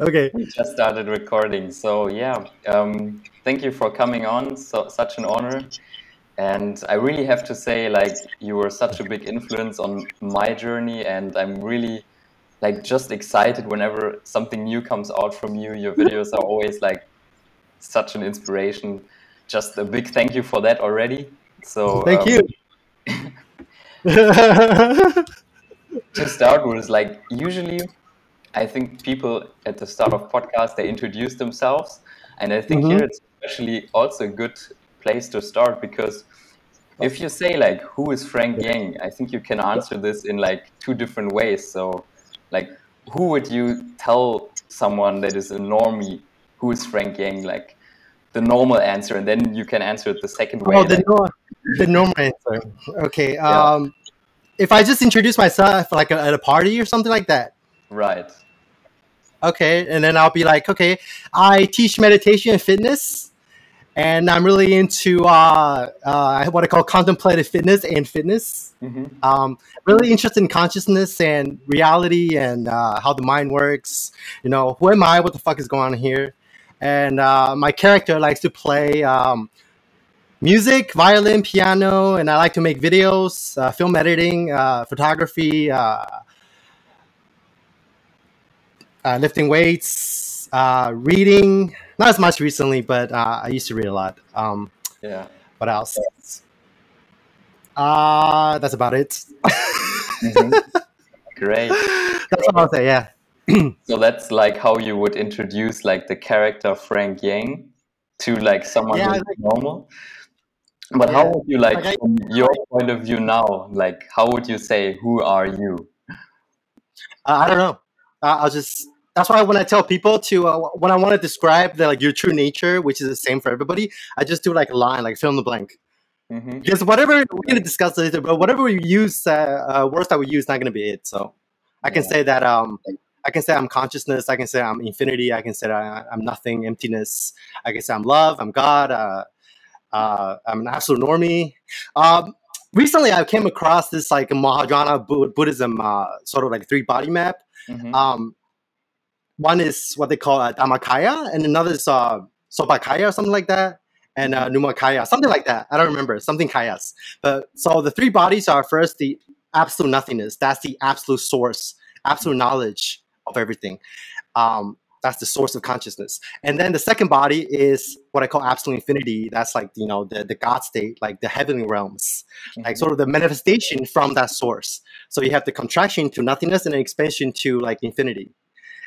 Okay. We just started recording. So yeah, um, thank you for coming on. So such an honor. And I really have to say, like, you were such a big influence on my journey, and I'm really, like, just excited whenever something new comes out from you. Your videos are always like such an inspiration. Just a big thank you for that already. So Thank um, you. to start with, like usually, I think people at the start of podcast they introduce themselves, and I think Mhm. here it's especially also a good place to start because if you say like who is Frank Yang, I think you can answer this in like two different ways. So, like, who would you tell someone that is a normie who is Frank Yang? Like the normal answer, and then you can answer it the second way. Oh, the, like- nor- the normal answer. Okay. Yeah. Um, if I just introduce myself like at a party or something like that, right. okay, and then I'll be like, okay, I teach meditation and fitness, and I'm really into uh, uh, what I call contemplative fitness and fitness. hmm Um, really interested in consciousness and reality and uh, how the mind works. You know, who am I? What the fuck is going on here? And uh, my character likes to play um, music, violin, piano, and I like to make videos, uh, film editing, uh, photography, uh, uh, lifting weights, uh, reading. Not as much recently, but uh, I used to read a lot. Um, Yeah. what else? Uh, that's about it. Mhm. Great. That's what I'll say. Yeah. So that's like how you would introduce like the character Frank Yang to like someone Yeah, who's like- normal. But how would you like, like I- from your point of view now? Like, how would you say, "Who are you"? Uh, I don't know. Uh, I'll just. That's why when I tell people to uh, when I want to describe the, like your true nature, which is the same for everybody, I just do like a line, like fill in the blank. hmm Because whatever we're gonna discuss later, but whatever we use, uh, uh, words that we use, not gonna be it. So I can Yeah. say that um, I can say I'm consciousness. I can say I'm infinity. I can say I- I'm nothing, emptiness. I can say I'm love. I'm God. Uh, uh, I'm an absolute normie. Um, recently, I came across this like Mahayana Bu- Buddhism uh, sort of like three body map. hmm Um, one is what they call uh, Dhammakaya, and another is uh, Sobakaya or something like that, and uh, Numakaya, something like that. I don't remember, something Kayas. But so the three bodies are first the absolute nothingness. That's the absolute source, absolute knowledge of everything. Um, that's the source of consciousness. And then the second body is what I call absolute infinity. That's like you know the the God state, like the heavenly realms like sort of the manifestation from that source. So you have the contraction to nothingness and an expansion to like infinity.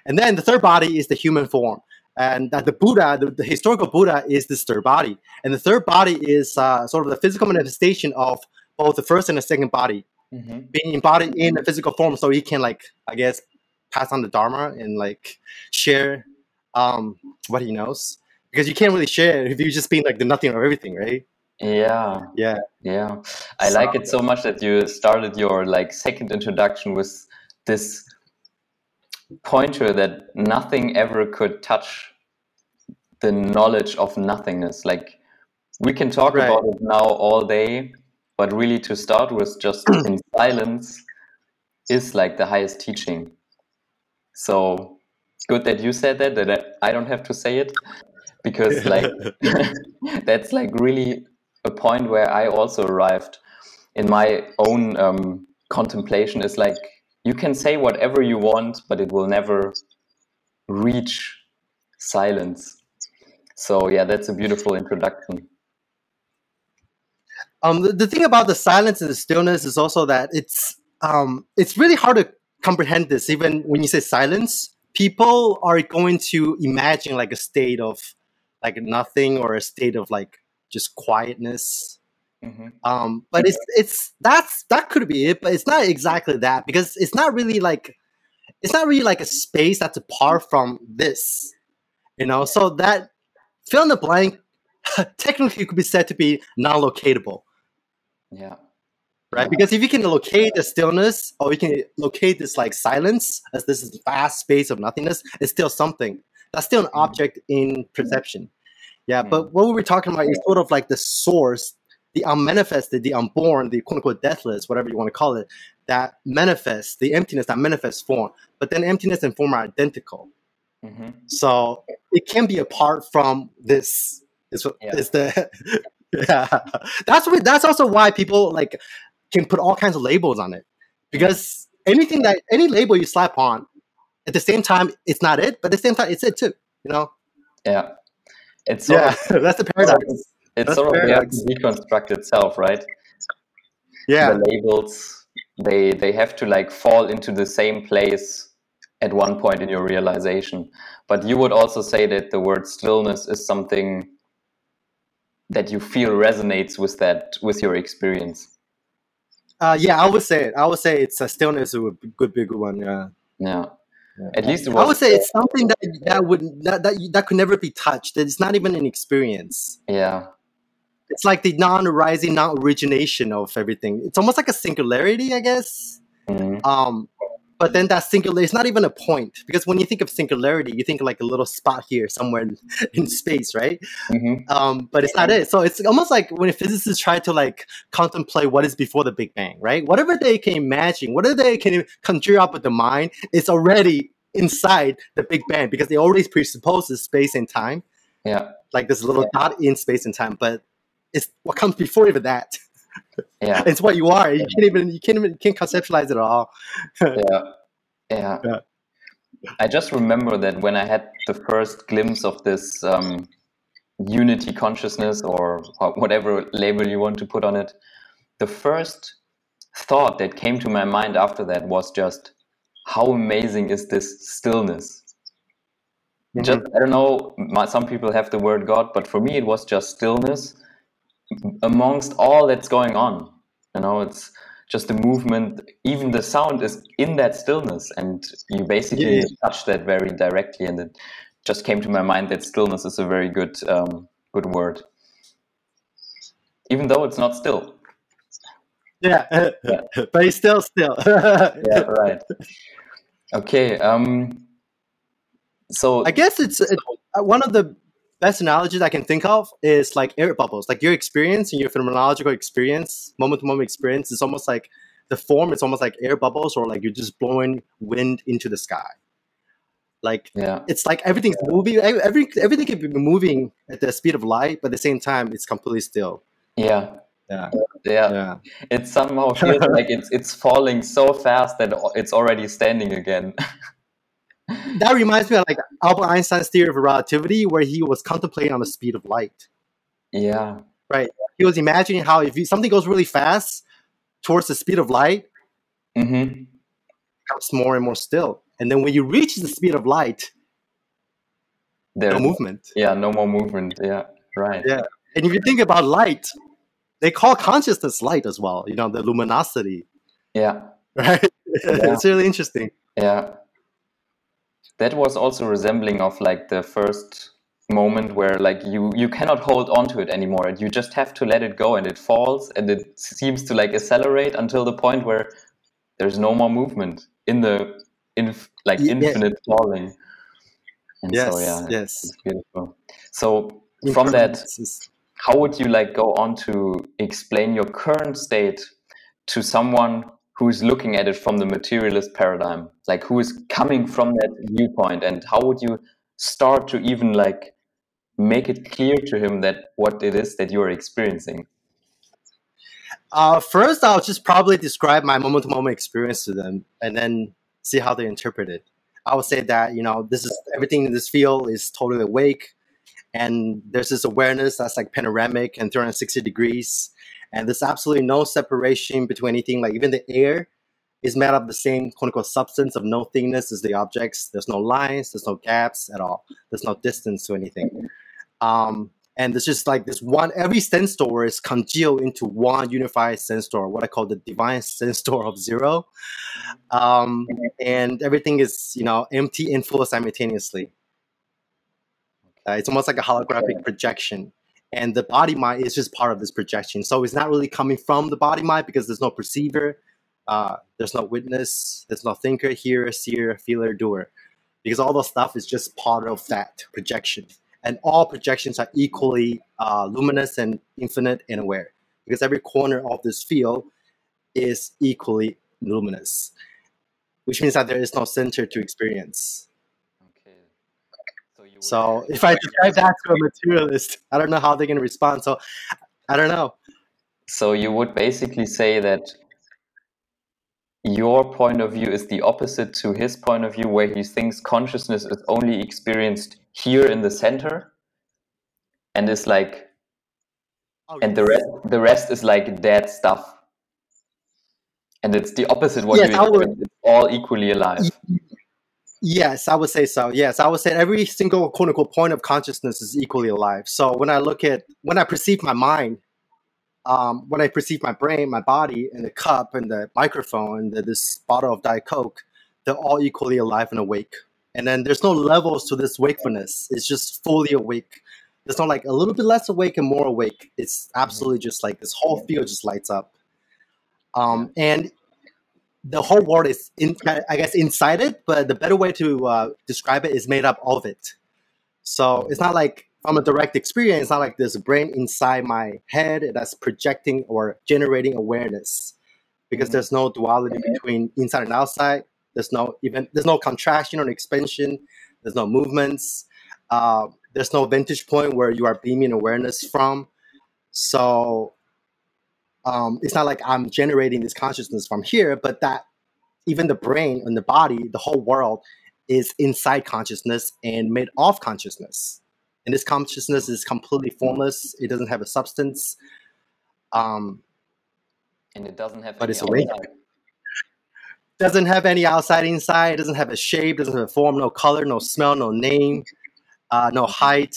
And then the third body is the human form. And that the Buddha, the, the historical Buddha, is this third body. And the third body is uh, sort of the physical manifestation of both the first and the second body hmm being embodied in the physical form. So he can like, I guess, pass on the Dharma and like share um, what he knows. Because you can't really share if you're just being like the nothing of everything, right? Yeah, Yeah. yeah. I like it so much that you started your like second introduction with this pointer that nothing ever could touch the knowledge of nothingness. Like we can talk Right. about it now all day, but really to start with, just in silence, is like the highest teaching. So good that you said that. That I don't have to say it because like that's like really a point where I also arrived in my own um, contemplation. Is like you can say whatever you want, but it will never reach silence. So yeah, that's a beautiful introduction. um, the, the thing about the silence and the stillness is also that it's um, it's really hard to comprehend this. Even when you say silence, people are going to imagine like a state of like nothing or a state of like just quietness. Hmm Um, but it's it's that's that could be it, but it's not exactly that because it's not really like it's not really like a space that's apart from this, you know. So that fill in the blank technically could be said to be non-locatable Yeah. right? Yeah. Because if you can locate the stillness or you can locate this like silence as this is vast space of nothingness, it's still something. That's still an Mhm. object in perception. Yeah, Mm. but what we were talking about is sort of like the source, the unmanifested, the unborn, the quote unquote deathless, whatever you want to call it, that manifests, the emptiness that manifests form. But then emptiness and form are identical. hmm So it can be apart from this. Is what Yeah. is the yeah. That's what, that's also why people like can put all kinds of labels on it because anything that any label you slap on, at the same time it's not it, but at the same time it's it too. You know? Yeah. It's Yeah, of, that's the paradox. it's, it's That's sort of fair. there to deconstruct itself, right? Yeah, The labels they they have to like fall into the same place at one point in your realization. But you would also say that the word stillness is something that you feel resonates with that with your experience. uh, yeah. I would say it. I would say it's a stillness a good big one. Yeah. Yeah. Yeah. At least it I would say it's something that that would that, that that could never be touched. It's not even an experience. yeah. It's like the non-arising, non-origination of everything. It's almost like a singularity, I guess. Mhm. Um, but then that singular it's not even a point because when you think of singularity, you think like a little spot here somewhere in, in space, right? Mhm. Um, but it's not it. So it's almost like when physicists try to like contemplate what is before the Big Bang, right? Whatever they can imagine, whatever they can conjure up with the mind, it's already inside the Big Bang because they already presupposes space and time, Yeah. like this little dot in space and time. But it's what comes before even that. Yeah. It's what you are. You can't even you can't even you can't conceptualize it at all. yeah. Yeah. Yeah. I just remember that when I had the first glimpse of this um, unity consciousness or whatever label you want to put on it, the first thought that came to my mind after that was just how amazing is this stillness? Just I don't know. My, some people have the word God, but for me it was just stillness amongst all that's going on. You know, it's just the movement. Even the sound is in that stillness, and you basically Yeah. touch that very directly. And it just came to my mind that stillness is a very good um, good word, even though it's not still. Yeah, Yeah. but it's still still. Yeah, right. Okay. Um. So I guess it's, it's uh, one of the best analogies I can think of is like air bubbles. Like your experience and your phenomenological experience, moment to moment experience, is almost like the form. It's almost like air bubbles, or like you're just blowing wind into the sky. Like yeah, it's like everything's moving. Every everything can be moving at the speed of light, but at the same time, it's completely still. yeah, Yeah, yeah. yeah. It somehow feels like it's it's falling so fast that it's already standing again. That reminds me of like Albert Einstein's theory of relativity, where he was contemplating on the speed of light. yeah, Right. He was imagining how if you, something goes really fast towards the speed of light, mm-hmm. it becomes more and more still. And then when you reach the speed of light, There's no movement. yeah, no more movement. Yeah, right. Yeah. And if you think about light, they call consciousness light as well. You know, the luminosity, Yeah, right? it's really interesting. yeah. That was also resembling of like the first moment where like you you cannot hold on to it anymore and you just have to let it go and it falls and it seems to like accelerate until the point where there's no more movement in the in like Ye- yeah. infinite falling. And Yes, so yeah, yes. it's beautiful. So from that how would you like go on to explain your current state to someone who's looking at it from the materialist paradigm like who is coming from that viewpoint and how would you start to even like make it clear to him that what it is that you're experiencing Uh, first, I'll just probably describe my moment to moment experience to them and then see how they interpret it. I would say that, you know, this is everything in this field is totally awake. And there's this awareness that's like panoramic and 360 degrees. And there's absolutely no separation between anything. Like even the air is made of the same unquote substance of no thingness as the objects. There's no lines, there's no gaps at all. There's no distance to anything. Um, and there's just like this one every sense store is congealed into one unified sense store what i call the divine sense store of zero um, and everything is you know empty and full simultaneously uh, it's almost like a holographic projection and the body mind is just part of this projection. So it's not really coming from the body mind because there's no perceiver uh, there's no witness there's no thinker hearer seer feeler doer. Because all those stuff is just part of that projection. And all projections are equally uh, luminous and infinite and aware. Because every corner of this field is equally luminous. Which means that there is no center to experience So if I describe that to a materialist, I don't know how they're going to respond. So I don't know. So you would basically say that your point of view is the opposite to his point of view, where he thinks consciousness is only experienced here in the center, and is like, Oh, and the rest, the rest is like dead stuff. And it's the opposite what Yes, you all equally alive. Yes, I would say so. Yes, I would say every single quote unquote point of consciousness is equally alive. So when I look at when I perceive my mind, um, when I perceive my brain, my body, and the cup and the microphone and the, this bottle of Diet Coke, they're all equally alive and awake. And then there's no levels to this wakefulness. It's just fully awake. There's not like a little bit less awake and more awake. It's absolutely just like this whole field just lights up. Um, and the whole world is in, I guess inside it, but the better way to uh, describe it is made up of it. So it's not like from a direct experience. It's not like there's a brain inside my head that's projecting or generating awareness, because Mhm. there's no duality between inside and outside. There's no even there's no contraction or expansion. There's no movements. Uh, there's no vantage point where you are beaming awareness from. So um, it's not like I'm generating this consciousness from here, but that even the brain and the body, the whole world is inside consciousness and made of consciousness. And this consciousness is completely formless. It doesn't have a substance. Um, And it doesn't have But any it's awake. outside. doesn't have any outside inside. It doesn't have a shape. Doesn't have a form. No color. No smell. No name. Uh, no height.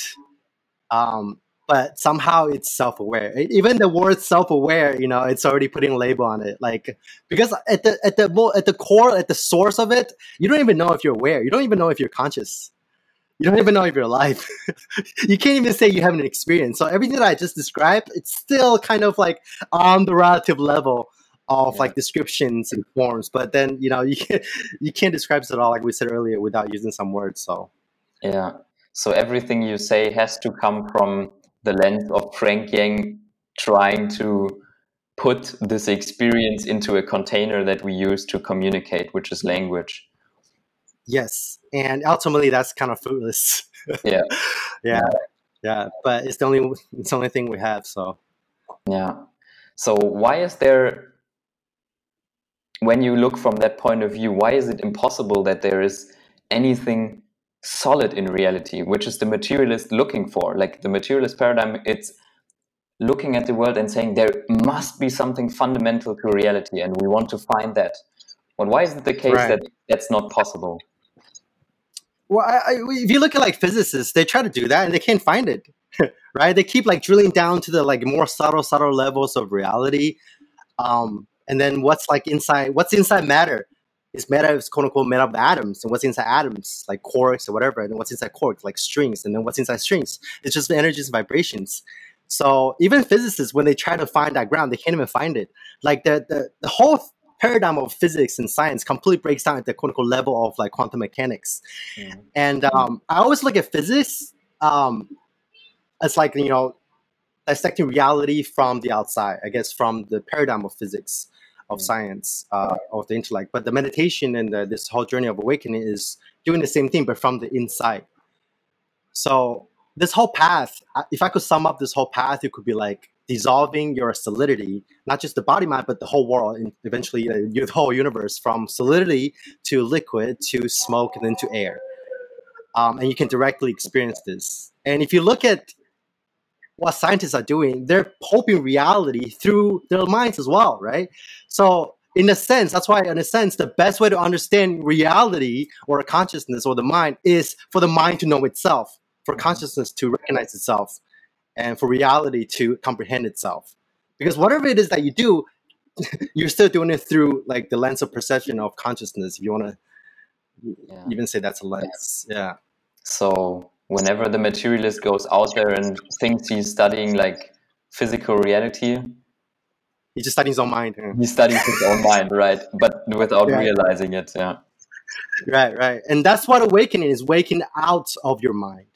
Um, but somehow it's self-aware. Even the word self-aware, you know, it's already putting a label on it. Like because at the at the at the core, at the source of it, you don't even know if you're aware. You don't even know if you're conscious. You don't even know if you're alive. you can't even say you have an experience. So everything that I just described, it's still kind of like on the relative level of Yeah. like descriptions and forms. But then you know you can't you can't describe it at all, like we said earlier, without using some words. So Yeah. So everything you say has to come from the lens of Frank Yang trying to put this experience into a container that we use to communicate, which is language. yes, and ultimately that's kind of fruitless. Yeah. yeah, yeah. But it's the only it's the only thing we have. So Yeah. So why is there, when you look from that point of view, why is it impossible that there is anything solid in reality, which is the materialist looking for? Like the materialist paradigm, it's looking at the world and saying there must be something fundamental to reality, and we want to find that. But why is it the case Right. that that's not possible? Well, I, I, if you look at like physicists, they try to do that and they can't find it, right? They keep like drilling down to the like more subtle, subtle levels of reality, um, and then what's like inside, what's inside matter? Is matter is quote unquote made up of atoms, and what's inside atoms, like quarks or whatever, and what's inside quarks, like strings, and then what's inside strings? It's just the energies and vibrations. So even physicists, when they try to find that ground, they can't even find it. Like the the, the whole paradigm of physics and science completely breaks down at the quote unquote level of like quantum mechanics. And um, I always look at physics um, as like you know dissecting reality from the outside. I guess from the paradigm of physics, of Mm. science, uh, of the intellect. But the meditation and the, this whole journey of awakening is doing the same thing, but from the inside. So this whole path, if I could sum up this whole path, it could be like dissolving your solidity, not just the body mind, but the whole world, and eventually uh, your- the whole universe, from solidity to liquid to smoke and then to air. Um, and you can directly experience this. And if you look at what scientists are doing, they're hoping reality through their minds as well, right? So, in a sense, that's why, in a sense, the best way to understand reality or consciousness or the mind is for the mind to know itself, for consciousness to recognize itself, and for reality to comprehend itself. Because whatever it is that you do, you're still doing it through like the lens of perception of consciousness. If you want to Yeah. even say that's a lens, yeah. So whenever the materialist goes out there and thinks he's studying like physical reality, he just studying his own mind. yeah. he studies his own mind, right? But without Yeah. realizing it. Yeah. Right, right. And that's what awakening is waking out of your mind,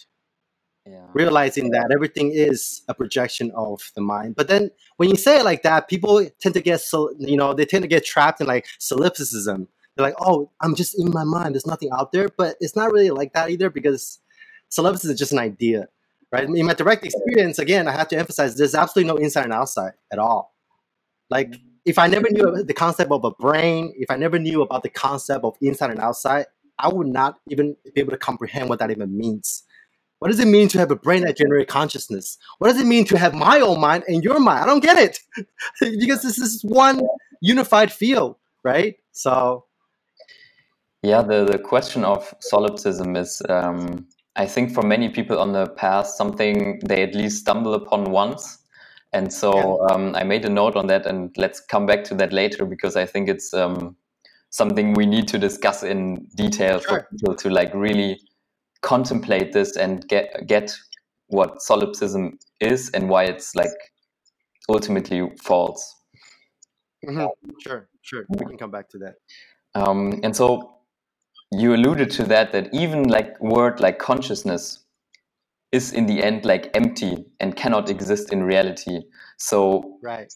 Yeah. realizing that everything is a projection of the mind. But then when you say it like that, people tend to get, sol- you know, they tend to get trapped in like solipsism. They're like, oh, I'm just in my mind. There's nothing out there. But it's not really like that either because solipsism is just an idea, right? In my direct experience, again, I have to emphasize there's absolutely no inside and outside at all. Like if I never knew the concept of a brain, if I never knew about the concept of inside and outside, I would not even be able to comprehend what that even means. What does it mean to have a brain that generates consciousness? What does it mean to have my own mind and your mind? I don't get it because this is one unified field, right? So, yeah, the, the question of solipsism is, um, I think, for many people on the path, something they at least stumble upon once. And so yeah. um, I made a note on that, and let's come back to that later because I think it's um, something we need to discuss in detail sure. for people to like really contemplate this and get get what solipsism is and why it's like ultimately false. Mm-hmm. Sure, sure. We can come back to that. Um, and so you alluded to that that even like word like consciousness is in the end like empty and cannot exist in reality. So right.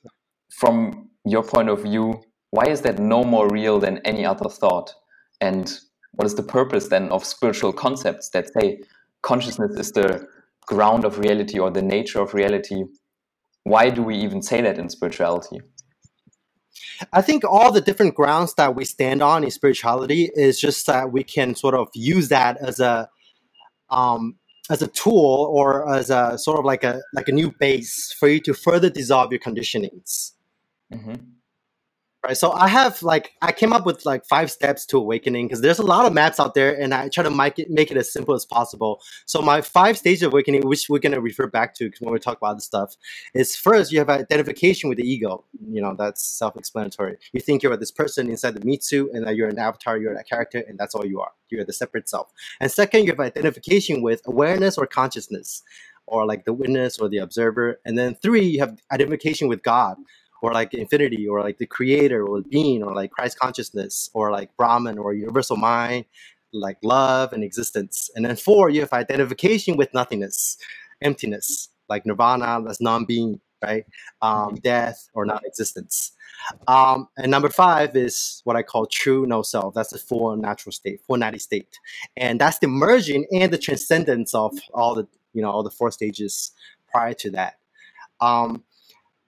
from your point of view, why is that no more real than any other thought? And what is the purpose then of spiritual concepts that say consciousness is the ground of reality or the nature of reality? Why do we even say that in spirituality? I think all the different grounds that we stand on in spirituality is just that we can sort of use that as a um, as a tool or as a sort of like a like a new base for you to further dissolve your conditionings. Mm-hmm right so i have like i came up with like five steps to awakening because there's a lot of maps out there and i try to make it make it as simple as possible. So my five stages of awakening which we're going to refer back to when we talk about this stuff is first you have identification with the ego. You know that's self-explanatory. You think you're this person inside the meat suit and that you're an avatar you're a character and that's all you are. You're the separate self. And second you have identification with awareness or consciousness or like the witness or the observer. And then three you have identification with god or like infinity or like the creator or being or like Christ consciousness or like Brahman or universal mind, like love and existence. And then four, you have identification with nothingness, emptiness, like nirvana, that's non-being, right? Um, death or non-existence. Um, and number five is what I call true no self. That's the full natural state, full natty state, and that's the merging and the transcendence of all the you know all the four stages prior to that. Um,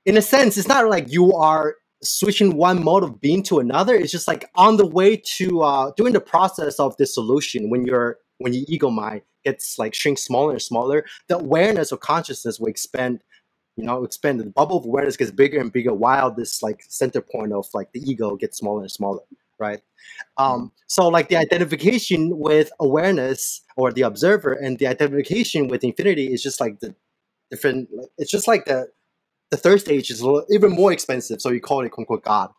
in a sense, it's not like you are switching one mode of being to another. It's just like on the way to uh, doing the process of dissolution when your when your ego mind gets like shrink smaller and smaller, the awareness or consciousness will expand. You know, expand. The bubble of awareness gets bigger and bigger while this like center point of like the ego gets smaller and smaller. Right. Um, so like the identification with awareness or the observer and the identification with infinity is just like the different. It's just like the the third stage is a little, even more expensive, so you call it quote unquote God,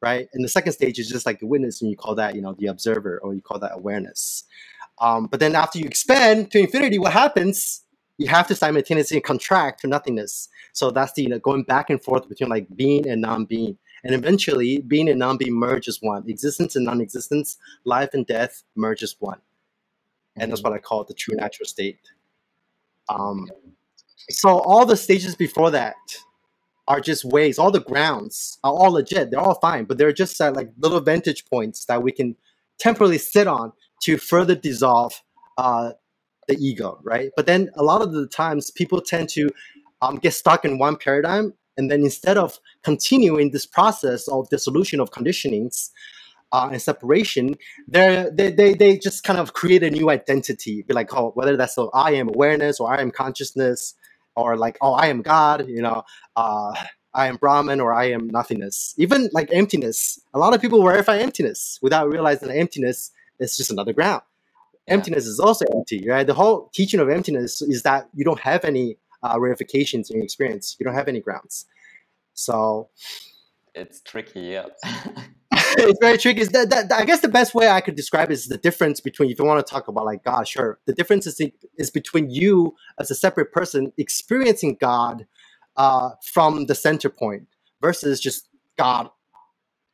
right? And the second stage is just like the witness, and you call that you know the observer, or you call that awareness. Um, but then after you expand to infinity, what happens? You have to simultaneously contract to nothingness. So that's the you know, going back and forth between like being and non-being, and eventually being and non-being merges one. Existence and non-existence, life and death merges one, and that's what I call the true natural state. Um, so all the stages before that are just ways. All the grounds are all legit. They're all fine, but they're just uh, like little vantage points that we can temporarily sit on to further dissolve uh, the ego, right? But then a lot of the times people tend to um, get stuck in one paradigm, and then instead of continuing this process of dissolution of conditionings, uh, and separation, they they they just kind of create a new identity. Be like, oh, whether that's so I am awareness or I am consciousness, or like, oh, I am God, you know, uh, I am Brahman or I am nothingness. Even like emptiness. A lot of people verify emptiness without realizing that emptiness is just another ground. Emptiness is also empty, right? The whole teaching of emptiness is that you don't have any uh, ramifications in your experience. You don't have any grounds. So it's tricky, yeah. it's very tricky. That, I guess the best way I could describe is the difference between, if you want to talk about like God, sure. The difference is, is between you as a separate person experiencing God uh, from the center point versus just God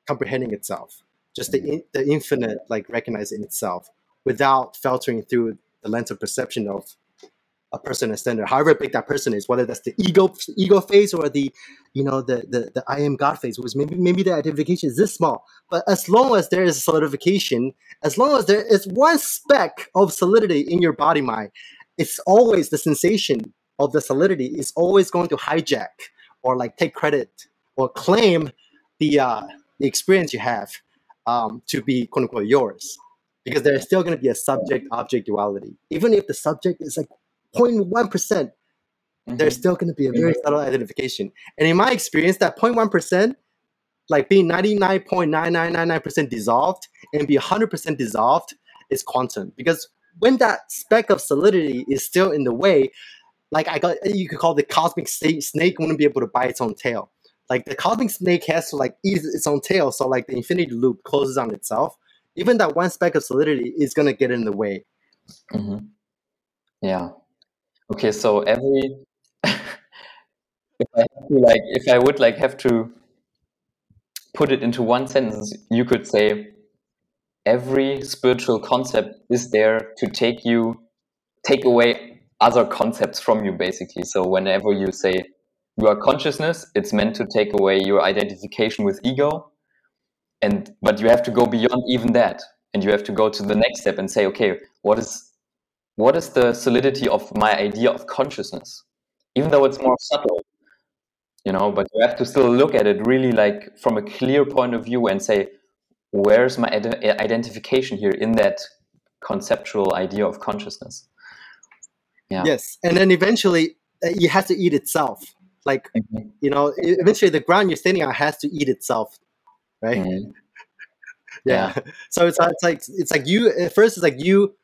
comprehending itself, just the, in, the infinite, like recognizing itself without filtering through the lens of perception of a person as standard, however big that person is, whether that's the ego ego phase or the, you know, the the, the I am God phase, was maybe maybe the identification is this small. But as long as there is solidification, as long as there is one speck of solidity in your body mind, it's always the sensation of the solidity is always going to hijack or like take credit or claim the uh, the experience you have um, to be quote unquote yours. Because there's still going to be a subject object duality. Even if the subject is like 0.1 percent. Mhm. there's still going to be a very subtle identification. And in my experience that 0.1 percent like being 99.9999% dissolved and be 100% dissolved is quantum. Because when that speck of solidity is still in the way like i got you could call the cosmic snake wouldn't be able to bite its own tail. Like the cosmic snake has to like eat its own tail. So like the infinity loop closes on itself. Even that one speck of solidity is going to get in the way. Hmm Yeah. Okay, so every if I have to like if I would like have to put it into one sentence, you could say every spiritual concept is there to take you take away other concepts from you basically. So whenever you say you are consciousness, it's meant to take away your identification with ego. And but you have to go beyond even that. And you have to go to the next step and say, okay, what is what is the solidity of my idea of consciousness even though it's more subtle you know but you have to still look at it really like from a clear point of view and say where's my ide- identification here in that conceptual idea of consciousness Yeah. yes and then eventually uh, it has to eat itself like Mhm. you know eventually the ground you're standing on has to eat itself right Mhm. yeah. So it's, it's like it's like you at first it's like you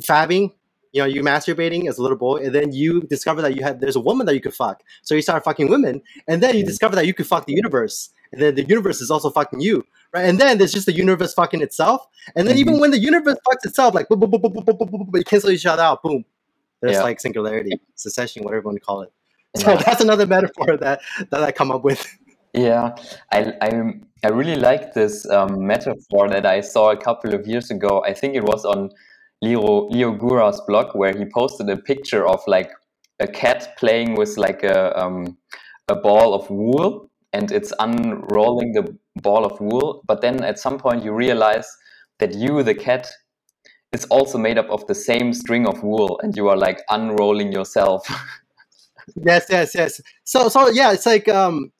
fabbing, you know, you masturbating as a little boy, and then you discover that you had there's a woman that you could fuck. So you start fucking women, and then you Mhm. discover that you could fuck the universe, and then the universe is also fucking you, right? And then there's just the universe fucking itself, and then even when the universe fucks itself, like boom, boom, boom, boom, boom, boom, boom, boom, boom, you cancel each other out, boom. There's Yeah. like singularity, cessation, whatever you want to call it. So Yeah. that's another metaphor that that I come up with. Yeah, I, I, I really like this um, metaphor that I saw a couple of years ago. I think it was on Leo, Leo Gura's blog where he posted a picture of like a cat playing with like a, um, a ball of wool and it's unrolling the ball of wool. But then at some point you realize that you, the cat, is also made up of the same string of wool and you are like unrolling yourself. Yes, yes, yes. So, so yeah, it's like um,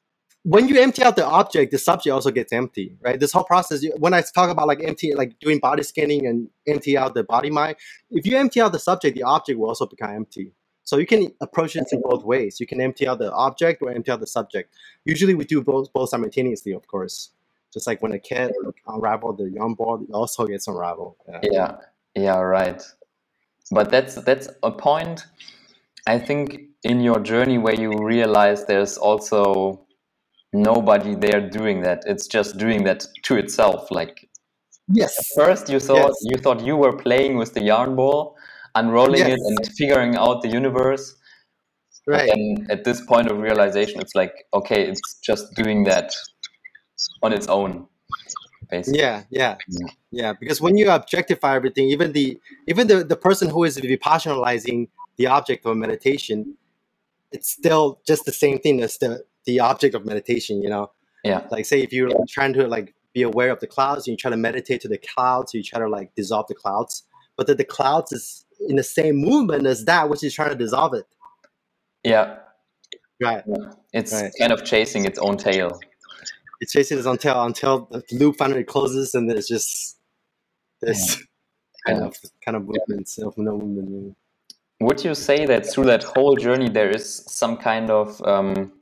when you empty out the object, the subject also gets empty, right? This whole process. When I talk about like empty, like doing body scanning and empty out the body mind, if you empty out the subject, the object will also become empty. So you can approach it in both ways. You can empty out the object or empty out the subject. Usually, we do both both simultaneously, of course. Just like when a cat unravel the yarn ball, it also gets unraveled. Yeah. Yeah, yeah, right. But that's that's a point I think in your journey where you realize there's also nobody there doing that. It's just doing that to itself. Like Yes. at first you thought Yes. you thought you were playing with the yarn ball, unrolling it and figuring out the universe. Right. then at this point of realization it's like, okay, it's just doing that on its own. Basically. Yeah, yeah, Yeah. yeah. Because when you objectify everything, even the even the, the person who is vipassanaizing the object of meditation, it's still just the same thing as the the object of meditation. You know, Yeah. like say if you're trying to like be aware of the clouds and you try to meditate to the clouds, you try to like dissolve the clouds, but that the clouds is in the same movement as that which is trying to dissolve it. Yeah. Right. It's Right. kind of chasing its own tail. It's chasing its own tail until the loop finally closes and there's just this kind Yeah. of kind of movements of no movement. Would you say that through that whole journey there is some kind of um,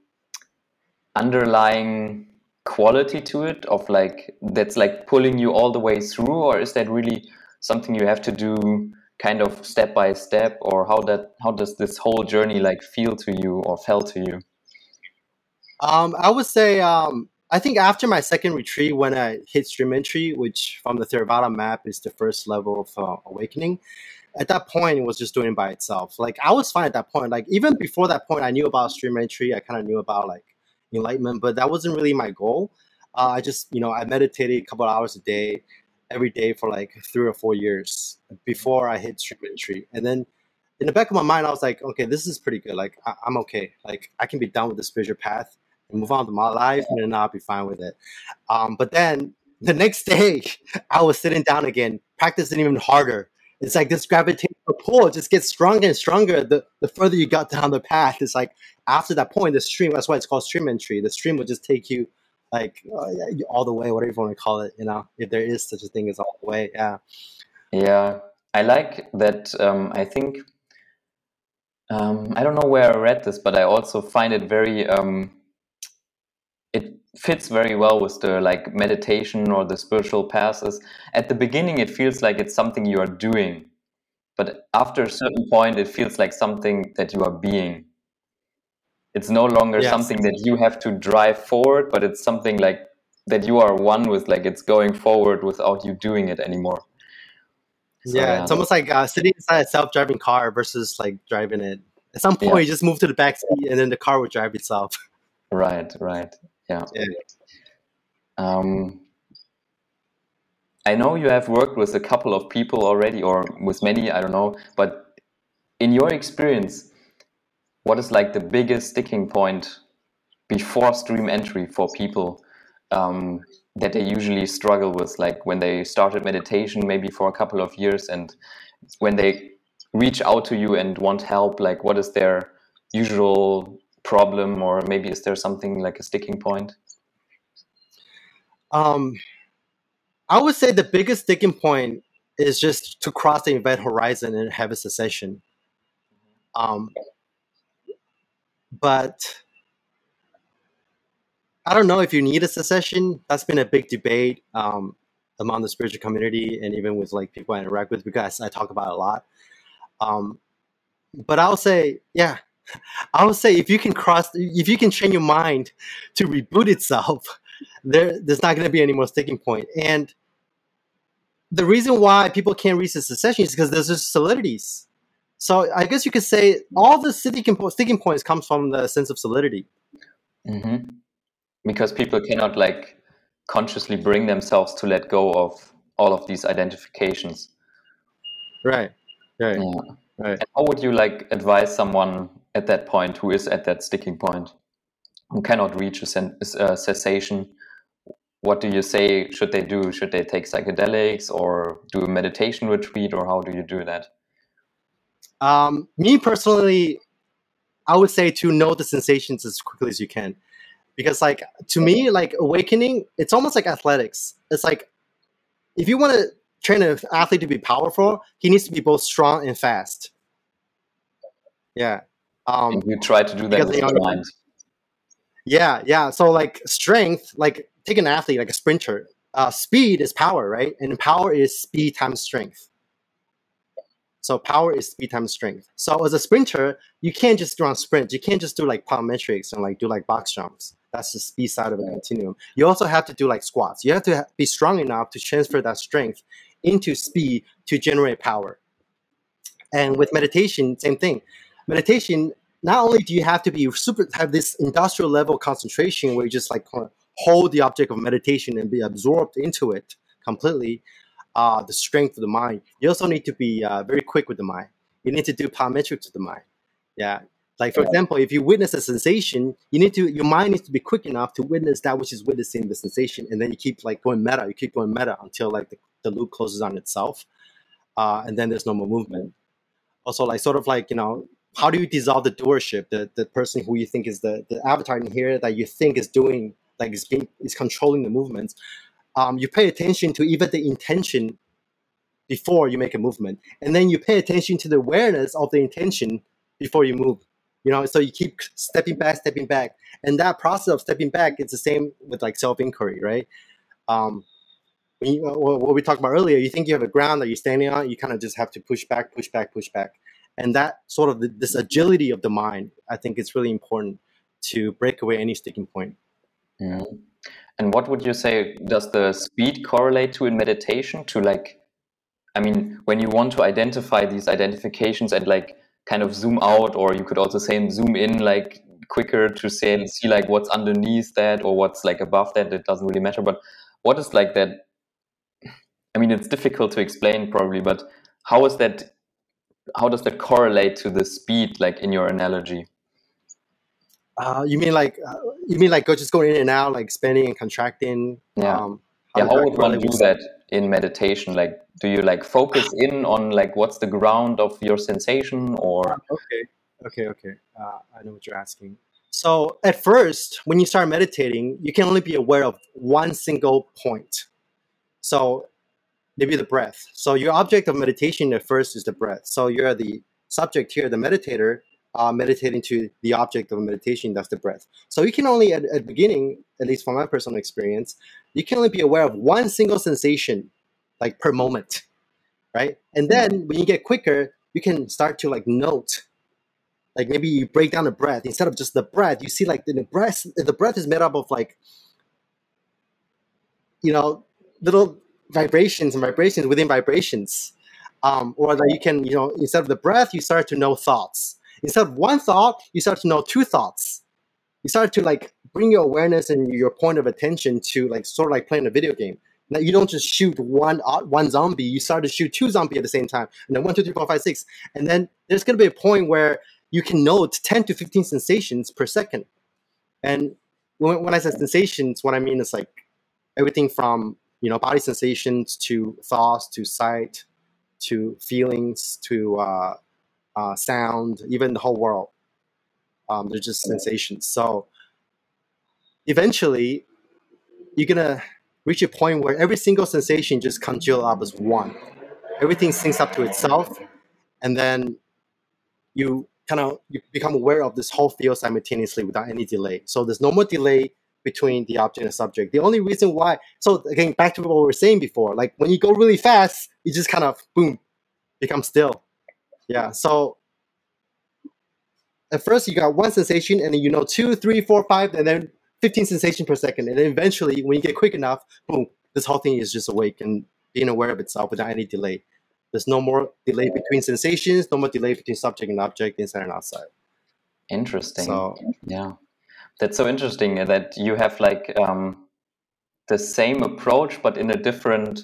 underlying quality to it of like that's like pulling you all the way through, or is that really something you have to do kind of step by step, or how that how does this whole journey like feel to you or felt to you? Um, I would say um, I think after my second retreat, when I hit stream entry, which from the Theravada map is the first level of uh, awakening, at that point it was just doing it by itself. Like I was fine at that point. Like even before that point, I knew about stream entry. I kind of knew about like enlightenment, but that wasn't really my goal. Uh, I just you know I meditated a couple hours a day, every day for like three or four years before I hit stream entry, and then in the back of my mind, I was like, okay, this is pretty good. Like I- I'm okay. Like I can be done with this spiritual path and move on to my life, and then I'll be fine with it. Um, but then the next day, I was sitting down again, practicing even harder, it's like this gravitational pull just gets stronger and stronger the, the further you got down the path. It's like after that point, the stream, that's why it's called stream entry. The stream will just take you like uh, all the way, whatever you want to call it, you know, if there is such a thing as all the way. Yeah. Yeah. I like that. Um, I think, um, I don't know where I read this, but I also find it very, um, it fits very well with the like meditation or the spiritual passes. At the beginning, it feels like it's something you are doing, but after a certain point, it feels like something that you are being. It's no longer Yes. something that you have to drive forward, but it's something like that you are one with, like it's going forward without you doing it anymore. So, yeah, it's almost like uh, sitting inside a self-driving car versus like driving it. At some point, Yeah. you just move to the back seat, and then the car will drive itself. Right, right. Yeah. Um, I know you have worked with a couple of people already, or with many, I don't know. But in your experience, what is like the biggest sticking point before stream entry for people um, that they usually struggle with? Like when they started meditation, maybe for a couple of years, and when they reach out to you and want help, like what is their usual problem, or maybe is there something like a sticking point? Um, I would say the biggest sticking point is just to cross the event horizon and have a cessation. Um, but I don't know if you need a cessation. That's been a big debate um, among the spiritual community and even with like people I interact with because I talk about a lot. Um, but I'll say, yeah, I would say if you can cross, if you can train your mind to reboot itself, there there's not going to be any more sticking point. And the reason why people can't reach the cessation is because there's just solidities. So I guess you could say all the sticking po- sticking points comes from the sense of solidity. hmm Because people cannot like consciously bring themselves to let go of all of these identifications. Right. Right. Yeah. Right. And how would you like advise someone at that point who is at that sticking point, who cannot reach a, sen- a cessation? What do you say? Should they do? Should they take psychedelics or do a meditation retreat, or how do you do that? Um, me personally, I would say to know the sensations as quickly as you can, because like to me, like awakening, it's almost like athletics. It's like if you want to train an athlete to be powerful, he needs to be both strong and fast. Yeah. Um, And you try to do that with your are- mind. Yeah, yeah. So like strength, like take an athlete, like a sprinter. Uh, speed is power, right? And power is speed times strength. So power is speed times strength. So as a sprinter, you can't just run sprints. You can't just do like plyometrics and like do like box jumps. That's the speed side of the continuum. You also have to do like squats. You have to be strong enough to transfer that strength into speed to generate power. And with meditation, same thing. Meditation, not only do you have to be super have this industrial level concentration where you just like hold the object of meditation and be absorbed into it completely, uh, the strength of the mind. You also need to be uh, very quick with the mind. You need to do plyometrics with the mind. Yeah. Like for Yeah. example, if you witness a sensation, you need to your mind needs to be quick enough to witness that which is witnessing the sensation, and then you keep like going meta. You keep going meta until like the, the loop closes on itself, uh, and then there's no more movement. Also, like sort of like you know, how do you dissolve the doership, the the person who you think is the the avatar in here that you think is doing like is being is controlling the movements? Um, you pay attention to even the intention before you make a movement, and then you pay attention to the awareness of the intention before you move. You know, so you keep stepping back, stepping back, and that process of stepping back it's the same with like self inquiry, right? Um, when you, what we talked about earlier, you think you have a ground that you're standing on, you kind of just have to push back, push back, push back, and that sort of this agility of the mind, I think it's really important to break away any sticking point. Mhm. And what would you say does the speed correlate to in meditation? To like, I mean, when you want to identify these identifications and like kind of zoom out, or you could also say zoom in like quicker to say see like what's underneath that or what's like above that. It doesn't really matter. But what is like that? I mean, it's difficult to explain probably, but how is that? How does that correlate to the speed, like in your analogy? Uh, you mean like uh, you mean like go just going in and out, like expanding and contracting? Yeah. Um, Yeah, how would one do that in meditation? Like, do you like focus in on like what's the ground of your sensation, or Okay, okay, okay. Uh, I know what you're asking. So at first, when you start meditating, you can only be aware of one single point. So maybe the breath. So your object of meditation at first is the breath. So you're the subject here, the meditator, uh, meditating to the object of meditation, that's the breath. So you can only, at, at the beginning, at least from my personal experience, you can only be aware of one single sensation, like per moment, right? And then when you get quicker, you can start to like note like maybe you break down the breath instead of just the breath you see like the, the breath the breath is made up of like you know little vibrations and vibrations within vibrations um, or that you can you know instead of the breath you start to know thoughts. Instead of one thought you start to know two thoughts. You start to like bring your awareness and your point of attention to like sort of like playing a video game. Now you don't just shoot one uh, one zombie you start to shoot two zombies at the same time and then one two three four five six and then there's going to be a point where you can note 10 to 15 sensations per second. And when, when I say sensations, what I mean is like everything from you know body sensations to thoughts to sight to feelings to uh, uh, sound, even the whole world. Um, they're just sensations. So eventually, you're gonna reach a point where every single sensation just congeal up as one. Everything syncs up to itself, and then you kind of you become aware of this whole field simultaneously without any delay. So there's no more delay between the object and the subject. The only reason why, so again, back to what we were saying before, like when you go really fast, you just kind of boom, become still. Yeah. So at first you got one sensation, and then you know two, three, four, five, and then 15 sensations per second. And then eventually, when you get quick enough, boom, this whole thing is just awake and being aware of itself without any delay. There's no more delay between sensations, no more delay between subject and object, inside and outside. interesting? So Yeah, that's so interesting that you have like um, the same approach, but in a different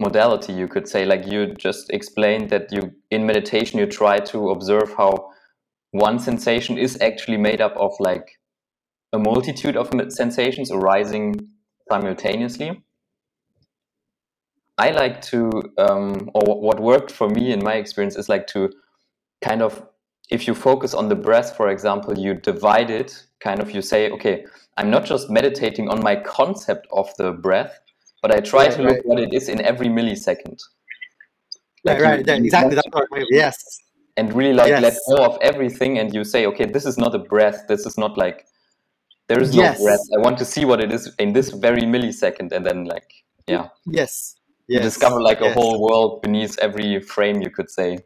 modality. You could say, like you just explained that you in meditation you try to observe how one sensation is actually made up of like a multitude of sensations arising simultaneously. I like to, um, or what worked for me in my experience is like to kind of, if you focus on the breath, for example, you divide it, kind of, you say, okay, I'm not just meditating on my concept of the breath, but I try right, to look right, what it is in every millisecond. right, Like you, right. Yeah, you exactly. let, That's what Yes, and really like let yes, go of everything, and you say, okay, this is not a breath. This is not like there is no breath. I want to see what it is in this very millisecond, and then like yeah, yes, you discover yes, like a yes. whole world beneath every frame. You could say.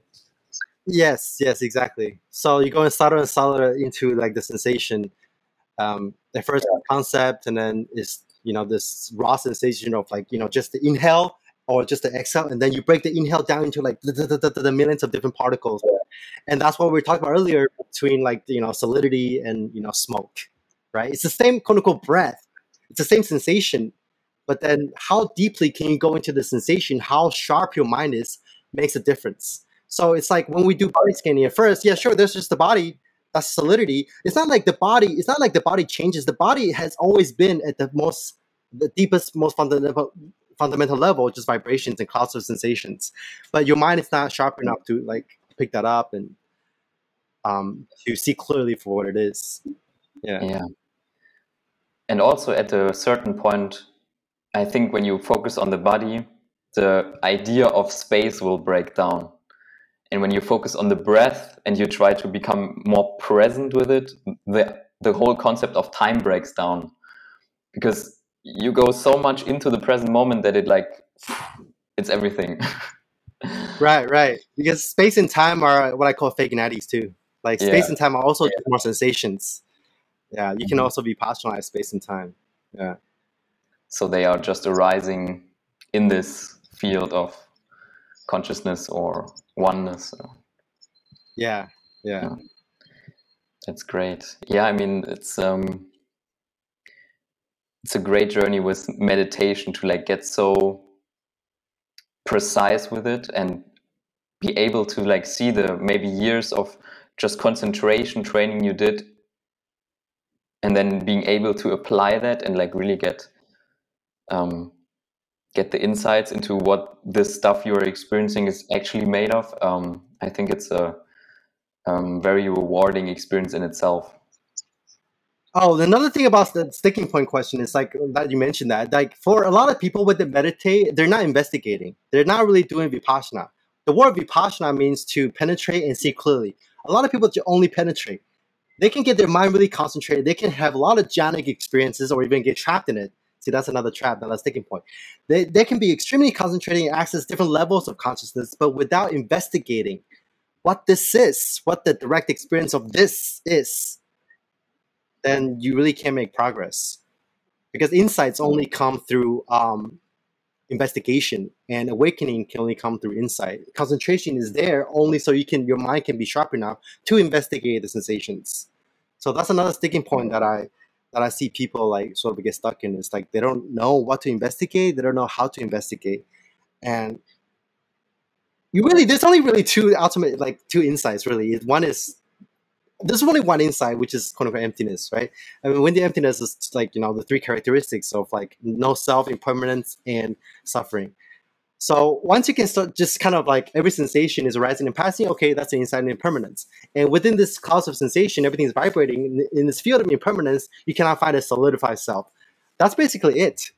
Yes, yes, exactly. So you go subtler and subtler into like the sensation. Um, at first concept, and then is you know this raw sensation of like you know just the inhale or just the exhale, and then you break the inhale down into like the, the, the, the millions of different particles, and that's what we were talking about earlier between like you know solidity and you know smoke, right? It's the same quote unquote breath. It's the same sensation, but then how deeply can you go into the sensation? How sharp your mind is makes a difference. So it's like when we do body scanning at first, yeah, sure, there's just the body, that's solidity. It's not like the body, it's not like the body changes. The body has always been at the most, the deepest, most fundamental fundamental level, just vibrations and clouds of sensations. But your mind is not sharp enough to like pick that up and um to see clearly for what it is. Yeah. Yeah, and also at a certain point, I think when you focus on the body, the idea of space will break down. And when you focus on the breath and you try to become more present with it, the the whole concept of time breaks down because you go so much into the present moment that it like it's everything. Right, right. Because space and time are what I call fake natties too. Like space yeah. and time are also just more sensations. Yeah, you can Mhm. also be partialized space and time. Yeah. So they are just arising in this field of consciousness or oneness. Yeah. Yeah. Yeah, that's great. Yeah, I mean it's um it's a great journey with meditation to like get so precise with it and be able to like see the maybe years of just concentration training you did and then being able to apply that and like really get um get the insights into what this stuff you're experiencing is actually made of, um, I think it's a um, very rewarding experience in itself. Oh, another thing about the sticking point question is like that you mentioned that like for a lot of people when they meditate, they're not investigating. They're not really doing vipassana. The word vipassana means to penetrate and see clearly. A lot of people only penetrate. They can get their mind really concentrated. They can have a lot of jhanic experiences or even get trapped in it. See, that's another trap, another sticking point. They, they can be extremely concentrating and access different levels of consciousness, but without investigating what this is, what the direct experience of this is, then you really can't make progress. Because insights only come through um, investigation, and awakening can only come through insight. Concentration is there only so you can your mind can be sharp enough to investigate the sensations. So that's another sticking point that I that I see people like sort of get stuck in. It's like they don't know what to investigate, they don't know how to investigate, and you really there's only really two ultimate like two insights really. One is there's only one insight, which is quote unquote emptiness, right? I mean, when the emptiness is like you know the three characteristics of like no self, impermanence, and suffering. So once you can start just kind of like every sensation is arising and passing, okay, that's the inside of impermanence. And within this cloud of sensation, everything is vibrating. In, this field of impermanence, you cannot find a solidified self. That's basically it.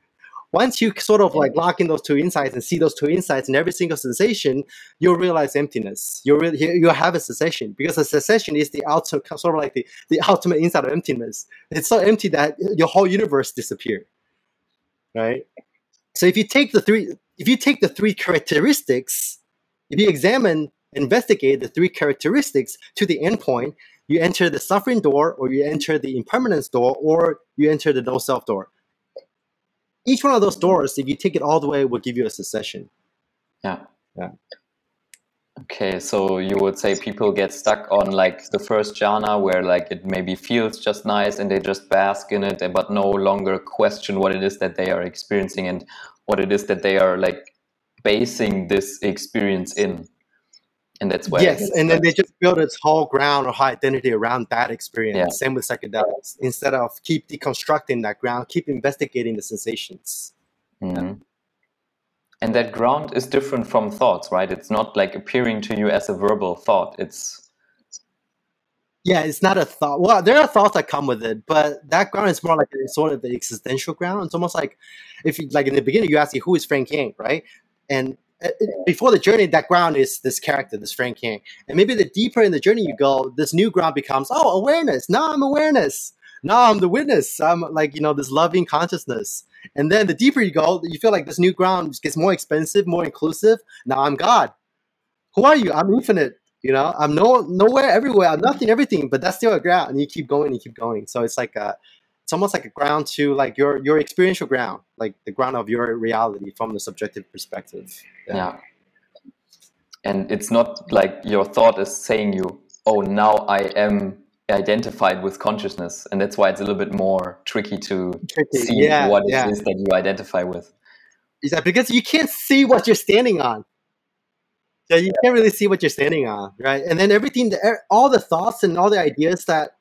Once you sort of like lock in those two insights and see those two insights in every single sensation, you'll realize emptiness. You'll really, you'll have a cessation because a cessation is the ultimate, sort of like the, the ultimate inside of emptiness. It's so empty that your whole universe disappears, right? So if you take the three, if you take the three characteristics, if you examine, investigate the three characteristics to the endpoint, you enter the suffering door, or you enter the impermanence door, or you enter the no self door. Each one of those doors, if you take it all the way, will give you a cessation. Yeah. Yeah. Okay, so you would say people get stuck on like the first jhana where like it maybe feels just nice and they just bask in it, but no longer question what it is that they are experiencing and what it is that they are like basing this experience in and that's why yes and then they just build its whole ground or whole identity around that experience Yeah. same with psychedelics instead of keep deconstructing that ground keep investigating the sensations Mhm. And that ground is different from thoughts right? It's not like appearing to you as a verbal thought. It's yeah it's not a thought. Well there are thoughts that come with it but that ground is more like a, sort of the existential ground. It's almost like if you like in the beginning you ask you who is frank yang? right? And uh, before the journey that ground is this character this frank yang. And maybe the deeper in the journey you go this new ground becomes oh awareness. Now i'm awareness now i'm the witness. I'm like you know this loving consciousness. And then the deeper you go you feel like this new ground gets more expensive more inclusive. Now i'm god. Who are you? I'm infinite you know? I'm no nowhere everywhere. I'm nothing everything but that's still a ground. And you keep going you keep going. So it's like a it's almost like a ground to like your your experiential ground like the ground of your reality from the subjective perspective. Yeah. and it's not like your thought is saying you oh now i am identified with consciousness and that's why it's a little bit more tricky to Tricky. see yeah what yeah. it is that you identify with. Is that because you can't see what you're standing on. So you can't really see what you're standing on right? And then everything the, e, all the thoughts and all the ideas that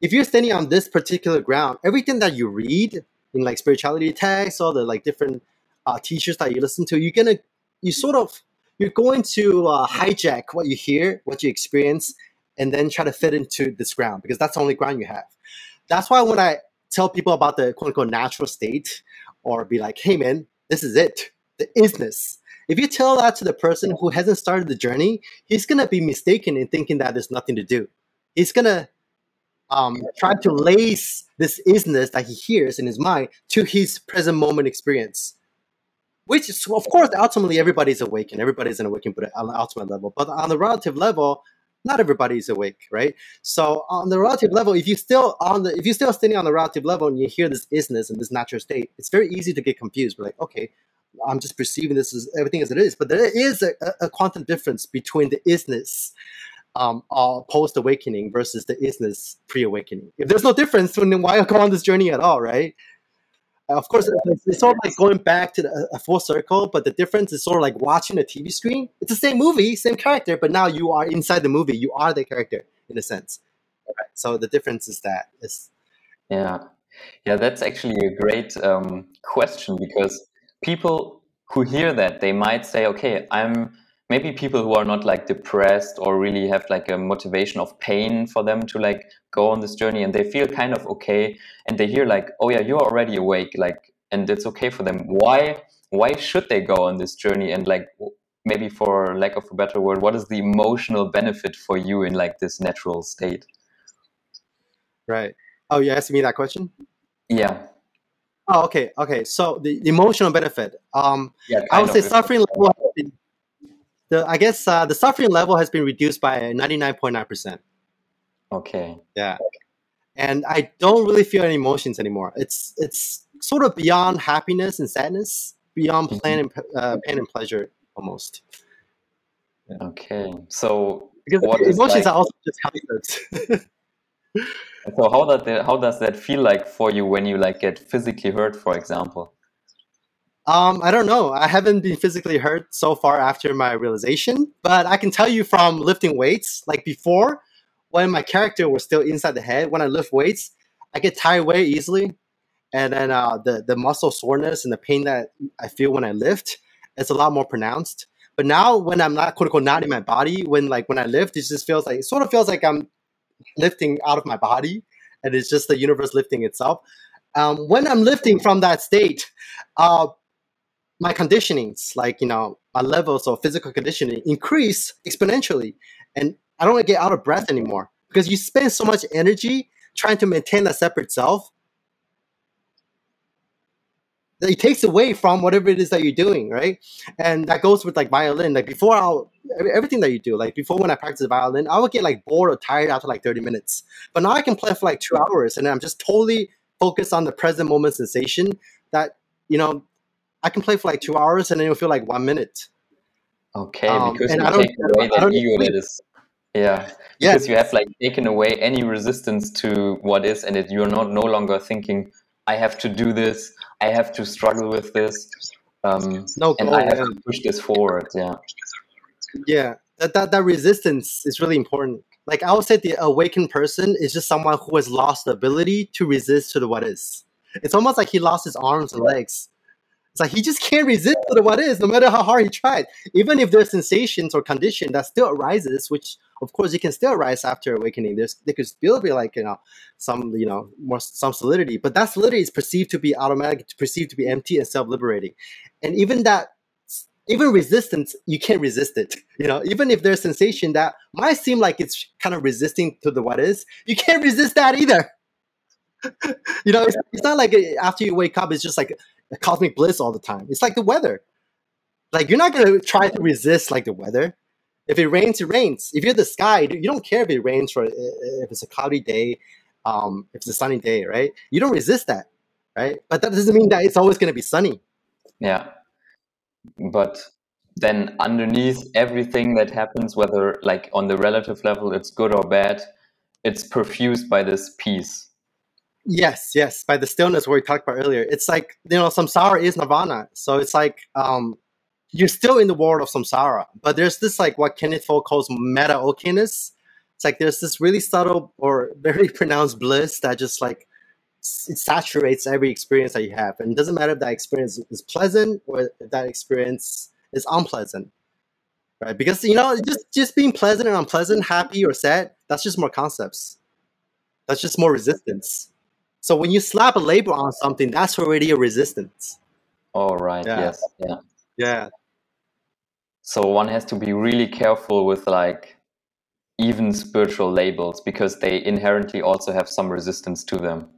if you're standing on this particular ground everything that you read in like spirituality texts all the like different uh, teachers that you listen to you're gonna you sort of you're going to uh, hijack what you hear what you experience and then try to fit into this ground because that's the only ground you have. That's why when i tell people about the quote unquote natural state or be like hey man this is it. The isness if you tell that to the person who hasn't started the journey he's gonna be mistaken in thinking that there's nothing to do. He's gonna um, try to lace this isness that he hears in his mind to his present moment experience which is, of course ultimately everybody's awakened. everybody's an awakened but on the ultimate level. But on the relative level not everybody is awake right so on the relative level if you still on the if you're still standing on the relative level and you hear this isness and this natural state it's very easy to get confused We're like okay i'm just perceiving this as everything as it is but there is a, a- quantum difference between the isness um, post awakening versus the isness pre awakening. If there's no difference, then why go on this journey at all, right? Of course, it's, it's sort of like going back to the, a full circle, but the difference is sort of like watching a TV screen. It's the same movie, same character, but now you are inside the movie. You are the character in a sense. Right? So the difference is that is Yeah, yeah, that's actually a great um, question because people who hear that they might say, okay, I'm maybe people who are not like depressed or really have like a motivation of pain for them to like go on this journey and they feel kind of okay and they hear like oh yeah you're already awake like and it's okay for them. Why why should they go on this journey and like maybe for lack of a better word what is the emotional benefit for you in like this natural state? Right. Oh you asked me that question? Yeah. Oh okay okay. So the, the emotional benefit um yeah i would say suffering level the I guess uh, the suffering level has been reduced by ninety nine point nine percent. Okay. Yeah, and I don't really feel any emotions anymore. It's it's sort of beyond happiness and sadness, beyond mm-hmm. pain and uh, pain and pleasure almost. Yeah. Okay, so because emotions like... are also just concepts. so how does that how does that feel like for you when you like get physically hurt, for example? Um, I don't know. I haven't been physically hurt so far after my realization, but I can tell you from lifting weights, like before, when my character was still inside the head, when I lift weights, I get tired way easily, and then uh, the the muscle soreness and the pain that I feel when I lift is a lot more pronounced. But now, when I'm not quote unquote not in my body, when like when I lift, it just feels like it sort of feels like I'm lifting out of my body, and it's just the universe lifting itself. Um, when I'm lifting from that state, uh, my conditionings, like you know, my levels of physical conditioning increase exponentially, and I don't get out of breath anymore because you spend so much energy trying to maintain a separate self that it takes away from whatever it is that you're doing, right? And that goes with like violin. Like before, I'll everything that you do. Like before, when I practice violin, I would get like bored or tired after like 30 minutes. But now I can play for like two hours, and I'm just totally focused on the present moment sensation. That you know, I can play for like two hours and then it'll feel like one minute. Okay, um, because you take away that ego that is yeah. Because you have like taken away any resistance to what is and it, you're not no longer thinking, I have to do this, I have to struggle with this. Um, no, and I have yeah. to push this forward. Yeah. Yeah. That, that that resistance is really important. Like I would say the awakened person is just someone who has lost the ability to resist to the what is. It's almost like he lost his arms and legs it's like he just can't resist to what is, no matter how hard he tried. Even if there's sensations or condition that still arises, which of course it can still arise after awakening. There's there could still be like you know some you know more some solidity, but that solidity is perceived to be automatic, perceived to be empty and self liberating, and even that. Even resistance, you can't resist it. You know, even if there's sensation that might seem like it's kind of resisting to the what is, you can't resist that either you know, it's, it's, not like eh, after you wake up, it's just like cosmic bliss all the time. It's like the weather. Like you're not gonna try to resist like the weather. If it rains, it rains. If you're the sky, you don't care if it rains for if it's a cloudy day, um, if it's a sunny day, right? You don't resist that, right? But that doesn't mean that it's always gonna be sunny. Yeah, but then underneath everything that happens, whether like on the relative level it's good or bad, it's perfused by this peace Yes, yes, by the stillness we talked about earlier. It's like, you know, samsara is nirvana. So it's like um you're still in the world of samsara, but there's this like what Kenneth Folk calls meta okayness. It's like there's this really subtle or very pronounced bliss that just like it saturates every experience that you have. And it doesn't matter if that experience is pleasant or if that experience is unpleasant. Right? Because you know, just just being pleasant and unpleasant, happy or sad, that's just more concepts. That's just more resistance. So when you slap a label on something, that's already a resistance. All right. Yeah. Yes. Yeah. Yeah. So one has to be really careful with like even spiritual labels because they inherently also have some resistance to them.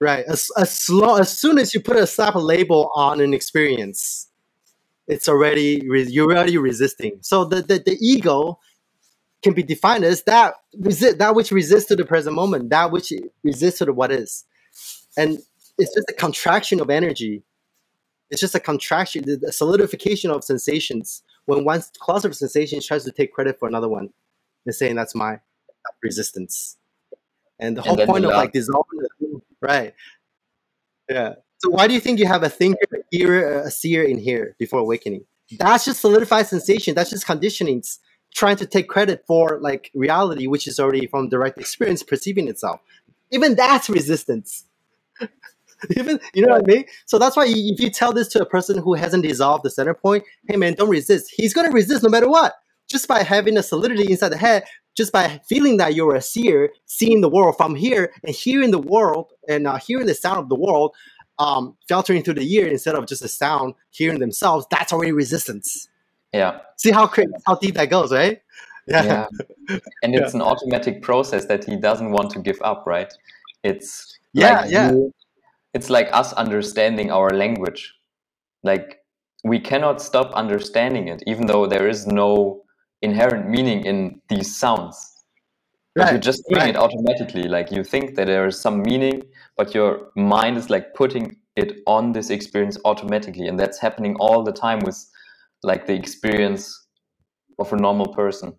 Right. As as, slow, as soon as you put a slap a label on an experience, it's already you're already resisting. So the, the, the ego can be defined as that resist that which resists to the present moment, that which resists to the what is, and it's just a contraction of energy. It's just a contraction, the solidification of sensations. When one cluster of sensations tries to take credit for another one, and saying that's my resistance, and the whole and point of like dissolving, the, right? Yeah. So why do you think you have a thinker, a hearer, a seer in here before awakening? That's just solidified sensation. That's just conditionings trying to take credit for like reality, which is already from direct experience perceiving itself. Even that's resistance. Even you know what I mean? So that's why if you tell this to a person who hasn't dissolved the center point, hey man, don't resist. He's gonna resist no matter what. Just by having a solidity inside the head, just by feeling that you're a seer, seeing the world from here and hearing the world and uh, hearing the sound of the world, um, filtering through the ear instead of just the sound hearing themselves, that's already resistance. Yeah. See how how deep that goes, right? Yeah. yeah. And it's yeah. an automatic process that he doesn't want to give up, right? It's yeah, like yeah. You, it's like us understanding our language. Like we cannot stop understanding it, even though there is no inherent meaning in these sounds. Right. You're just doing right. it automatically. Like you think that there is some meaning, but your mind is like putting it on this experience automatically, and that's happening all the time with like the experience of a normal person.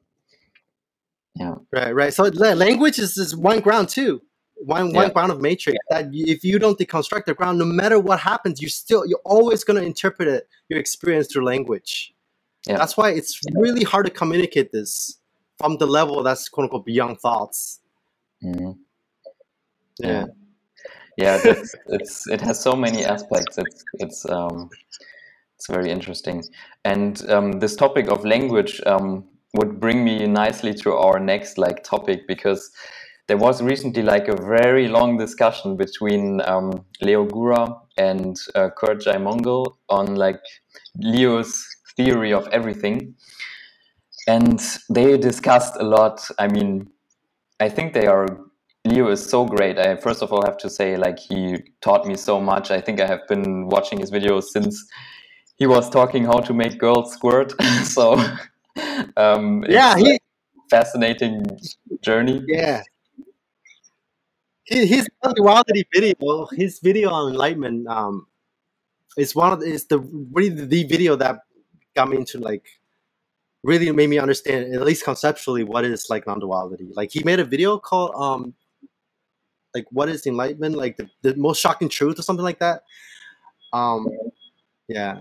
Yeah. Right. Right. So language is, is one ground too one one ground of matrix yeah. that if you don't deconstruct the ground no matter what happens you still you're always going to interpret it your experience through language yeah. that's why it's yeah. really hard to communicate this from the level that's quote unquote beyond thoughts mm-hmm. yeah yeah that's, it's it has so many aspects it's it's um it's very interesting and um, this topic of language um, would bring me nicely to our next like topic because there was recently like a very long discussion between um, Leo Gura and uh, Kurt Jaimungal on like Leo's theory of everything. And they discussed a lot. I mean, I think they are. Leo is so great. I first of all have to say, like, he taught me so much. I think I have been watching his videos since he was talking how to make girls squirt. so, um, yeah, he fascinating journey. Yeah, his duality video, his video on enlightenment, um, is one of the, is the really the video that got me into like really made me understand at least conceptually what is like non-duality. Like he made a video called um like what is enlightenment like the, the most shocking truth or something like that. Um yeah.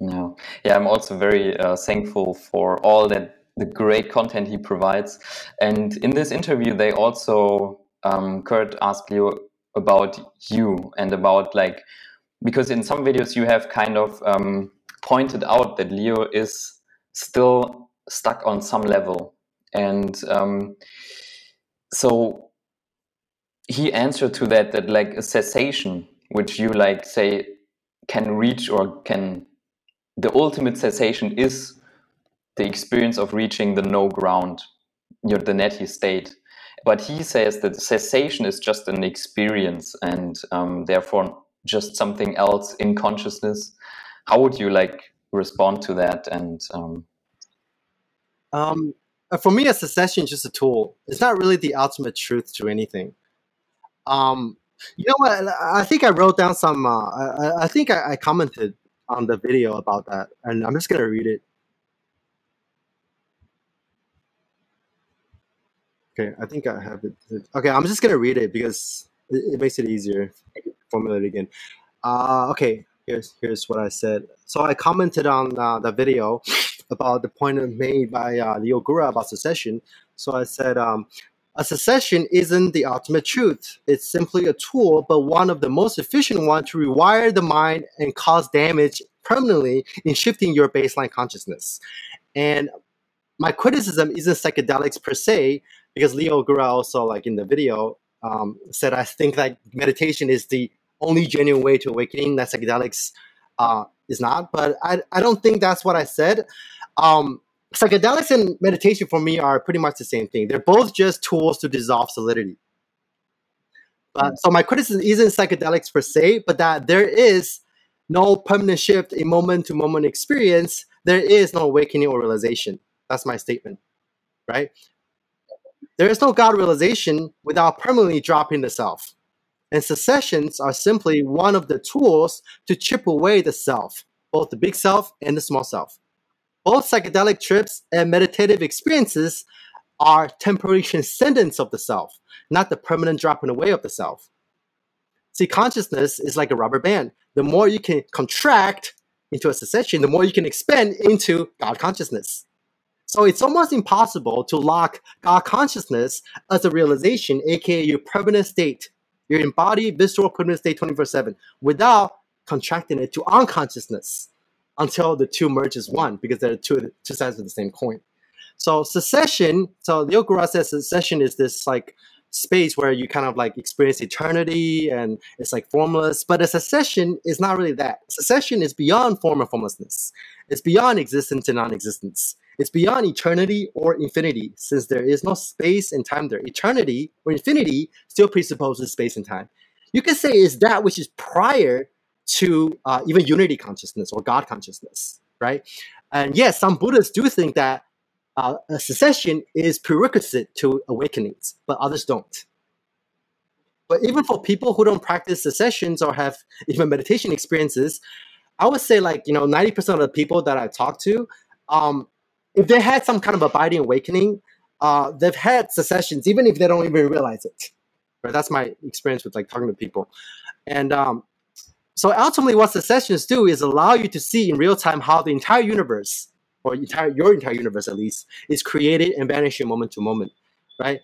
No. Yeah, I'm also very uh, thankful for all that the great content he provides. And in this interview, they also um, Kurt asked you about you and about like because in some videos you have kind of um, pointed out that Leo is still stuck on some level, and um, so he answered to that that like a cessation, which you like say can reach or can the ultimate cessation is the experience of reaching the no ground, you know, the neti state but he says that cessation is just an experience and um, therefore just something else in consciousness. How would you like respond to that? And um... Um, uh, for me, a cessation is just a tool. It's not really the ultimate truth to anything. Um, you know what? I think I wrote down some. Uh, I, I, think I, I commented on the video about that, and I'm just gonna read it. Okay, I think I have it. Okay, I'm just gonna read it because it, it makes it easier. Formulate again. Uh, okay, here's here's what I said. So I commented on uh, the video about the point made by uh, Leo Gura about cessation. So I said, um, a cessation isn't the ultimate truth. It's simply a tool, but one of the most efficient ones to rewire the mind and cause damage permanently in shifting your baseline consciousness. And my criticism isn't psychedelics per se, because Leo Gura also like in the video um, said I think that meditation is the only genuine way to awakening that psychedelics uh, is not. But I, I don't think that's what I said. Um, psychedelics and meditation for me are pretty much the same thing. They're both just tools to dissolve solidity. But, hmm. so my criticism isn't psychedelics per se, but that there is no permanent shift in moment to moment experience. There is no awakening or realization. That's my statement, right? There is no God realization without permanently dropping the self. And cessations are simply one of the tools to chip away the self, both the big self and the small self. Both psychedelic trips and meditative experiences are temporary transcendence of the self, not the permanent dropping away of the self. See, consciousness is like a rubber band. The more you can contract into a cessation, the more you can expand into God consciousness. So it's almost impossible to lock God consciousness as a realization, aka your permanent state your embodied visceral, permanent state 24 7 without contracting it to unconsciousness until the two merges one because they're two, two sides of the same coin. So cessation, so Leo Gura says cessation is this like space where you kind of like experience eternity and it's like formless. But a cessation is not really that. Cessation is beyond form and formlessness. It's beyond existence and non-existence. It's beyond eternity or infinity, since there is no space and time there. Eternity or infinity still presupposes space and time. You can say is that which is prior to uh, even unity consciousness or God consciousness, right? And yes, some Buddhists do think that uh, a cessation is prerequisite to awakenings, but others don't. But even for people who don't practice cessations or have even meditation experiences, I would say like you know ninety percent of the people that I talk to, um, if they had some kind of abiding awakening, uh, they've had cessations even if they don't even realize it. Right? That's my experience with like talking to people, and um, so ultimately, what the sessions do is allow you to see in real time how the entire universe, or entire your entire universe at least, is created and vanishing moment to moment, right?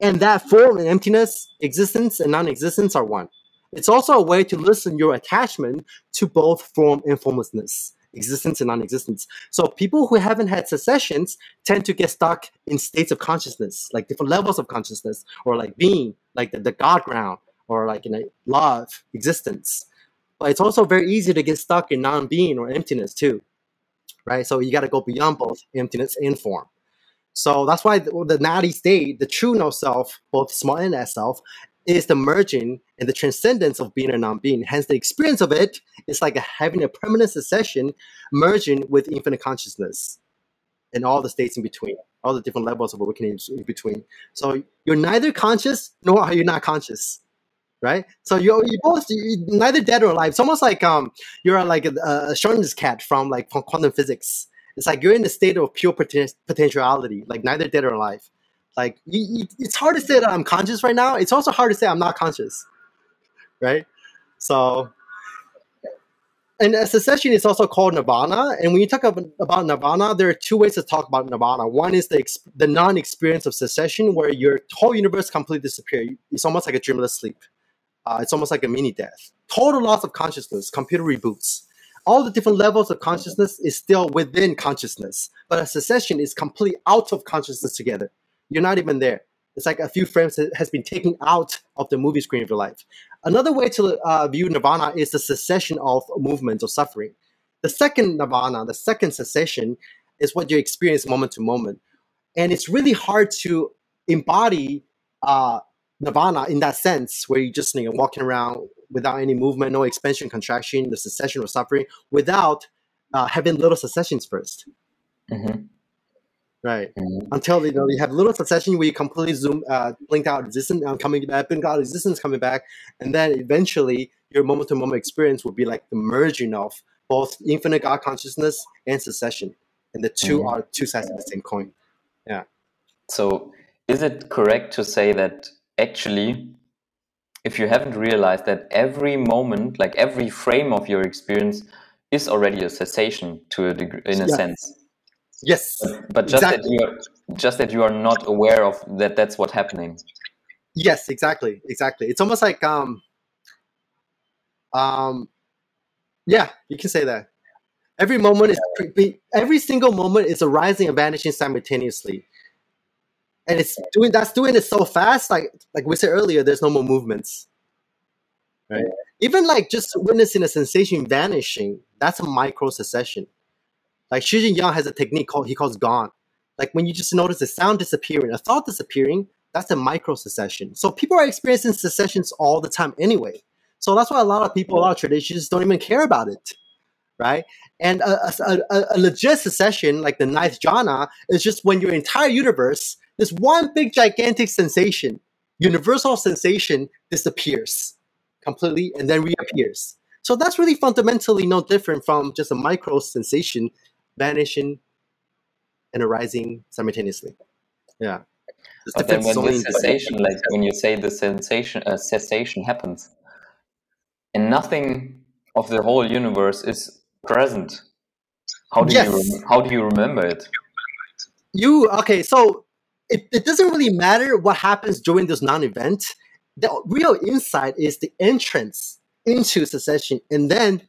And that form and emptiness, existence and non-existence are one. It's also a way to listen your attachment to both form and formlessness, existence and non-existence. So people who haven't had cessations tend to get stuck in states of consciousness, like different levels of consciousness, or like being, like the, the God ground, or like in a love, existence. But it's also very easy to get stuck in non-being or emptiness too, right? So you got to go beyond both emptiness and form. So that's why the, the state, the true no self, both small and S self, is the merging and the transcendence of being and non-being. Hence, the experience of it is like a, having a permanent cessation merging with infinite consciousness and all the states in between, all the different levels of awakening in between. So you're neither conscious nor are you not conscious right? So you're, you both you're neither dead or alive. It's almost like um you're like a, a Schrödinger's cat from like from quantum physics. It's like you're in the state of pure poten- potentiality, like neither dead or alive. Like you, you, it's hard to say that I'm conscious right now. It's also hard to say I'm not conscious, right? So, and a cessation is also called nirvana. And when you talk about, nirvana, there are two ways to talk about nirvana. One is the the non-experience of cessation, where your whole universe completely disappears. It's almost like a dreamless sleep uh, it's almost like a mini death. Total loss of consciousness, computer reboots. All the different levels of consciousness is still within consciousness, but a cessation is completely out of consciousness together. You're not even there. It's like a few frames has been taken out of the movie screen of your life. Another way to uh, view nirvana is the cessation of movement or suffering. The second nirvana, the second cessation, is what you experience moment to moment. And it's really hard to embody uh, nirvana in that sense, where you're just you know walking around without any movement, no expansion, contraction, the cessation of suffering, without uh, having little cessations 1st mm-hmm. Right. Mm-hmm. Until you know you have little cessation where you completely zoom, uh, blink out existence, and coming back, blink out existence, coming back, and then eventually your moment to moment experience will be like the merging of both infinite God consciousness and cessation, and the 2 mm-hmm. are two sides of the same coin. Yeah. So, is it correct to say that actually if you haven't realized that every moment like every frame of your experience is already a cessation to a degree in a yeah. sense. Yes. But, but just exactly. that you are just that you are not aware of that that's what's happening. Yes exactly exactly. It's almost like um um yeah you can say that. Every moment is every single moment is arising and vanishing simultaneously and it's doing that's doing it so fast. Like like we said earlier, there's no more movements. Right. Even like just witnessing a sensation vanishing, that's a micro cessation. Like Shinzen Young has a technique called he calls gone. Like when you just notice a sound disappearing, a thought disappearing, that's a micro cessation. So people are experiencing cessations all the time anyway. So that's why a lot of people, a lot of traditions don't even care about it, right? And a, a, a, a legit cessation, like the ninth jhana, is just when your entire universe this one big gigantic sensation, universal sensation, disappears completely and then reappears. So that's really fundamentally no different from just a micro sensation vanishing and arising simultaneously. Yeah. But then when the cessation, like when you say the sensation, uh, cessation happens, and nothing of the whole universe is present, how do yes. you how do you remember it? You okay? So it, it doesn't really matter what happens during this non-event the real insight is the entrance into cessation and then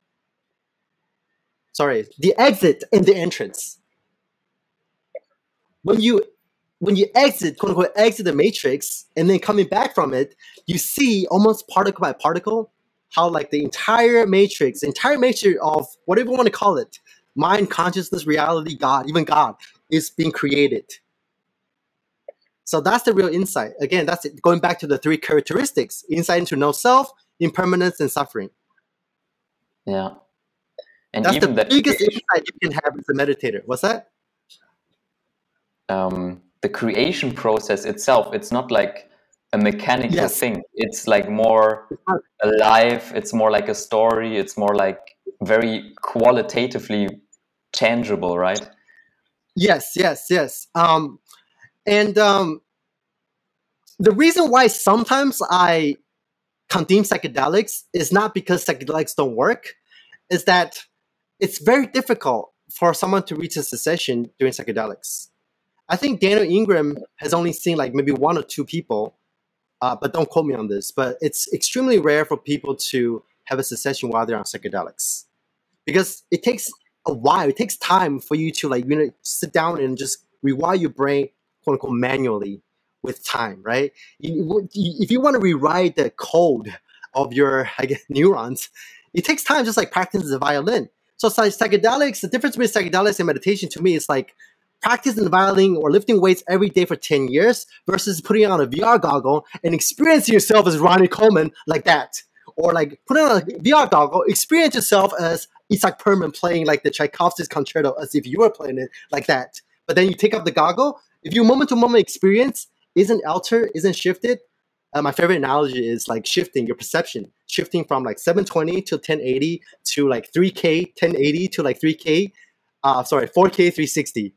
sorry the exit and the entrance when you when you exit quote unquote exit the matrix and then coming back from it you see almost particle by particle how like the entire matrix the entire matrix of whatever you want to call it mind consciousness reality god even god is being created so that's the real insight. Again, that's it. going back to the three characteristics: insight into no self, impermanence, and suffering. Yeah, and that's the biggest creation, insight you can have as a meditator. What's that? Um, the creation process itself. It's not like a mechanical yes. thing. It's like more alive. It's more like a story. It's more like very qualitatively tangible, right? Yes, yes, yes. Um, and um, the reason why sometimes I condemn psychedelics is not because psychedelics don't work, is that it's very difficult for someone to reach a cessation during psychedelics. I think Daniel Ingram has only seen like maybe one or two people, uh, but don't quote me on this. But it's extremely rare for people to have a cessation while they're on psychedelics, because it takes a while. It takes time for you to like you know sit down and just rewire your brain quote unquote manually with time, right? If you want to rewrite the code of your I guess, neurons, it takes time, just like practicing the violin. So psychedelics, the difference between psychedelics and meditation to me is like practicing violin or lifting weights every day for 10 years versus putting on a VR goggle and experiencing yourself as Ronnie Coleman like that. Or like putting on a VR goggle, experience yourself as Isaac Perlman playing like the Tchaikovsky's concerto as if you were playing it like that. But then you take up the goggle if your moment to moment experience isn't altered, isn't shifted, uh, my favorite analogy is like shifting your perception, shifting from like 720 to 1080 to like 3K 1080 to like 3K, uh, sorry, 4K 360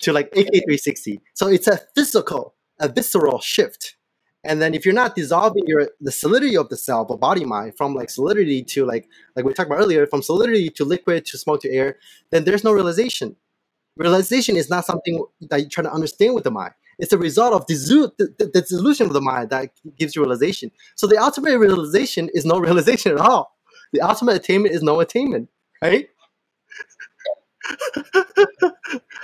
to like 8K 360. So it's a physical, a visceral shift. And then if you're not dissolving your the solidity of the self or body mind from like solidity to like like we talked about earlier, from solidity to liquid to smoke to air, then there's no realization. Realization is not something that you're trying to understand with the mind. It's a result of the, the, the dissolution of the mind that gives you realization. So the ultimate realization is no realization at all. The ultimate attainment is no attainment, right?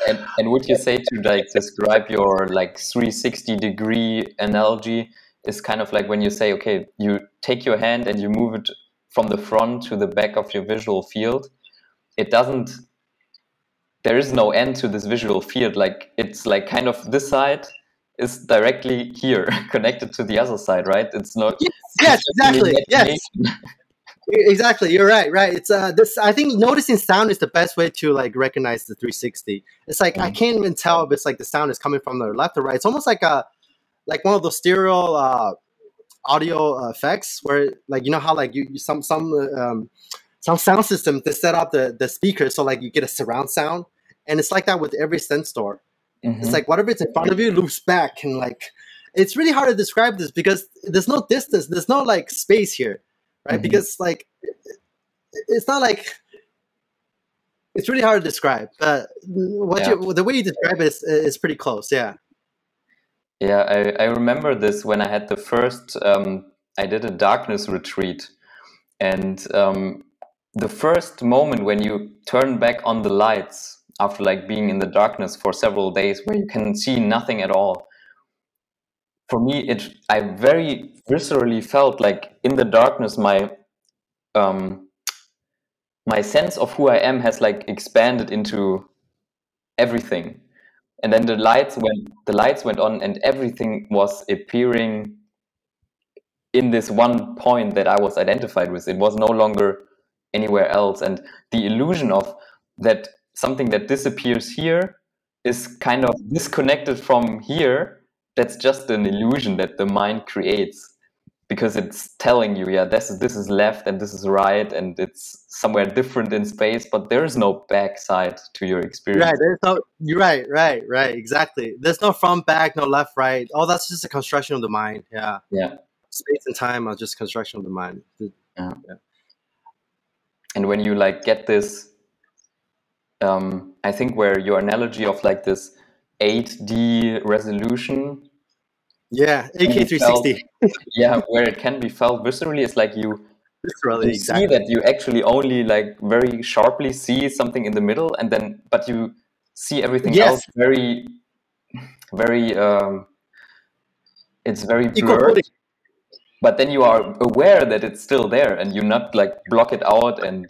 And, and would you say to like describe your like 360 degree analogy is kind of like when you say okay you take your hand and you move it from the front to the back of your visual field it doesn't there is no end to this visual field. Like it's like kind of this side is directly here connected to the other side, right? It's not. Yes, yes exactly. Yes. Exactly you're right right it's uh this i think noticing sound is the best way to like recognize the 360 it's like mm. i can't even tell if it's like the sound is coming from the left or right it's almost like a like one of those stereo uh audio effects where like you know how like you some some um some sound system to set up the the speaker so like you get a surround sound and it's like that with every Sensor. Mm-hmm. It's like whatever it's in front of you loops back, and like it's really hard to describe this because there's no distance, there's no like space here, right? Mm-hmm. Because like it's not like it's really hard to describe. But what yeah. you, the way you describe it is, is pretty close. Yeah. Yeah, I, I remember this when I had the first. Um, I did a darkness retreat, and um, the first moment when you turn back on the lights after like being in the darkness for several days where you can see nothing at all for me it i very viscerally felt like in the darkness my um my sense of who i am has like expanded into everything. And then the lights went the lights went on and everything was appearing in this one point that i was identified with. It was no longer anywhere else. And the illusion of that something that disappears here is kind of disconnected from here that's just an illusion that the mind creates because it's telling you yeah this is this is left and this is right and it's somewhere different in space but there is no backside to your experience. Right there's no you're right right right exactly. There's no front back no left right. Oh that's just a construction of the mind yeah. Yeah. Space and time are just construction of the mind. Yeah. yeah. and when you like get this um, I think where your analogy of like this 8D resolution Yeah, can be felt. AK360. Yeah, where it can be felt viscerally It's like you Viscerally, you see that you actually only like very sharply see something in the middle, and then but you see everything Yes, else very very um, it's very blurred. But then you are aware that it's still there, and you not like block it out and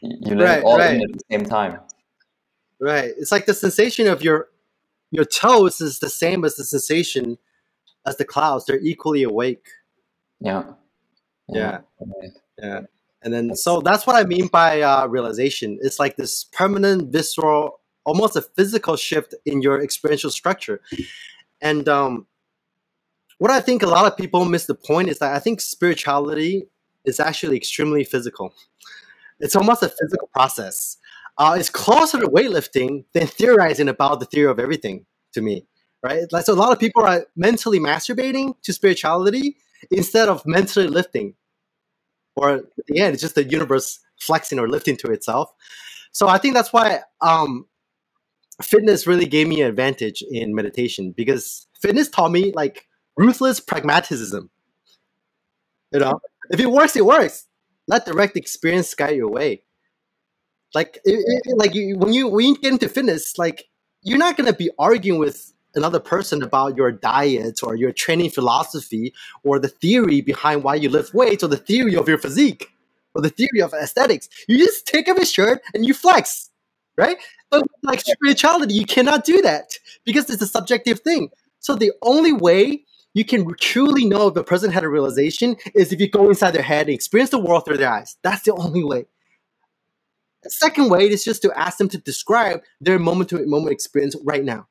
you let it Right, all in at the same time. Right. It's like the sensation of your your toes is the same as the sensation as the clouds. They're equally awake. Yeah, yeah, Yeah, yeah. And then so that's what I mean by uh, realization. It's like this permanent, visceral, almost a physical shift in your experiential structure. And um, what I think a lot of people miss the point is that I think spirituality is actually extremely physical. It's almost a physical process. Uh, it's closer to weightlifting than theorizing about the theory of everything to me, right? Like, so a lot of people are mentally masturbating to spirituality instead of mentally lifting, or at the end, it's just the universe flexing or lifting to itself. So I think that's why um, fitness really gave me an advantage in meditation because fitness taught me like ruthless pragmatism. You know, if it works, it works. Let direct experience guide your way. Like, it, it, like you, when you when you get into fitness, like you're not gonna be arguing with another person about your diet or your training philosophy or the theory behind why you lift weights or the theory of your physique or the theory of aesthetics. You just take off your shirt and you flex, right? But like spirituality, you cannot do that because it's a subjective thing. So the only way you can truly know if a person had a realization is if you go inside their head and experience the world through their eyes. That's the only way. The second way is just to ask them to describe their moment to moment experience right now.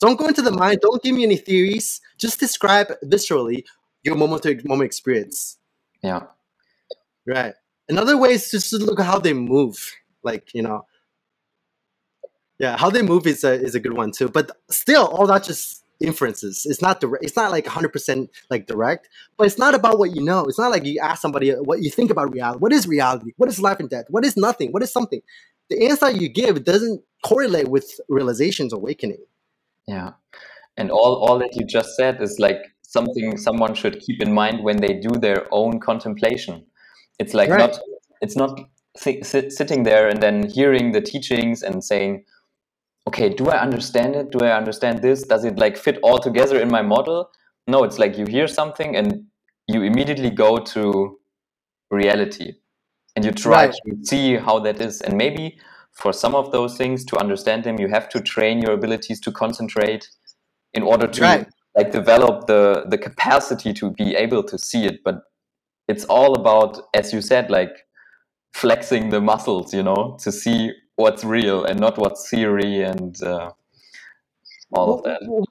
Don't go into the mind, don't give me any theories, just describe viscerally your moment to moment experience. yeah, Right. Another way is just to look at how they move. Like, you know, yeah, how they move is a is a good one too. But still, all that just inferences. It's not direct. It's not like hundred percent like direct. But it's not about what you know. It's not like you ask somebody what you think about reality. What is reality? What is life and death? What is nothing? What is something? The answer you give doesn't correlate with realizations awakening. yeah. And all all that you just said is like something someone should keep in mind when they do their own contemplation. It's like Right. not it's not si- sit, sitting there and then hearing the teachings and saying, okay, do I understand it? Do I understand this? Does it like fit all together in my model? No, it's like you hear something and you immediately go to reality and you try Right. to see how that is. And maybe for some of those things to understand them, you have to train your abilities to concentrate in order to Right. like develop the the capacity to be able to see it. But it's all about, as you said, like flexing the muscles, you know, to see what's real and not what's theory and uh, all of that. well,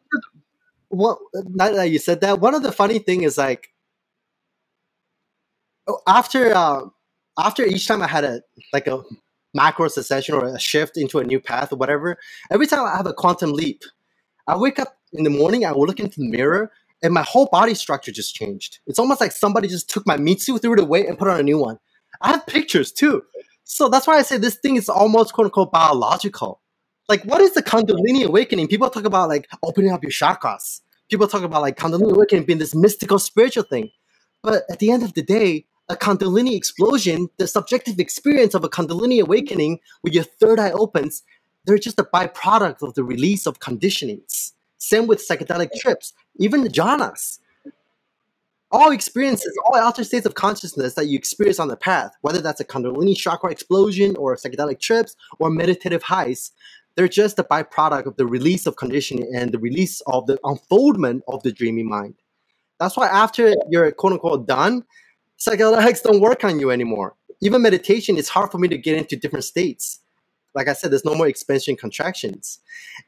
well, now that you said that, one of the funny thing is like oh, after uh, after each time I had a like a macro cessation or a shift into a new path or whatever, every time I have a quantum leap, I wake up in the morning, I will look into the mirror, and my whole body structure just changed. It's almost like somebody just took my mitsu, threw it away, and put on a new one. I have pictures too. So that's why I say this thing is almost quote unquote biological. Like, what is the Kundalini awakening? People talk about like opening up your chakras. People talk about like Kundalini awakening being this mystical spiritual thing. But at the end of the day, a Kundalini explosion, the subjective experience of a Kundalini awakening where your third eye opens, they're just a byproduct of the release of conditionings. Same with psychedelic trips, even the jhanas. All experiences, all altered states of consciousness that you experience on the path, whether that's a Kundalini chakra explosion or psychedelic trips or meditative highs, they're just a byproduct of the release of conditioning and the release of the unfoldment of the dreaming mind. That's why after you're quote unquote done, psychedelics don't work on you anymore. Even meditation, it's hard for me to get into different states. Like I said, there's no more expansion contractions.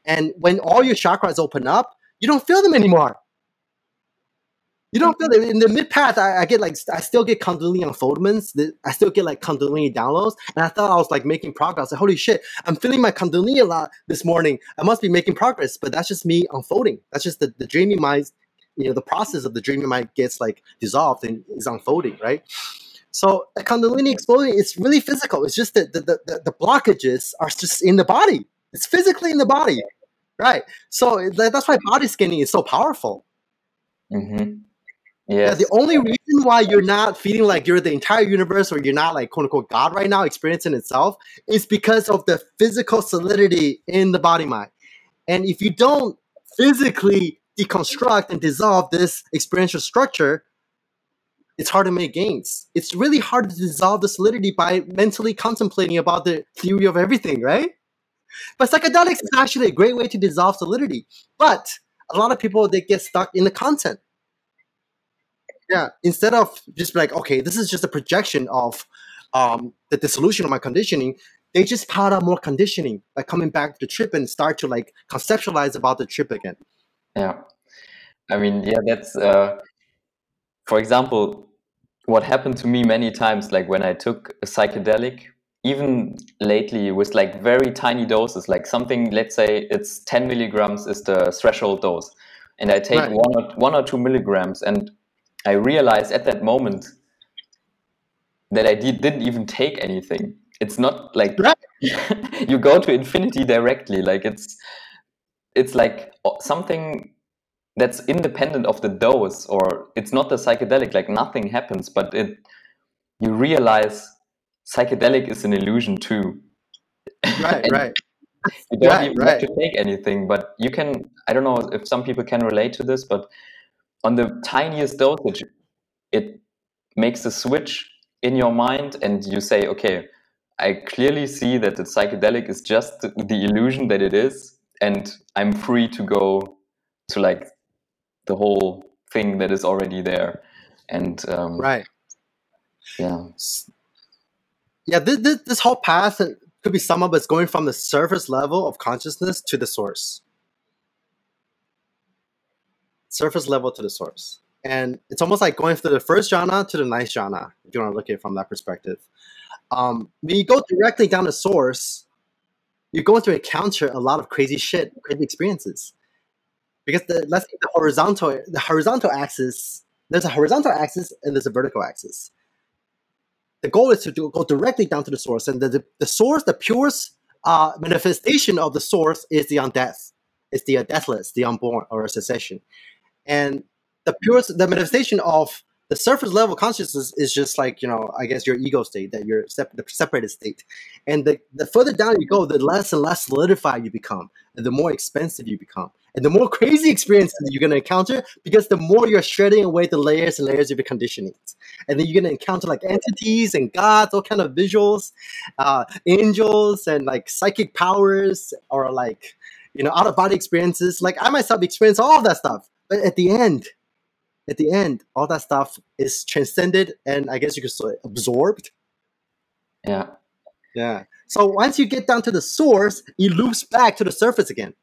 And when all your chakras open up, you don't feel them anymore. You don't feel it in the mid path. I, I get like I still get Kundalini unfoldments. I still get like Kundalini downloads, and I thought I was like making progress. Like holy shit, I'm feeling my Kundalini a lot this morning. I must be making progress, but that's just me unfolding. That's just the, the dreaming mind. You know, the process of the dreaming mind gets like dissolved and is unfolding, right? So a Kundalini explosion is really physical. It's just that the, the, the, the blockages are just in the body. It's physically in the body. right. So that's why body scanning is so powerful. Mm-hmm. Yeah, the only reason why you're not feeling like you're the entire universe or you're not like quote unquote God right now experiencing itself is because of the physical solidity in the body mind. And if you don't physically deconstruct and dissolve this experiential structure, it's hard to make gains. It's really hard to dissolve the solidity by mentally contemplating about the theory of everything, right? But psychedelics is actually a great way to dissolve solidity. But a lot of people they get stuck in the content. Yeah, instead of just like, okay, this is just a projection of um, the dissolution of my conditioning, they just pile out more conditioning by coming back to the trip and start to like conceptualize about the trip again. Yeah. I mean, yeah, that's, uh, for example, what happened to me many times, like when I took a psychedelic, even lately with like very tiny doses, like something, let's say it's 10 milligrams is the threshold dose. And I take Right. one or one or two milligrams, and I realized at that moment that I did, didn't even take anything. It's not like Right. you go to infinity directly. Like it's it's like uh, something that's independent of the dose, or it's not the psychedelic. Like nothing happens, but it you realize psychedelic is an illusion too. Right, right. you don't Right, even right. have to take anything, but you can. I don't know if some people can relate to this, but on the tiniest dosage, it makes a switch in your mind, and you say, "Okay, I clearly see that the psychedelic is just the, illusion that it is, and I'm free to go to like the whole thing that is already there." And um, Right. yeah, Yeah, this, this, this whole path could be summed up as going from the surface level of consciousness to the source. Surface level to the source. And it's almost like going from the first jhana to the ninth jhana, if you want to look at it from that perspective. Um, when you go directly down the source, you're going to encounter a lot of crazy shit, crazy experiences. Because the let's say the horizontal the horizontal axis, there's a horizontal axis and there's a vertical axis the goal is to do, go directly down to the source, and the, the, the source, the purest uh, manifestation of the source is the undeath. It's the deathless, the unborn, or a cessation. And the purest, the manifestation of the surface level consciousness is just like you know, I guess your ego state, that you're sep- the separated state. And the, the further down you go, the less and less solidified you become, and the more expensive you become, and the more crazy experiences you're going to encounter because the more you're shredding away the layers and layers of your conditionings and then you're gonna encounter like entities and gods, all kind of visuals, uh, angels and like psychic powers, or like you know out of body experiences. Like I myself experienced all of that stuff, but at the end, at the end, all that stuff is transcended and I guess you could say absorbed. yeah, Yeah. So once you get down to the source, it loops back to the surface again.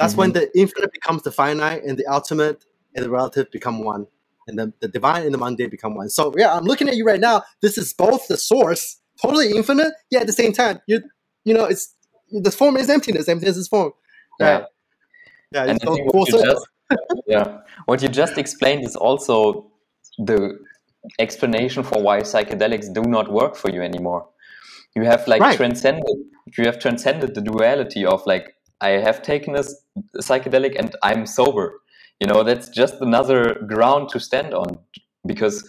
That's when mm-hmm. the infinite becomes the finite and the ultimate and the relative become one. And the, the divine and the mundane become one. So yeah, I'm looking at you right now. This is both the source, totally infinite, yet at the same time, you you know, it's the form is emptiness, emptiness is form. yeah. Right. Yeah, and it's I goes think full what you just yeah what you just explained is also the explanation for why psychedelics do not work for you anymore. You have like Right. transcended you have transcended the duality of like i have taken a psychedelic and i'm sober. You know that's just another ground to stand on because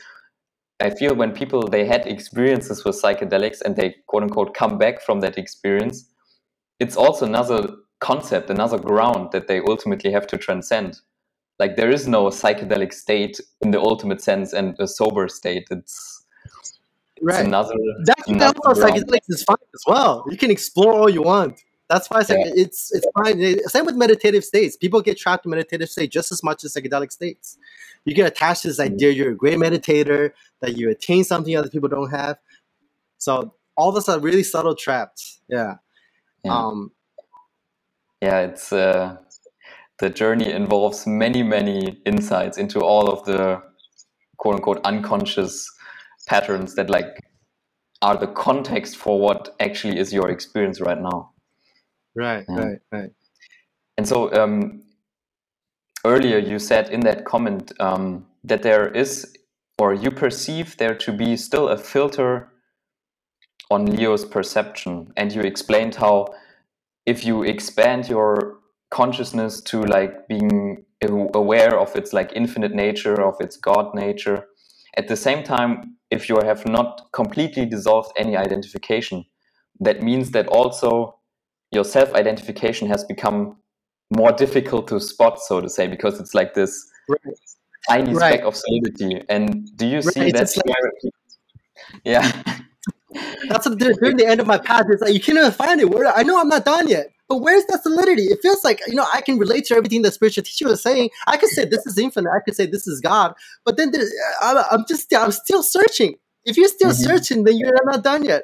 i feel when people they had experiences with psychedelics and they quote unquote come back from that experience it's also another concept, another ground that they ultimately have to transcend. Like there is no psychedelic state in the ultimate sense and a sober state. It's, it's Right. another. That another of ground. psychedelics is fine as well. You can explore all you want. That's why psych- it's it's fine. Same with meditative states. People get trapped in meditative state just as much as psychedelic states. You get attached to this Mm-hmm. idea you're a great meditator, that you attain something other people don't have. So all those are really subtle traps. Yeah. Yeah. Um, yeah, it's uh, the journey involves many, many insights into all of the quote unquote unconscious patterns that like are the context for what actually is your experience right now. right, Yeah. right, right. And so um, earlier you said in that comment um, that there is, or you perceive there to be still a filter on Leo's perception, and you explained how if you expand your consciousness to like being aware of its like infinite nature of its god nature at the same time if you have not completely dissolved any identification that means that also your self identification has become more difficult to spot so to say because it's like this right. tiny right. speck of solidity and do you see right. that like, yeah that's what, during the end of my path it's like you can't even find it where i know i'm not done yet but where's that solidity? It feels like you know I can relate to everything the spiritual teacher was saying. I could say this is infinite. I could say this is God. But then I'm just I'm still searching. If you're still mm-hmm. searching, then you're not done yet.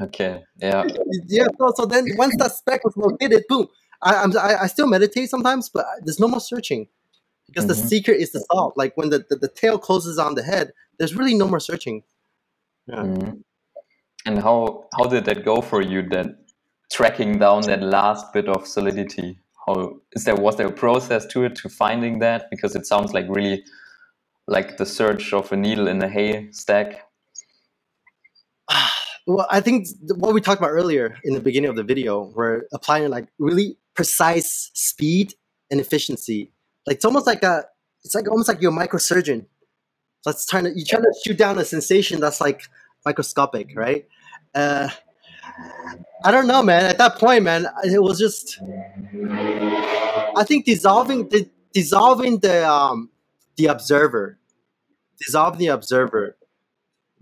Okay. Yeah. Yeah. So, so then once that speck was located, boom. I, I'm I, I still meditate sometimes, but there's no more searching because mm-hmm. the secret is the solve. Like when the, the, the, tail closes on the head, there's really no more searching. Yeah. Mm-hmm. And how how did that go for you That tracking down that last bit of solidity? How is there was there a process to it to finding that? Because it sounds like really like the search of a needle in a haystack. Well, I think what we talked about earlier in the beginning of the video, we're applying like really precise speed and efficiency. Like it's almost like a, it's like almost like you're a microsurgeon. It's trying to you're trying to shoot down a sensation that's like microscopic, right? Uh, I don't know, man. At that point, man, it was just. I think dissolving the dissolving the um the observer, dissolving the observer,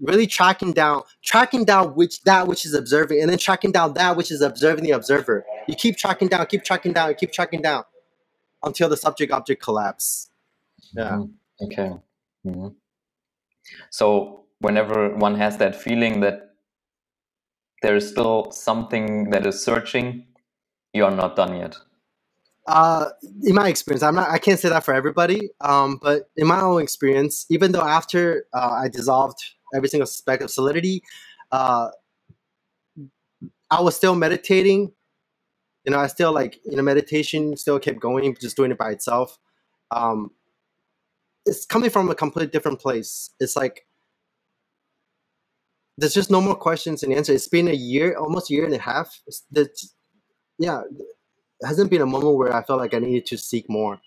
really tracking down tracking down which that which is observing, and then tracking down that which is observing the observer. You keep tracking down, keep tracking down, keep tracking down, until the subject object collapse. Yeah. Mm-hmm. Okay. Mm-hmm. So whenever one has that feeling that there is still something that is searching, you are not done yet. Uh, in my experience, I'm not. I can't say that for everybody. Um, but in my own experience, even though after uh, I dissolved every single speck of solidity, uh, I was still meditating. You know, I still like you know meditation still kept going, just doing it by itself. Um, it's coming from a completely different place. It's like there's just no more questions and answers. It's been a year, almost a year and a half. That's, yeah, hasn't been a moment where I felt like I needed to seek more.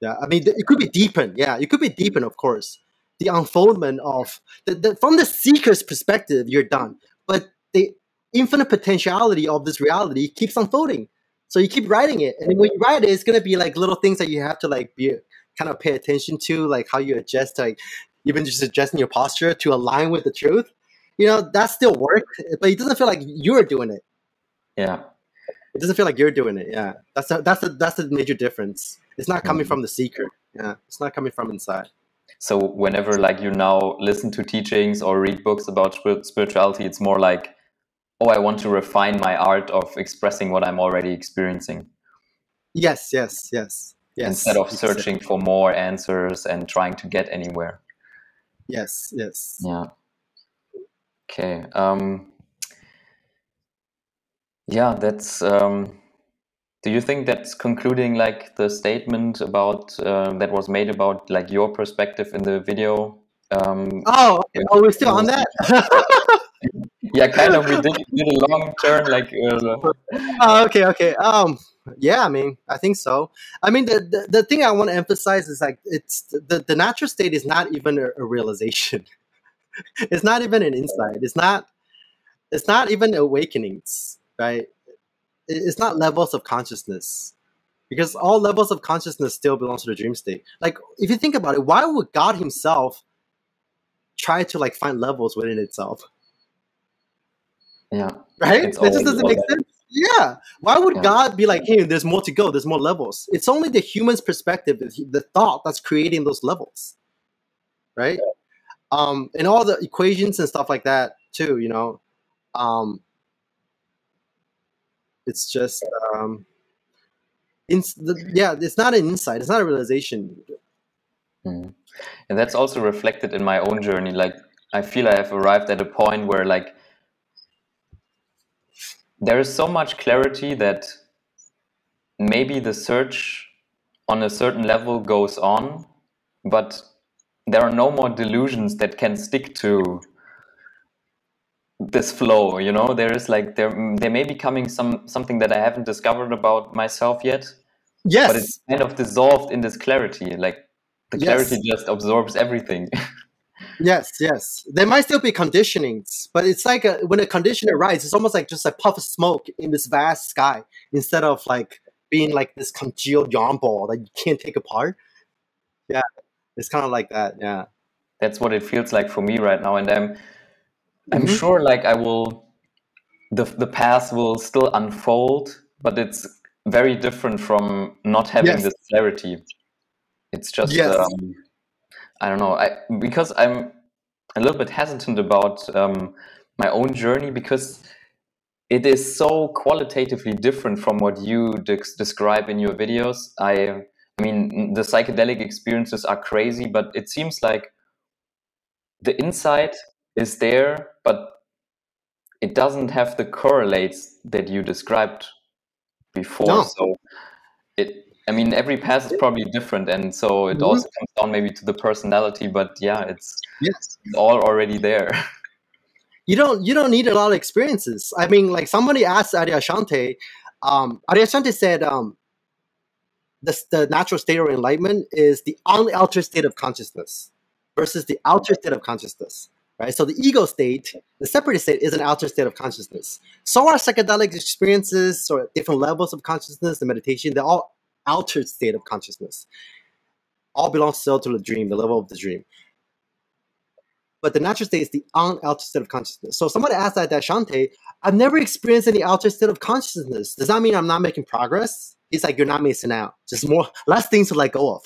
Yeah, I mean, it could be deepened. Yeah, it could be deepened, of course. The unfoldment of the, the from the seeker's perspective, you're done. But the infinite potentiality of this reality keeps unfolding. So you keep writing it, and when you write it, it's gonna be like little things that you have to like be kind of pay attention to, like how you adjust, like even just adjusting your posture to align with the truth you know, that still work, but it doesn't feel like you're doing it. Yeah. It doesn't feel like you're doing it. Yeah. That's a, that's a, that's the major difference. It's not coming mm-hmm. from the seeker. Yeah. It's not coming from inside. So whenever like you now listen to teachings or read books about spirituality, it's more like, oh, I want to refine my art of expressing what I'm already experiencing. Yes, yes, yes. Yes. Instead of searching for more answers and trying to get anywhere. Yes, yes. Yeah. Okay. Um, yeah, that's. Um, do you think that's concluding like the statement about uh, that was made about like your perspective in the video? Um, oh, okay. oh, we're still on that. yeah, kind of. We did, did a long turn, like. Uh, oh, okay, okay. Um, yeah, I mean, I think so. I mean, the the, the thing I want to emphasize is like it's the the natural state is not even a, a realization. it's not even an insight. It's not. It's not even awakenings, right? It's not levels of consciousness, because all levels of consciousness still belongs to the dream state. Like, if you think about it, why would God Himself try to like find levels within itself? Yeah. Right. It just doesn't make sense. Yeah. Why would yeah. God be like, hey, there's more to go, there's more levels? It's only the human's perspective, the thought that's creating those levels. Right? Yeah um, and all the equations and stuff like that too. You know, um, it's just um, the, yeah, it's not an insight. It's not a realization. Mm. And that's also reflected in my own journey. Like I feel I have arrived at a point where like there is so much clarity that maybe the search on a certain level goes on, but there are no more delusions that can stick to this flow. You know, there is like there there may be coming some something that I haven't discovered about myself yet. Yes, but it's kind of dissolved in this clarity. Like the clarity yes, just absorbs everything. yes, yes. There might still be conditionings, but it's like a, when a condition arises, it's almost like just a puff of smoke in this vast sky instead of like being like this congealed yarn ball that you can't take apart. Yeah, it's kind of like that. Yeah. That's what it feels like for me right now, and I'm I'm hmm sure like I will the the path will still unfold, but it's very different from not having Yes. this clarity. It's just Yes. um, I don't know. I because I'm a little bit hesitant about um, my own journey because it is so qualitatively different from what you dex describe in your videos. I I mean the psychedelic experiences are crazy, but it seems like the insight is there, but it doesn't have the correlates that you described before. No. So it, I mean, every path is probably different, and so it Mhm. also comes down maybe to the personality. But yeah, it's Yes. it's all already there. You don't you don't need a lot of experiences. I mean, like somebody asked Adyashanti, um, Adyashanti said um, the, the natural state of enlightenment is the unaltered state of consciousness versus the altered state of consciousness. Right. So the ego state, the separate state, is an altered state of consciousness. So our psychedelic experiences or different levels of consciousness, the meditation, they're all altered state of consciousness. All belongs still to the dream, the level of the dream. But the natural state is the unaltered state of consciousness. So somebody asked Adyashanti, I've never experienced any altered state of consciousness. Does that mean I'm not making progress? He's like, you're not missing out. Just more less things to let go of.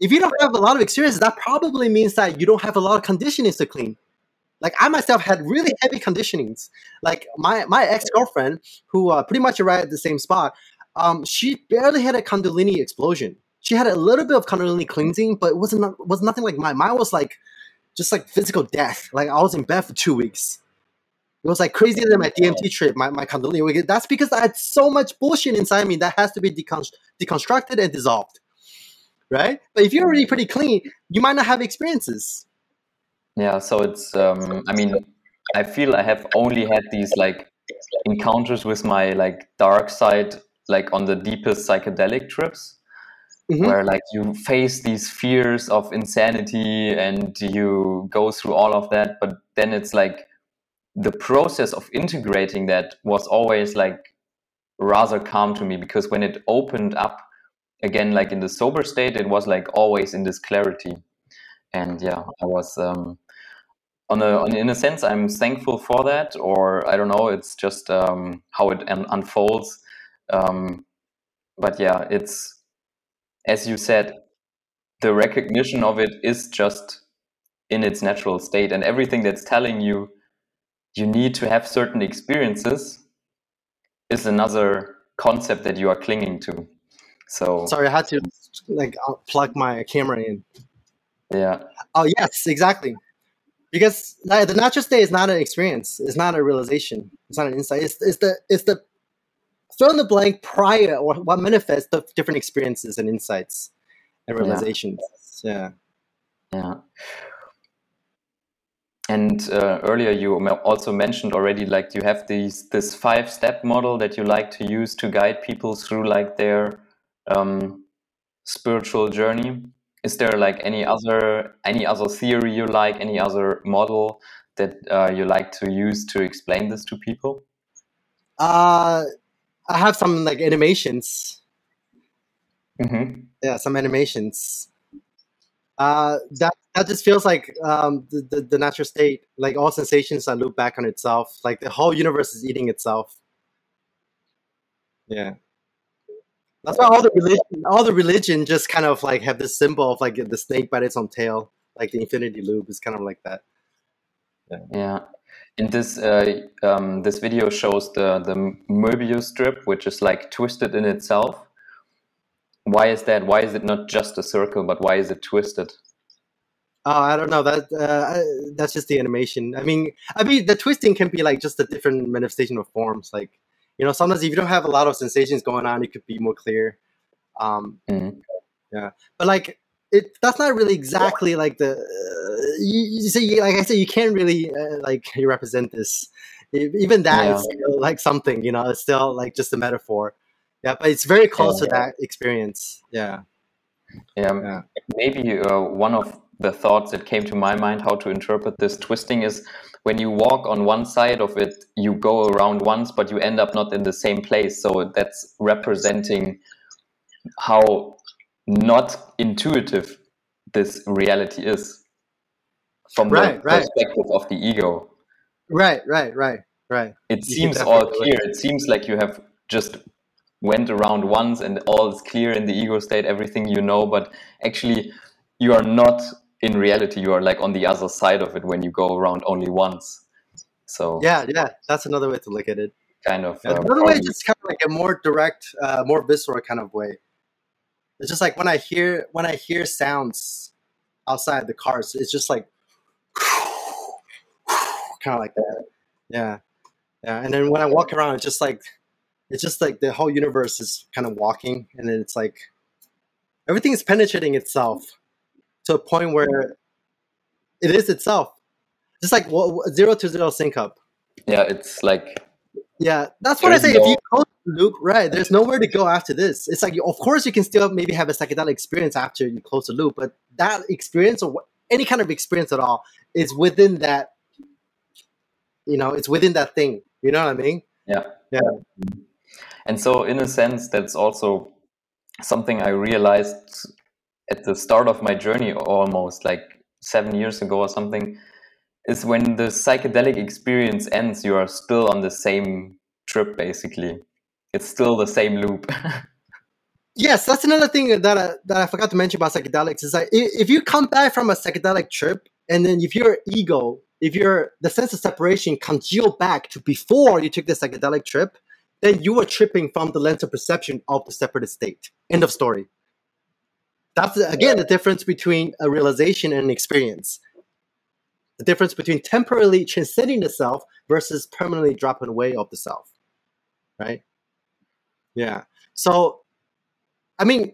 If you don't have a lot of experiences, that probably means that you don't have a lot of conditionings to clean. Like I myself had really heavy conditionings. Like my my ex girlfriend, who uh, pretty much arrived at the same spot, um, she barely had a Kundalini explosion. She had a little bit of Kundalini cleansing, but it wasn't was nothing like mine. Mine was like just like physical death. Like I was in bed for two weeks. It was like crazier than my DMT trip, my, my Kundalini. That's because I had so much bullshit inside me that has to be decon- deconstructed and dissolved. Right? But if you're already pretty clean, you might not have experiences. yeah, so it's. Um, I mean, I feel I have only had these like encounters with my like dark side, like on the deepest psychedelic trips. Mhm. where like you face these fears of insanity and you go through all of that but then it's like the process of integrating that was always like rather calm to me because when it opened up again like in the sober state it was like always in this clarity. And yeah i was um on a on, in a sense i'm thankful for that or i don't know it's just um how it un- unfolds. Um but yeah it's as you said the recognition of it is just in its natural state and everything that's telling you you need to have certain experiences is another concept that you are clinging to so Sorry, I had to like uh, plug my camera in. yeah Oh yes, exactly. Because the natural state is not an experience. It's not a realization. It's not an insight. It's, it's the it's the fill in the blank prior or what manifests the different experiences and insights and yeah realizations. Yeah. yeah and uh, earlier you also mentioned already like you have these this five step model that you like to use to guide people through like their um, spiritual journey is there like any other any other theory you like any other model that uh, you like to use to explain this to people Uh, I have some like animations. hmm Yeah, some animations. Uh, that that just feels like um, the, the the natural state. Like all sensations are loop back on itself. Like the whole universe is eating itself. Yeah. That's why all the religion, all the religion, just kind of like have this symbol of like the snake bite its own tail, like the infinity loop is kind of like that. Yeah. yeah and this uh, um, this video shows the the Möbius strip which is like twisted in itself why is that why is it not just a circle but why is it twisted Oh, I don't know that. Uh, that's just the animation. I mean, I mean, the twisting can be like just a different manifestation of forms. Like, you know, sometimes if you don't have a lot of sensations going on, it could be more clear. Um, Mhm. yeah, but like, it that's not really exactly like the. Uh, you, you see, like I said, you can't really uh, like represent this. Even that Yeah. is still like something, you know. It's still like just a metaphor. Yeah, but it's very close to Yeah. that experience. Yeah. Yeah, Yeah. maybe uh, one of the thoughts that came to my mind how to interpret this twisting is when you walk on one side of it, you go around once, but you end up not in the same place. So that's representing how not intuitive this reality is from Right, the right. perspective of the ego. Right. Right. Right. Right. It You seems all clear. It seems like you have just went around once and all is clear in the ego state, everything you know, but actually you are not in reality. You are like on the other side of it when you go around only once. So Yeah. Yeah. That's another way to look at it. kind of Yeah, uh, another way just kind of like a more direct, uh, more visceral kind of way. It's just like when I hear when I hear sounds outside the cars, it's just like kind of like that. Yeah, yeah. And then when I walk around, it's just like it's just like the whole universe is kind of walking, and then it's like everything is penetrating itself to a point where it is itself. Just like wa- zero to zero sync up. yeah, it's like Yeah, that's what I say. If you close the loop, right, there's nowhere to go after this. It's like, of course, you can still maybe have a psychedelic experience after you close the loop, but that experience or any kind of experience at all is within that. You know, it's within that thing. You know what I mean? Mm-hmm. And so, in a sense, that's also something I realized at the start of my journey, almost like seven years ago or something, is when the psychedelic experience ends, you are still on the same trip, basically. It's still the same loop. Yes, that's another thing that I, that I forgot to mention about psychedelics is that if you come back from a psychedelic trip and then if your ego, if your the sense of separation congealed back to before you took the psychedelic trip, then you were tripping from the lens of perception of the separate state. End of story. That's again the difference between a realization and an experience. The difference between temporarily transcending the self versus permanently dropping away of the self. Right? Yeah. So I mean,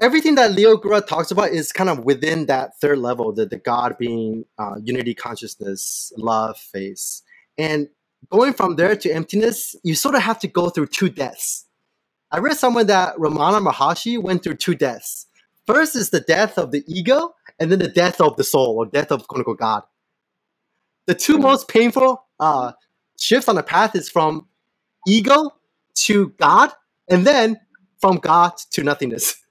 everything that Leo Gura talks about is kind of within that third level, the, the God being uh, unity consciousness, love, face. And going from there to emptiness, you sort of have to go through two deaths. I read somewhere that Ramana Maharshi went through two deaths. First is the death of the ego, and then the death of the soul, or death of quote unquote God. The two most painful uh, shifts on the path is from ego to God, and then from God to nothingness.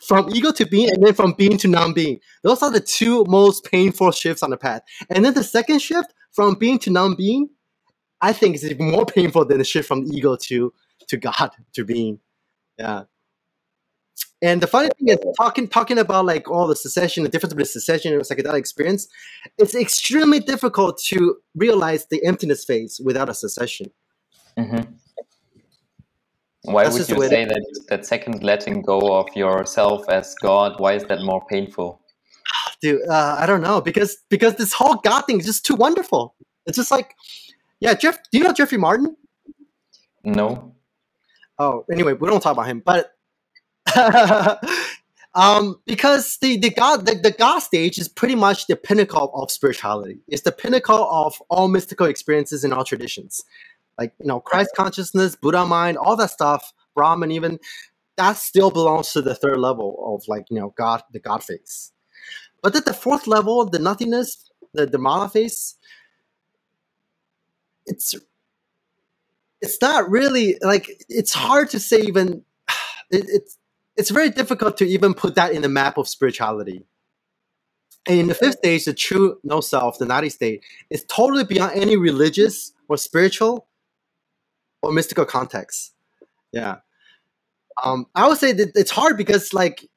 From ego to being, and then from being to non being. Those are the two most painful shifts on the path. And then the second shift, from being to non being, I think it's even more painful than the shift from ego to, to God, to being. Yeah. And the funny thing is, talking talking about like all the cessation, the difference between cessation and psychedelic experience, it's extremely difficult to realize the emptiness phase without a cessation. hmm Why That's would you say that that second letting go of yourself as God? Why is that more painful? dude uh, i don't know because because this whole god thing is just too wonderful it's just like yeah jeff do you know jeffrey martin? No. oh anyway we don't talk about him but um because the the god the, the god stage is pretty much the pinnacle of spirituality. It's the pinnacle of all mystical experiences in all traditions. Like you know christ consciousness buddha mind all that stuff brahman even that still belongs to the third level of like you know god the god face. But at the fourth level the nothingness the the mala face it's it's not really like it's hard to say even it, it's it's very difficult to even put that in the map of spirituality. In the fifth stage the true no self the nadi state is totally beyond any religious or spiritual or mystical context. Yeah. Um i would say that it's hard because like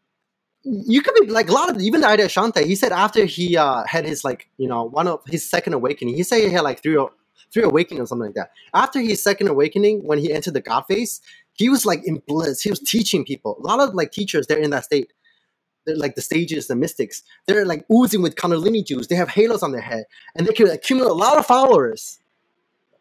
you could be like a lot of even the Adyashanti, he said after he uh had his like you know one of his second awakening he said he had like three or three awakening or something like that. After his second awakening when he entered the god phase he was like in bliss. He was teaching people. A lot of like teachers they're in that state. They're like the stages the mystics. They're like oozing with kundalini juice. They have halos on their head and they can accumulate a lot of followers.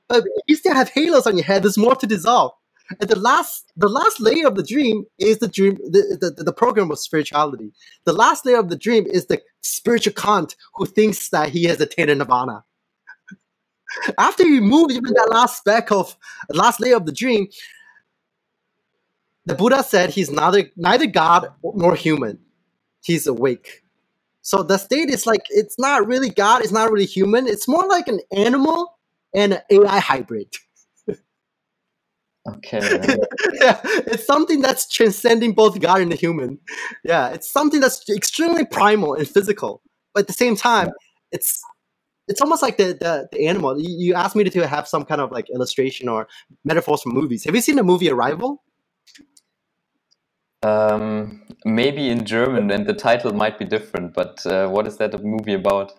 But if you still have halos on your head. There's more to dissolve. And the last, the last layer of the dream is the dream, the, the, the program of spirituality. The last layer of the dream is the spiritual Kant who thinks that he has attained nirvana. After you move even that last speck of last layer of the dream, the Buddha said he's neither neither God nor human. He's awake. So the state is like it's not really God, it's not really human. It's more like an animal and an AI hybrid. Okay. yeah, it's something that's transcending both God and the human. Yeah, it's something that's extremely primal and physical, but at the same time, it's it's almost like the the, the animal. You, you asked me to have some kind of like illustration or metaphors from movies. Have you seen the movie Arrival? Um, maybe in German, and the title might be different. But uh, what is that movie about?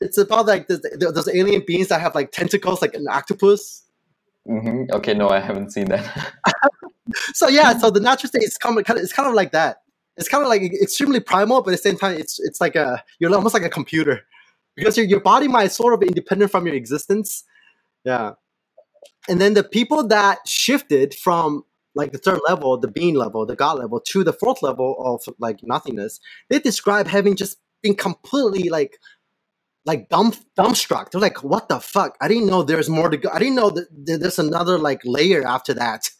It's about like those, those alien beings that have like tentacles, like an octopus hmm Okay, no, I haven't seen that. so yeah, so the natural state is kind of, it's kind of like that. It's kind of like extremely primal, but at the same time, it's it's like a you're almost like a computer because your your body mind sort of independent from your existence. Yeah, and then the people that shifted from like the third level, the being level, the God level, to the fourth level of like nothingness, they describe having just been completely like like dumb dumbstruck. They're like, "What the fuck? I didn't know there's more to go. I didn't know that there's another like layer after that."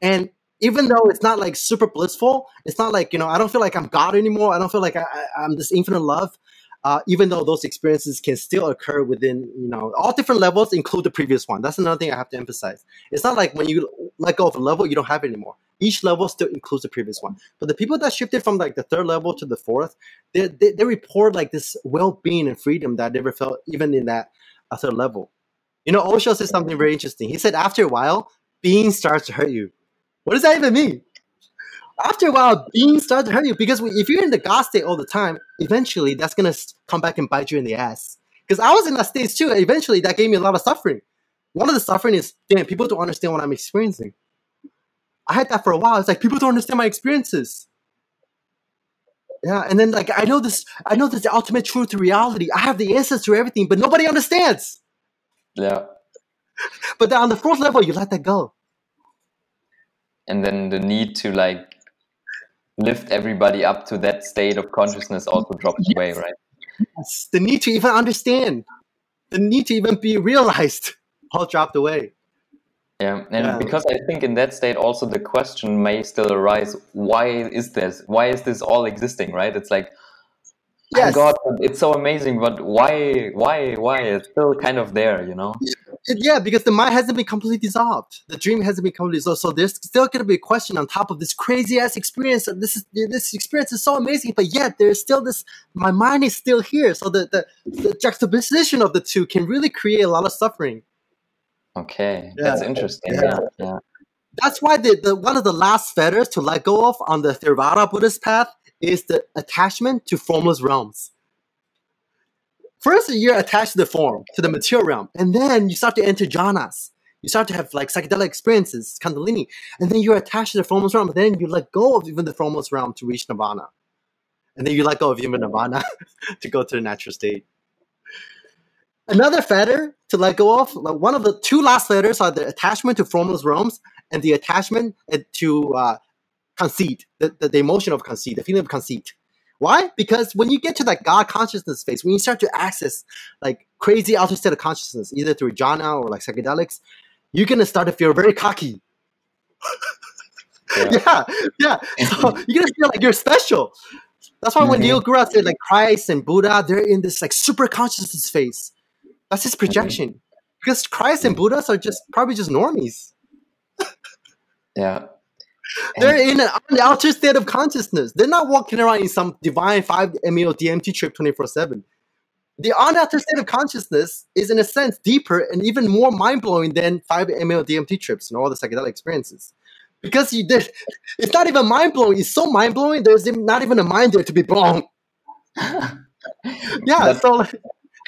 And even though it's not like super blissful, it's not like you know I don't feel like I'm God anymore. I don't feel like I, am this infinite love. Uh, even though those experiences can still occur within you know all different levels, include the previous one. That's another thing I have to emphasize. It's not like when you let go of a level, you don't have it anymore each level still includes the previous one. But the people that shifted from like the third level to the fourth, they, they, they report like this well-being and freedom that they never felt even in that uh, third level. You know, Osho said something very interesting. He said after a while, being starts to hurt you. What does that even mean? After a while, being starts to hurt you because if you're in the God state all the time, eventually that's gonna come back and bite you in the ass. Because I was in that state too. Eventually, that gave me a lot of suffering. One of the suffering is, damn, people don't understand what I'm experiencing. I had that for a while. It's like people don't understand my experiences. Yeah, and then like I know this, I know this the ultimate truth to reality. I have the answers to everything, but nobody understands. Yeah. But then on the fourth level, you let that go. And then the need to like lift everybody up to that state of consciousness also drops yes. away, right? Yes. The need to even understand, the need to even be realized, all dropped away. Yeah, and yeah. because I think in that state also the question may still arise: Why is this? Why is this all existing? Right? It's like, yes. God, it's so amazing, but why? Why? Why? It's still kind of there, you know? Yeah, because the mind hasn't been completely dissolved. The dream hasn't been completely dissolved. So there's still going to be a question on top of this crazy ass experience. This is this experience is so amazing, but yet there's still this. My mind is still here. So the the, the juxtaposition of the two can really create a lot of suffering. Okay, yeah. that's interesting. Yeah. yeah. That's why the, the one of the last fetters to let go of on the Theravada Buddhist path is the attachment to formless realms. First, you're attached to the form, to the material realm, and then you start to enter jhanas. You start to have like psychedelic experiences, kundalini, and then you're attached to the formless realm. And then you let go of even the formless realm to reach nirvana, and then you let go of even nirvana to go to the natural state. Another fetter to let go of, one of the two last fetters are the attachment to formless realms and the attachment to uh, conceit, the, the, the, emotion of conceit, the feeling of conceit. Why? Because when you get to that God consciousness phase, when you start to access like crazy altered state of consciousness, either through jhana or like psychedelics, you're gonna start to feel very cocky. yeah, yeah. yeah. So you're gonna feel like you're special. That's why mm-hmm. when Leo Gura said like Christ and Buddha, they're in this like super consciousness phase. That's his projection. Because Christ and Buddhas are just probably just normies. yeah. They're in an altered state of consciousness. They're not walking around in some divine 5-MeO DMT trip 24-7. The unaltered state of consciousness is, in a sense, deeper and even more mind-blowing than 5-MeO DMT trips and all the psychedelic experiences. Because you did, it's not even mind-blowing. It's so mind-blowing, there's not even a mind there to be blown. yeah, but, so... Like,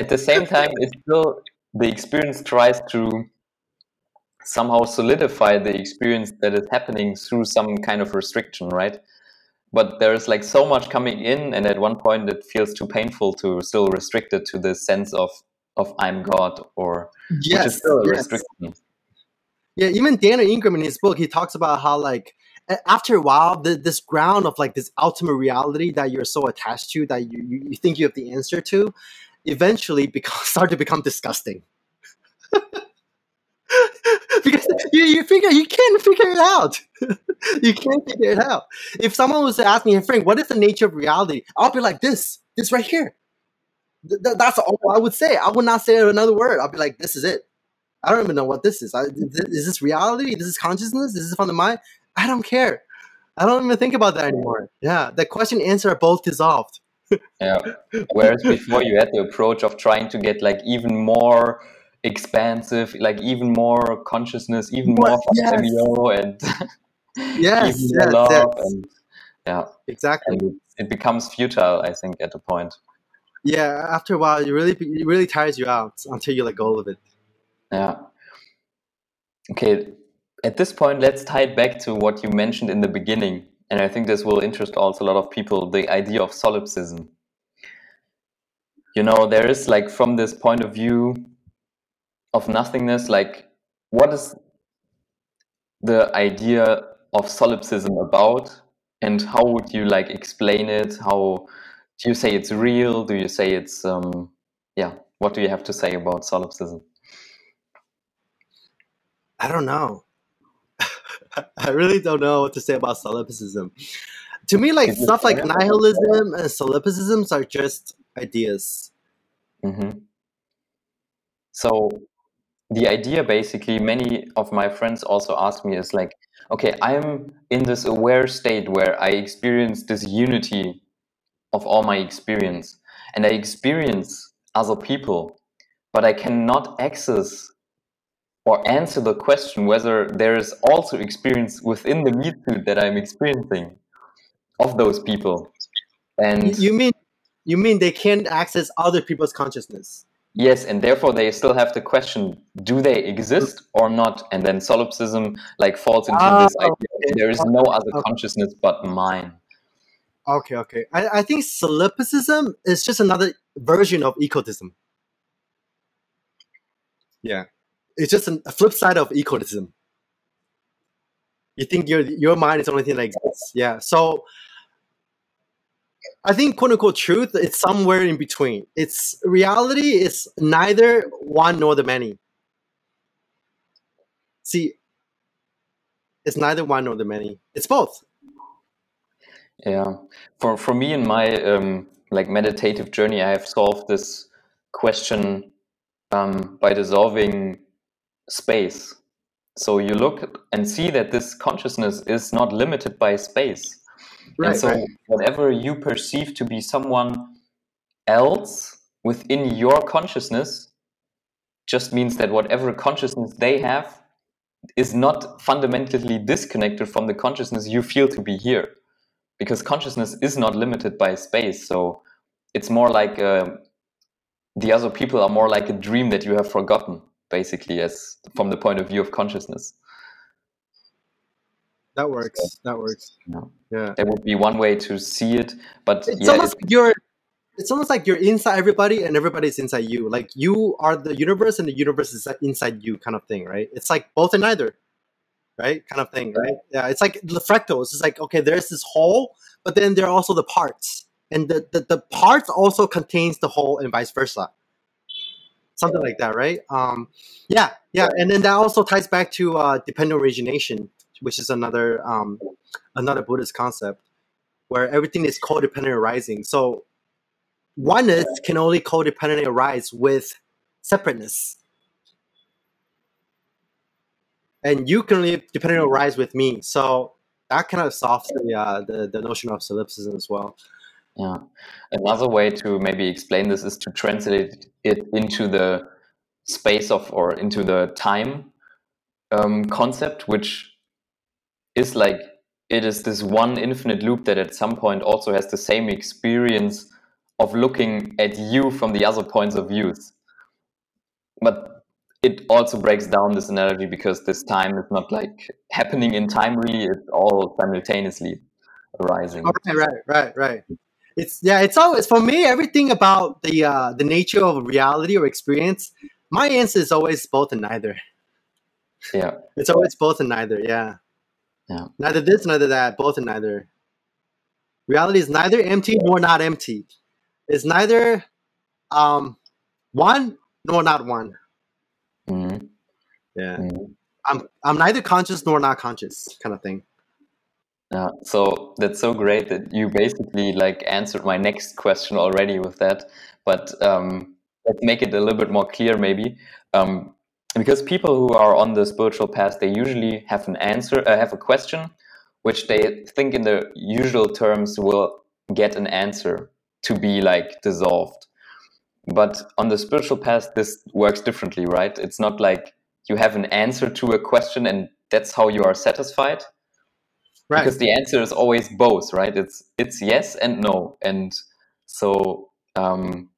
at the same time, it's still the experience tries to somehow solidify the experience that is happening through some kind of restriction, right? But there's like so much coming in, and at one point it feels too painful to still restrict it to the sense of of I'm God, or yes, which is still a yes. restriction. Yeah, even Daniel Ingram in his book, he talks about how like after a while, the, this ground of like this ultimate reality that you're so attached to that you, you, you think you have the answer to, eventually become, start to become disgusting. because you, you figure you can't figure it out. you can't figure it out. If someone was to ask me, hey Frank, what is the nature of reality? I'll be like this, this right here. Th- that's all I would say. I would not say another word. I'll be like, this is it. I don't even know what this is. I, is this reality? This is consciousness? This is from the mind? I don't care. I don't even think about that anymore. Yeah, the question answer are both dissolved. yeah. Whereas before you had the approach of trying to get like even more expansive, like even more consciousness, even more yes. and yes, even yes, love yes. and yeah, exactly. And it becomes futile, I think, at a point. Yeah, after a while, it really it really tires you out until you let go of it. Yeah. Okay, at this point, let's tie it back to what you mentioned in the beginning. And I think this will interest also a lot of people the idea of solipsism. You know, there is like, from this point of view of nothingness, like, what is the idea of solipsism about? And how would you like explain it? How do you say it's real? Do you say it's, um, yeah, what do you have to say about solipsism? I don't know. I really don't know what to say about solipsism. To me, like stuff like nihilism and solipsism are just ideas. Mm-hmm. So the idea basically many of my friends also ask me is like okay i'm in this aware state where i experience this unity of all my experience and i experience other people but i cannot access or answer the question whether there is also experience within the meat suit that I'm experiencing of those people. And you mean you mean they can't access other people's consciousness? Yes, and therefore they still have the question: Do they exist or not? And then solipsism like falls into oh, this idea: okay. there is no other okay. consciousness but mine. Okay, okay. I, I think solipsism is just another version of egotism. Yeah it's just an, a flip side of egotism. You think your your mind is the only thing that exists. Yeah. So I think quote unquote truth it's somewhere in between. It's reality is neither one nor the many. See, it's neither one nor the many. It's both. Yeah. For for me in my um, like meditative journey, I have solved this question um, by dissolving space. So you look and see that this consciousness is not limited by space. Right, and so right. whatever you perceive to be someone else within your consciousness just means that whatever consciousness they have is not fundamentally disconnected from the consciousness you feel to be here because consciousness is not limited by space so it's more like uh, the other people are more like a dream that you have forgotten basically as from the point of view of consciousness that works. So, that works. yeah. yeah. that would be one way to see it but it's yeah, almost like you're it's almost like you're inside everybody and everybody's inside you. Like you are the universe and the universe is inside you kind of thing right? It's like both and neither right? Kind of thing right? Yeah it's like the fractals. It's like okay there's this whole but then there are also the parts. And the, the, the parts also contains the whole and vice versa. Something like that, right? Um, yeah, yeah, and then that also ties back to uh, dependent origination, which is another um, another Buddhist concept where everything is codependent arising. So oneness can only codependently arise with separateness. And you can only dependently arise with me. So that kind of solves the, uh, the, the notion of solipsism as well. Yeah. Another way to maybe explain this is to translate it into the space of or into the time um, concept, which is like it is this one infinite loop that at some point also has the same experience of looking at you from the other points of views. But it also breaks down this analogy because this time is not like happening in time really, it's all simultaneously arising. Okay, right, right, right it's yeah it's always for me everything about the uh the nature of reality or experience my answer is always both and neither Yeah. It's always both and neither. Yeah. Yeah. Neither this, neither that. Both and neither. Reality is neither empty nor not empty. It's neither um, one nor not one. Mhm. Yeah. Mhm. I'm I'm neither conscious nor not conscious, kind of thing. Yeah, so that's so great that you basically like answered my next question already with that. But um, let's make it a little bit more clear, maybe, um, because people who are on the spiritual path, they usually have an answer, uh, have a question, which they think in the usual terms will get an answer to be like dissolved. But on the spiritual path, this works differently, right? It's not like you have an answer to a question and that's how you are satisfied Right. because the answer is always both right it's it's yes and no and so um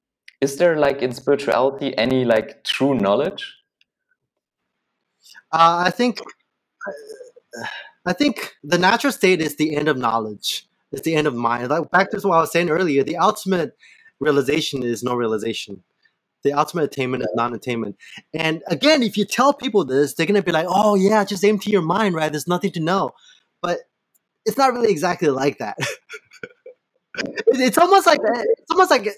is there like in spirituality any like true knowledge Uh, I think I think the natural state is the end of knowledge. It's the end of mind. Like back to what I was saying earlier, the ultimate realization is no realization. The ultimate attainment is non-attainment. And again, if you tell people this, they're gonna be like, "Oh yeah, just empty your mind, right? There's nothing to know." But it's not really exactly like that. It's almost like it's almost like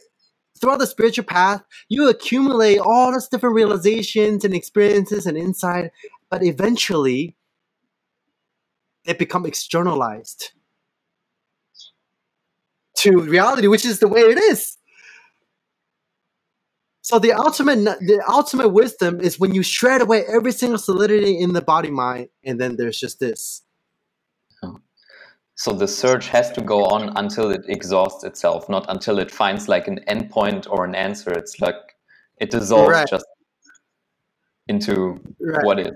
throughout the spiritual path, you accumulate all these different realizations and experiences and insight, but eventually they become externalized to reality, which is the way it is. So the ultimate, the ultimate wisdom is when you shred away every single solidity in the body mind, and then there's just this. so the search has to go on until it exhausts itself not until it finds like an endpoint or an answer it's like it dissolves Correct. just into Right. what is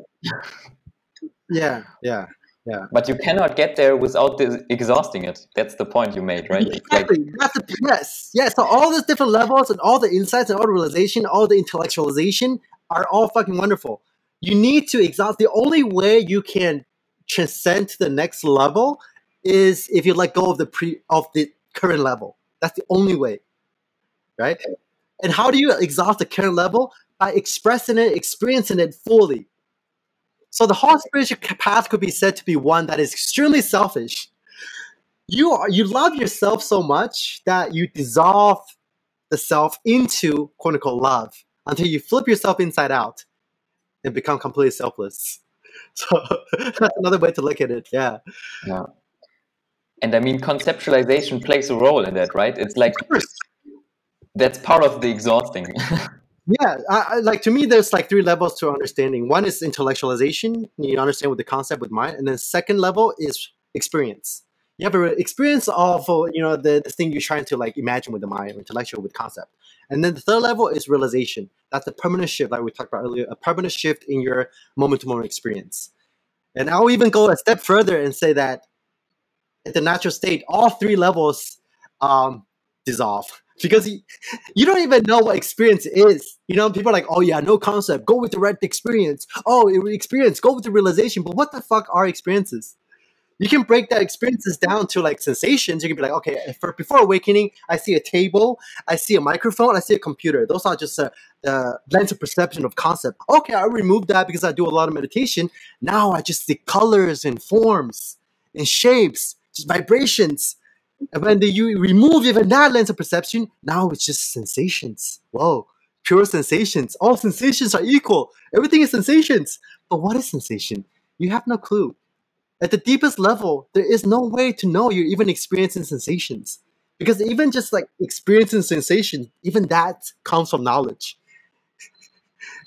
Yeah, yeah, yeah. but you cannot get there without exhausting it that's the point you made right It's like Exactly. That's the, yes, yes. So all these different levels and all the insights and all the realization, all the intellectualization are all fucking wonderful. You need to exhaust. The only way you can transcend to the next level is if you let go of the pre of the current level. That's the only way, right? And how do you exhaust the current level? By expressing it, experiencing it fully. So the whole spiritual path could be said to be one that is extremely selfish you are you love yourself so much that you dissolve the self into quote unquote love until you flip yourself inside out and become completely selfless. So that's another way to look at it. Yeah. Yeah. And i mean conceptualization plays a role in that right it's like that's part of the exhausting Yeah. I, I, like to me, there's like three levels to understanding. One is intellectualization. You understand with the concept with mind, and then second level is experience. You have an experience of uh, you know the, the thing you're trying to like imagine with the mind, intellectual with concept, and then the third level is realization. That's a permanent shift, like we talked about earlier, a permanent shift in your moment-to-moment experience. And I'll even go a step further and say that at the natural state, all three levels um, dissolve because you, you don't even know what experience is. You know, people are like, oh yeah, no concept. Go with the right experience. Oh, experience. Go with the realization. But what the fuck are experiences? You can break that experiences down to like sensations. You can be like, okay, for before awakening, I see a table, I see a microphone, I see a computer. Those are just uh, the lens of perception of concept. Okay, I remove that because I do a lot of meditation. Now I just see colors and forms and shapes, just vibrations. And when you remove even that lens of perception, now it's just sensations. Whoa, pure sensations. All sensations are equal. Everything is sensations. But what is sensation? You have no clue. At the deepest level, there is no way to know you're even experiencing sensations. Because even just like experiencing sensation, even that comes from knowledge.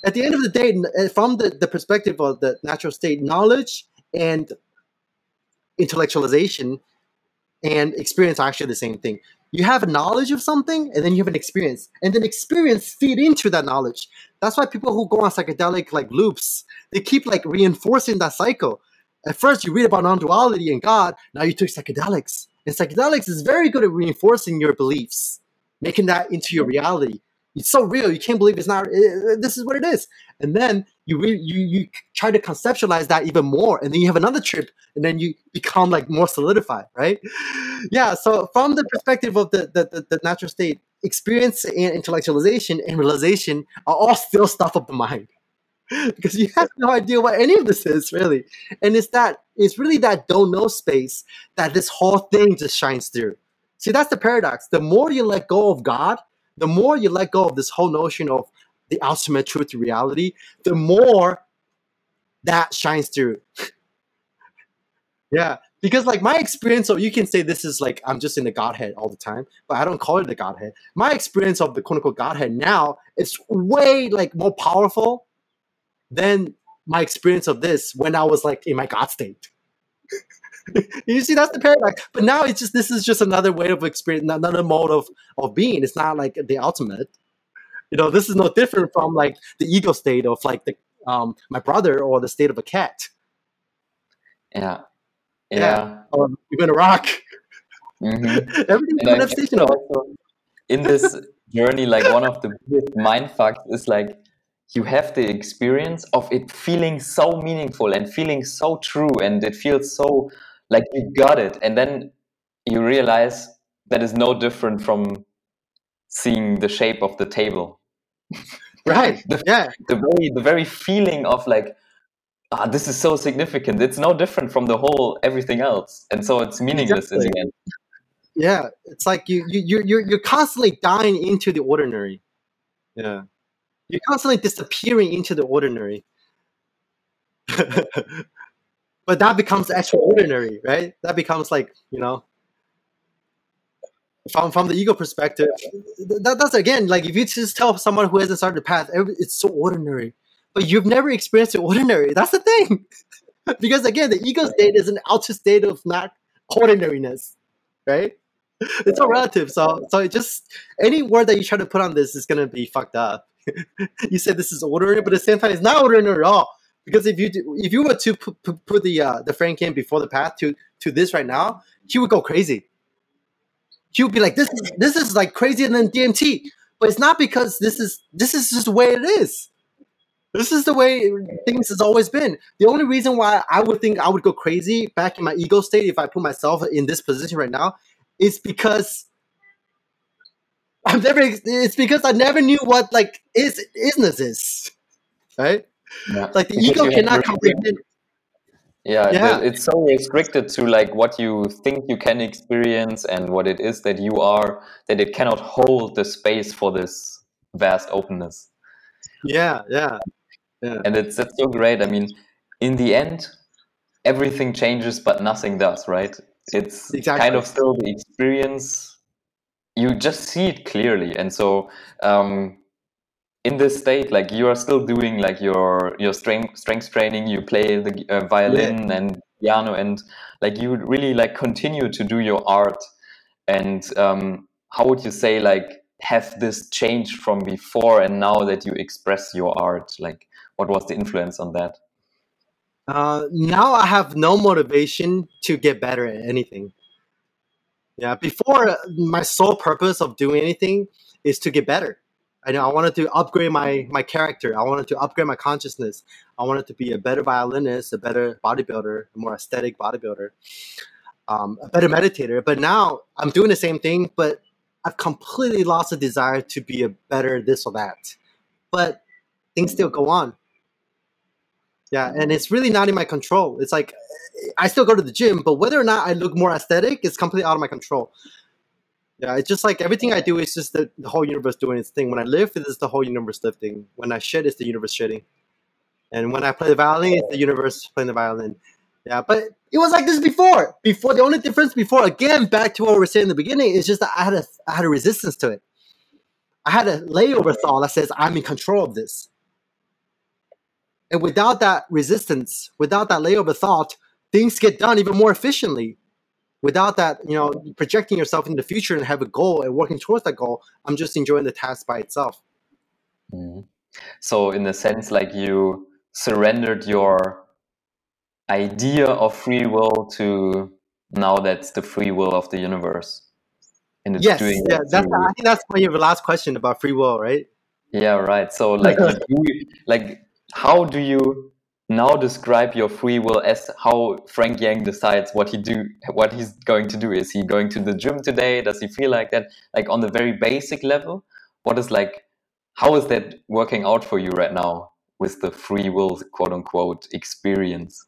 At the end of the day, uh, from the, the perspective of the natural state, knowledge and intellectualization and experience are actually the same thing. You have a knowledge of something, and then you have an experience, and then experience feed into that knowledge. That's why people who go on psychedelic like loops, they keep like reinforcing that cycle. At first, you read about non-duality and God. Now you took psychedelics, and psychedelics is very good at reinforcing your beliefs, making that into your reality. It's so real, you can't believe it's not. eh, This is what it is. And then you you you try to conceptualize that even more, and then you have another trip, and then you become like more solidified, right? Yeah. So from the perspective of the the, the, the natural state, experience and intellectualization and realization are all still stuff of the mind. because you have no idea what any of this is really. And it's that it's really that don't know space that this whole thing just shines through. See, that's the paradox. The more you let go of God, the more you let go of this whole notion of the ultimate truth to reality, the more that shines through. yeah. Because like my experience of you can say this is like I'm just in the Godhead all the time, but I don't call it the Godhead. My experience of the quote unquote Godhead now is way like more powerful than my experience of this when I was like in my God state. you see, that's the paradox. But now it's just this is just another way of experience, another mode of of being. It's not like the ultimate. You know, this is no different from like the ego state of like the um my brother or the state of a cat. Yeah. Yeah. yeah. Or even a rock. Mm-hmm. Everything's manifestational. In this journey, like one of the biggest mind facts is like you have the experience of it feeling so meaningful and feeling so true and it feels so like you got it and then you realize that is no different from seeing the shape of the table. Right the, yeah. the very the very feeling of like ah this is so significant. It's no different from the whole everything else. And so it's meaningless exactly. in the end. Yeah it's like you you you're you're constantly dying into the ordinary. Yeah. You're constantly disappearing into the ordinary. but that becomes extraordinary, right? That becomes like, you know, from from the ego perspective, that, that's again like if you just tell someone who hasn't started the path, it's so ordinary, but you've never experienced the ordinary. That's the thing, because again, the ego state is an outer state of not ordinariness, right? It's all relative. So so it just any word that you try to put on this is gonna be fucked up. you said this is ordinary, but at the same time, it's not ordinary at all. Because if you do, if you were to put, put, put the uh, the Frank Yang before the path to to this right now, he would go crazy. He would be like, "This is this is like crazier than DMT." But it's not because this is this is just the way it is. This is the way things has always been. The only reason why I would think I would go crazy back in my ego state if I put myself in this position right now is because I've never. It's because I never knew what like is isness is, right? Yeah. Like the because ego cannot comprehend. Yeah, yeah. it's so restricted to like what you think you can experience and what it is that you are that it cannot hold the space for this vast openness. Yeah, yeah, yeah. And it's that's so great. I mean, in the end, everything changes, but nothing does. Right? It's exactly. kind of still the experience you just see it clearly and so um, in this state like you are still doing like your your strength strength training you play the uh, violin yeah. and piano and like you would really like continue to do your art and um, how would you say like have this changed from before and now that you express your art like what was the influence on that uh, now i have no motivation to get better at anything yeah, before my sole purpose of doing anything is to get better. I know I wanted to upgrade my my character. I wanted to upgrade my consciousness. I wanted to be a better violinist, a better bodybuilder, a more aesthetic bodybuilder, um, a better meditator. But now I'm doing the same thing, but I've completely lost the desire to be a better this or that. But things still go on. Yeah, and it's really not in my control. It's like I still go to the gym, but whether or not I look more aesthetic is completely out of my control. Yeah, it's just like everything I do is just the, the whole universe doing its thing. When I lift, it is the whole universe lifting. When I shed, it's the universe shedding. And when I play the violin, it's the universe playing the violin. Yeah, but it was like this before. Before the only difference before, again, back to what we were saying in the beginning, is just that I had a I had a resistance to it. I had a layover thought that says I'm in control of this. And without that resistance, without that layover thought, things get done even more efficiently without that you know projecting yourself in the future and have a goal and working towards that goal i'm just enjoying the task by itself. Mm. so in a sense like you surrendered your idea of free will to now that's the free will of the universe and it's yes doing yeah that's i think that's my your last question about free will right? Yeah right. So like you, like how do you now describe your free will as how Frank Yang decides what he do what he's going to do. Is he going to the gym today? Does he feel like that? Like on the very basic level, what is like how is that working out for you right now? with the free will, quote unquote, experience?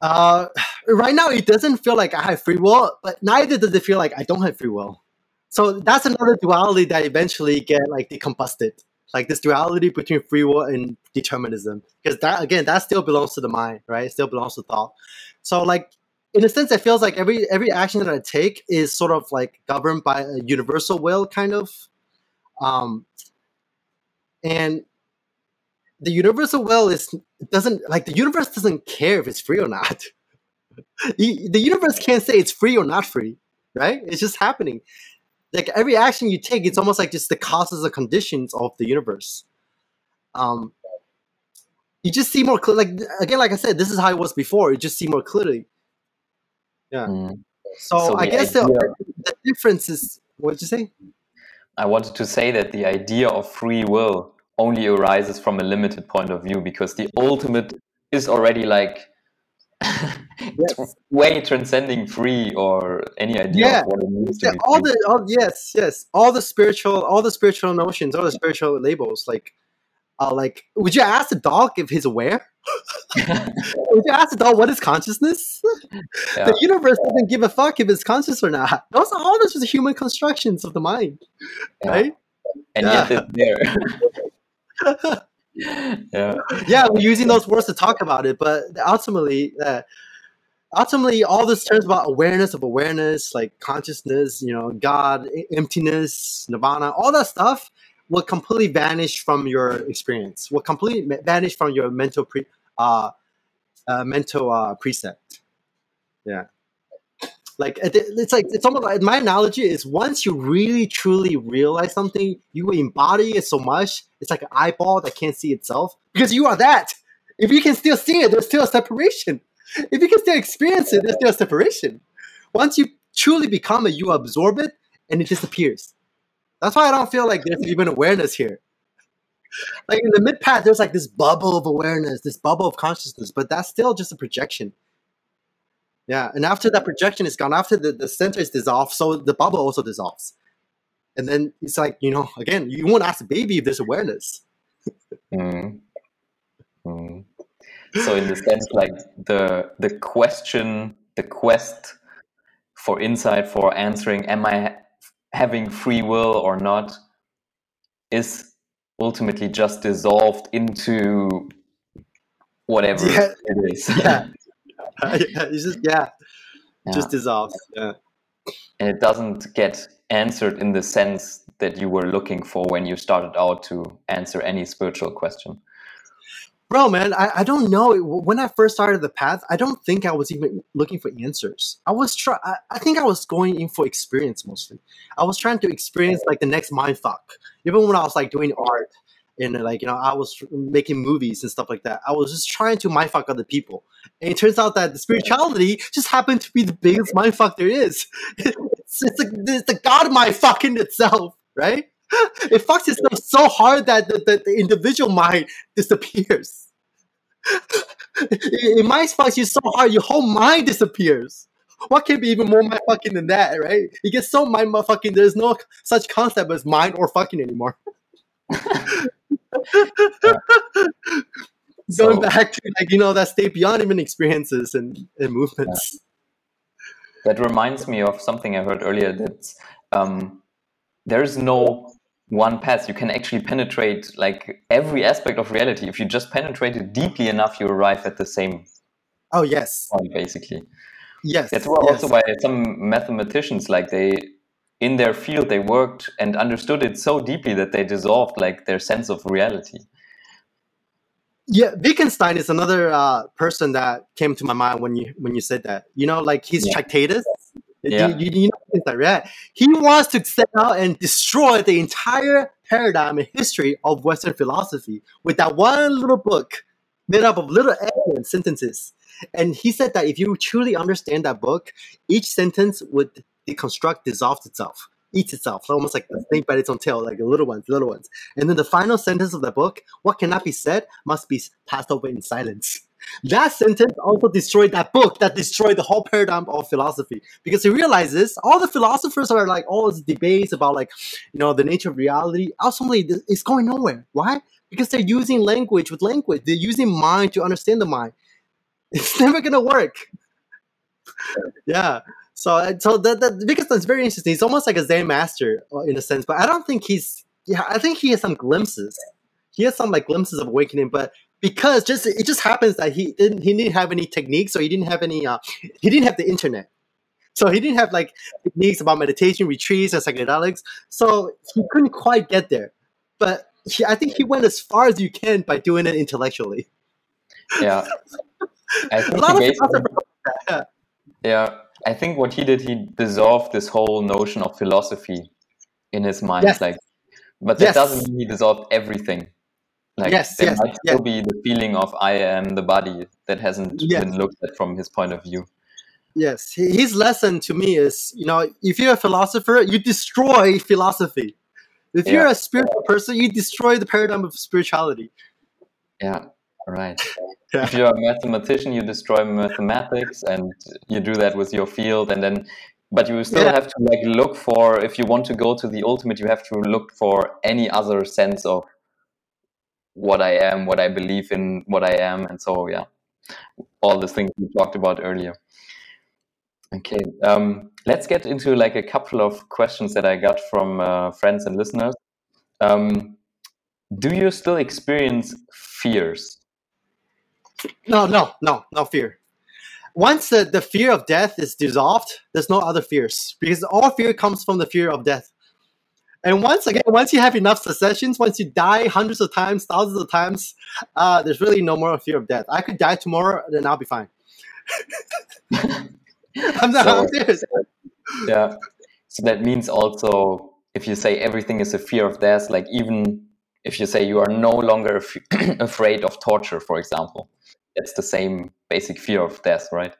Uh, right now, it doesn't feel like I have free will, but neither does it feel like I don't have free will. So that's another duality that eventually get like decombusted, like this duality between free will and determinism, because that again, that still belongs to the mind, right? It still belongs to thought. So like in a sense, it feels like every every action that I take is sort of like governed by a universal will, kind of. Um, and the universal will is doesn't like the universe doesn't care if it's free or not. the universe can't say it's free or not free, right? It's just happening. Like every action you take, it's almost like just the causes and conditions of the universe. Um, you just see more clear. Like again, like I said, this is how it was before. You just see more clearly. Yeah. Mm. So, so, I guess idea, the, the difference is what did you say? I wanted to say that the idea of free will only arises from a limited point of view because the ultimate is already like yes. way transcending free or any idea yeah. of what it means to yeah, be all free. the all, yes yes all the spiritual all the spiritual notions all the spiritual labels like uh, like would you ask the dog if he's aware? Would you ask the dog what is consciousness? Yeah. the universe doesn't give a fuck if it's conscious or not. Those are all just human constructions of the mind right? And yet it's there. Yeah. Yeah we're using those words to talk about it but ultimately uh, ultimately all this turns about awareness of awareness like consciousness you know god emptiness nirvana all that stuff will completely vanish from your experience will completely vanish from your mental pre uh, uh mental uh precept yeah like it's like it's almost like my analogy is once you really truly realize something, you embody it so much. It's like an eyeball that can't see itself because you are that. If you can still see it, there's still a separation. If you can still experience it, there's still a separation. Once you truly become it, you absorb it and it disappears. That's why I don't feel like there's even awareness here. Like in the mid path, there's like this bubble of awareness, this bubble of consciousness, but that's still just a projection. Yeah, and after that projection is gone, after the, the center is dissolved, so the bubble also dissolves. And then it's like, you know, again, you won't ask the baby if there's awareness. mm. Mm. So in the sense, like the the question, the quest for insight, for answering, am I having free will or not, is ultimately just dissolved into whatever yeah. it is. Yeah. yeah, just yeah, yeah, just dissolves. Yeah, and it doesn't get answered in the sense that you were looking for when you started out to answer any spiritual question. Bro, man, I, I don't know. When I first started the path, I don't think I was even looking for answers. I was try. I, think I was going in for experience mostly. I was trying to experience like the next mind fuck. Even when I was like doing art, and like you know i was making movies and stuff like that i was just trying to mindfuck other people and it turns out that the spirituality just happened to be the biggest mindfuck there is it's, it's, a, it's the god mindfucking itself right it fucks itself so hard that the, the, the individual mind disappears it, mind fucks you so hard your whole mind disappears what can be even more mind fucking than that, right? It gets so mind fucking. There's no such concept as mind or fucking anymore. Going back to like you know that state beyond even experiences and, and movements. Yeah. That reminds me of something I heard earlier. That um, there's no one path. You can actually penetrate like every aspect of reality. If you just penetrate it deeply enough, you arrive at the same. Oh yes. Point, basically. Yes. That's also why some mathematicians like they in their field they worked and understood it so deeply that they dissolved like their sense of reality yeah wittgenstein is another uh, person that came to my mind when you when you said that you know like he's yeah. tractatus yeah. You, you, you know, right? He wants to set out and destroy the entire paradigm and history of Western philosophy with that one little book made up of little sentences. And he said that if you truly understand that book, each sentence would deconstruct dissolves itself, eats itself, almost like a snake bite its own tail, like the little ones, little ones. And then the final sentence of the book, what cannot be said must be passed over in silence. That sentence also destroyed that book that destroyed the whole paradigm of philosophy. Because he realizes all the philosophers are like all these debates about like you know the nature of reality. Ultimately it's going nowhere. Why? Because they're using language with language. They're using mind to understand the mind. It's never gonna work. Yeah. So uh, so that, that because that's very interesting. He's almost like a zen master uh, in a sense. But i don't think he's yeah i think he has some glimpses. He has some like glimpses of awakening. But because just it just happens that he didn't he didn't have any techniques or he didn't have any uh he didn't have the internet so he didn't have like techniques about meditation retreats and psychedelics so he couldn't quite get there but he, i think he went as far as you can by doing it intellectually Yeah. I a think lot of yeah, I think what he did, he dissolved this whole notion of philosophy in his mind. Yes. Like, but that Yes. doesn't mean he dissolved everything. Like, Yes, there yes, might still be the feeling of I am the body that hasn't Yes. been looked at from his point of view. Yes, his lesson to me is, you know, if you're a philosopher, you destroy philosophy. If you're a spiritual person, you destroy the paradigm of spirituality. Yeah, right. Yeah. If you're a mathematician, you destroy mathematics, and you do that with your field, and then, but you still Yeah. have to like look for. If you want to go to the ultimate, you have to look for any other sense of what I am, what I believe in, what I am, and so yeah, all the things we talked about earlier. Okay, um, let's get into like a couple of questions that I got from uh, friends and listeners. Um, do you still experience fears? No, no, no, no fear. Once the, the fear of death is dissolved, there's no other fears because all fear comes from the fear of death. And once again, once you have enough cessations, once you die hundreds of times, thousands of times, uh, there's really no more fear of death. I could die tomorrow, then I'll be fine. I'm not So- serious. Yeah. So that means also if you say everything is a fear of death, like even if you say you are no longer af- afraid of torture, for example, that's the same basic fear of death, right?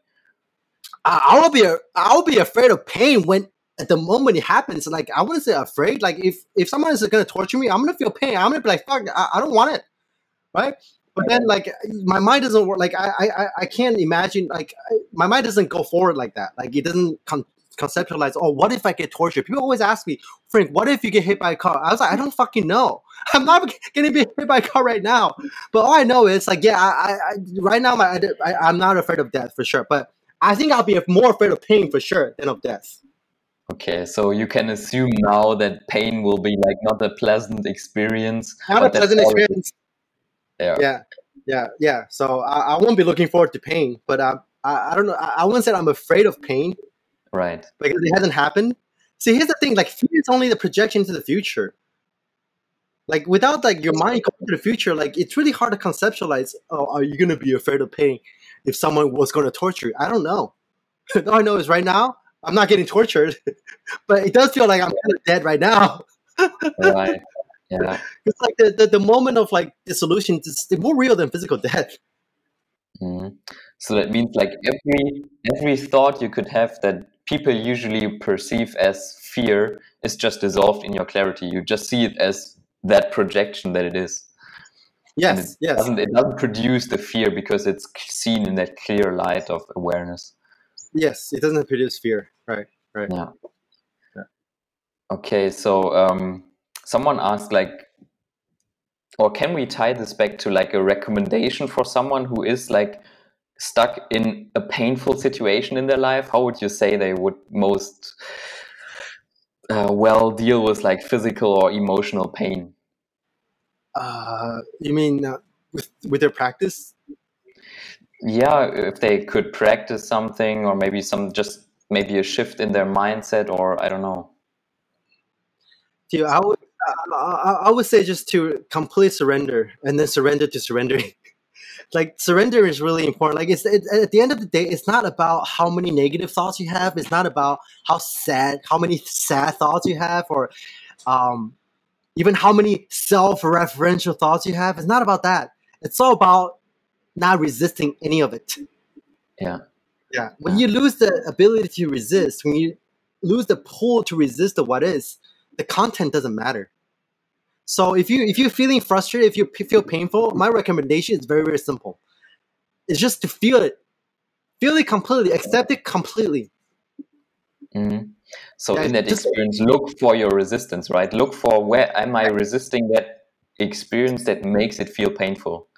I, I will be I will be afraid of pain when at the moment it happens. Like I wouldn't say afraid. Like if if someone is gonna torture me, I'm gonna feel pain. I'm gonna be like, fuck, I, I don't want it, right? But then like my mind doesn't work. Like I I I can't imagine. Like my mind doesn't go forward like that. Like it doesn't con- conceptualize. Oh, what if I get tortured? People always ask me, Frank, what if you get hit by a car? I was like, I don't fucking know. I'm not gonna be hit by a car right now. But all I know is like, yeah, I, I, I right now my I, I'm not afraid of death for sure. But I think I'll be more afraid of pain for sure than of death. Okay, so you can assume now that pain will be like not a pleasant experience. Not a pleasant experience. there. Yeah, yeah, yeah. So I, I won't be looking forward to pain, but um, I, I don't know. I, I wouldn't say I'm afraid of pain Right. because it hasn't happened. See, here's the thing: like fear is only the projection to the future. Like without like your mind going to the future, like it's really hard to conceptualize. Oh, are you gonna be afraid of pain if someone was going to torture you? I don't know. All I know is right now I'm not getting tortured, but it does feel like I'm kind of dead right now. Right. Yeah. It's like the, the, the moment of like dissolution is more real than physical death. Mhm. So that means like every every thought you could have that people usually perceive as fear is just dissolved in your clarity. You just see it as that projection that it is. And Yes, it yes. doesn't it doesn't produce the fear because it's seen in that clear light of awareness. Yes, it doesn't produce fear. Right. Yeah. Yeah. Okay, so um, someone asked like, or can we tie this back to like a recommendation for someone who is like stuck in a painful situation in their life? How would you say they would most uh, well deal with like physical or emotional pain? Uh, you mean uh, with with their practice? Yeah, if they could practice something, or maybe some just maybe a shift in their mindset, or I don't know. Dude, I would I, would say just to complete surrender and then surrender to surrendering. like surrender is really important. Like it's it, at the end of the day, it's not about how many negative thoughts you have. It's not about how sad, how many sad thoughts you have, or um, even how many self-referential thoughts you have. It's not about that. It's all about not resisting any of it. Yeah. Yeah. When you lose the ability to resist, when you lose the pull to resist the what is, the content doesn't matter. So if you if you're feeling frustrated, if you p- feel painful, my recommendation is very very simple. It's just to feel it, feel it completely, accept it completely. Mhm. So Yeah, in that just- experience, look for your resistance, right? Look for where am I resisting that experience that makes it feel painful.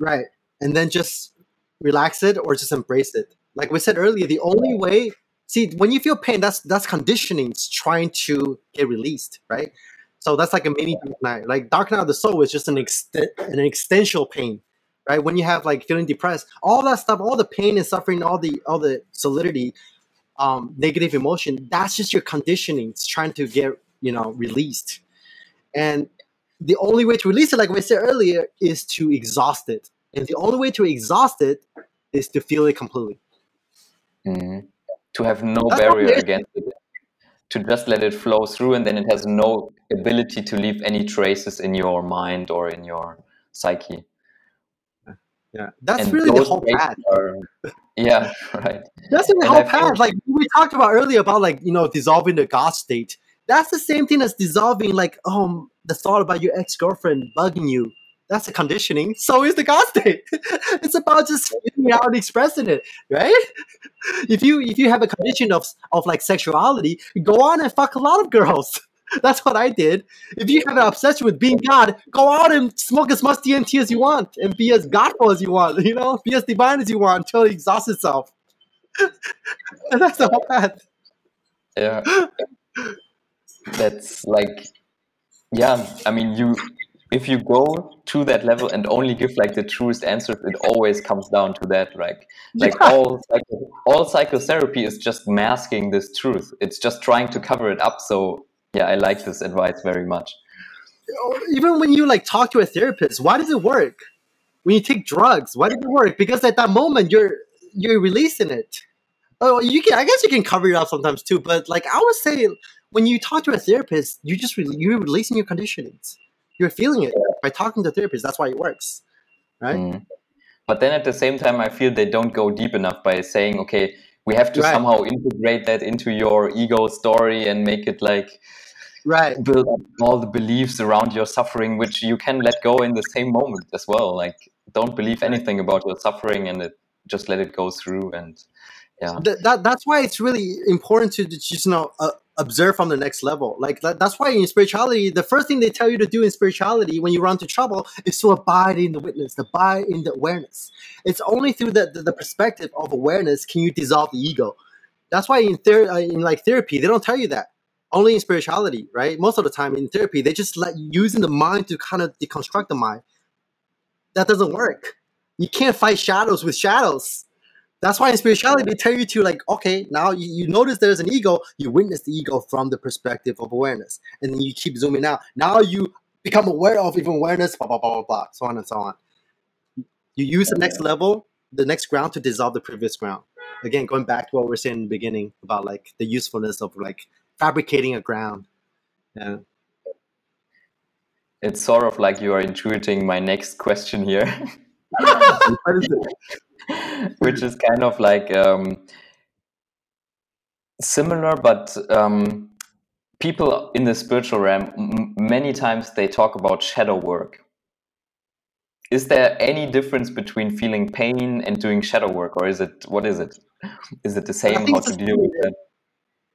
Right. And then just relax it or just embrace it. Like we said earlier, the only way see when you feel pain, that's that's conditioning it's trying to get released, right? So that's like a mini dark night. Like dark night of the soul is just an extent an extensional pain. Right? When you have like feeling depressed, all that stuff, all the pain and suffering, all the all the solidity, um, negative emotion, that's just your conditioning. It's trying to get, you know, released. And the only way to release it, like we said earlier, is to exhaust it. And the only way to exhaust it is to feel it completely. Mhm. To have no That's barrier against it. To just let it flow through and then it has no ability to leave any traces in your mind or in your psyche. Yeah, that's And really the whole path. are- yeah, right. That's really the whole path. Like we talked about earlier about like you know dissolving the God state. That's the same thing as dissolving like um the thought about your ex girlfriend bugging you. That's the conditioning. So is the God state. it's about just it out and expressing it, right? If you if you have a condition of of like sexuality, go on and fuck a lot of girls. That's what I did. If you have an obsession with being God, go out and smoke as much DMT as you want and be as godful as you want, you know, be as divine as you want until it exhausts itself. and that's the whole path. Yeah. That's like, yeah, I mean, you, if you go to that level and only give like the truest answers, it always comes down to that. Like, like Yeah. all, psycho, all psychotherapy is just masking this truth. It's just trying to cover it up. So, yeah, I like this advice very much. Oh, even when you like talk to a therapist, why does it work? When you take drugs, why does it work? Because at that moment you're you're releasing it. Oh, you can. I guess you can cover it up sometimes too. But like I would say, when you talk to a therapist, you just re- you're releasing your conditionings. You're feeling it by talking to a therapist. That's why it works, right? Mm. But then at the same time, I feel they don't go deep enough by saying, okay, we have to Right. somehow integrate that into your ego story and make it like Right. build up all the beliefs around your suffering, which you can let go in the same moment as well. Like, don't believe anything about your suffering and it, just let it go through. And yeah, Th- that that's why it's really important to just you know uh, observe from the next level. Like that, that's why in spirituality, the first thing they tell you to do in spirituality when you run into trouble is to abide in the witness, to abide in the awareness. It's only through the, the, the perspective of awareness can you dissolve the ego. That's why in ther- uh, in like therapy, they don't tell you that. Only in spirituality, right? Most of the time in therapy, they just let using the mind to kind of deconstruct the mind. That doesn't work. You can't fight shadows with shadows. That's why in spirituality they tell you to like, okay, now you, you notice there's an ego, you witness the ego from the perspective of awareness, and then you keep zooming out. Now you become aware of even awareness, blah blah blah blah blah, so on and so on. You use the next level, the next ground to dissolve the previous ground. Again, going back to what we were saying in the beginning about like the usefulness of like fabricating a ground. Yeah. it's sort of like you are intuiting my next question here. It? which is kind of like um, similar, but um, people in the spiritual realm, m- many times they talk about shadow work. Is there any difference between feeling pain and doing shadow work, or is it what is it? Is it the same? How to deal with that?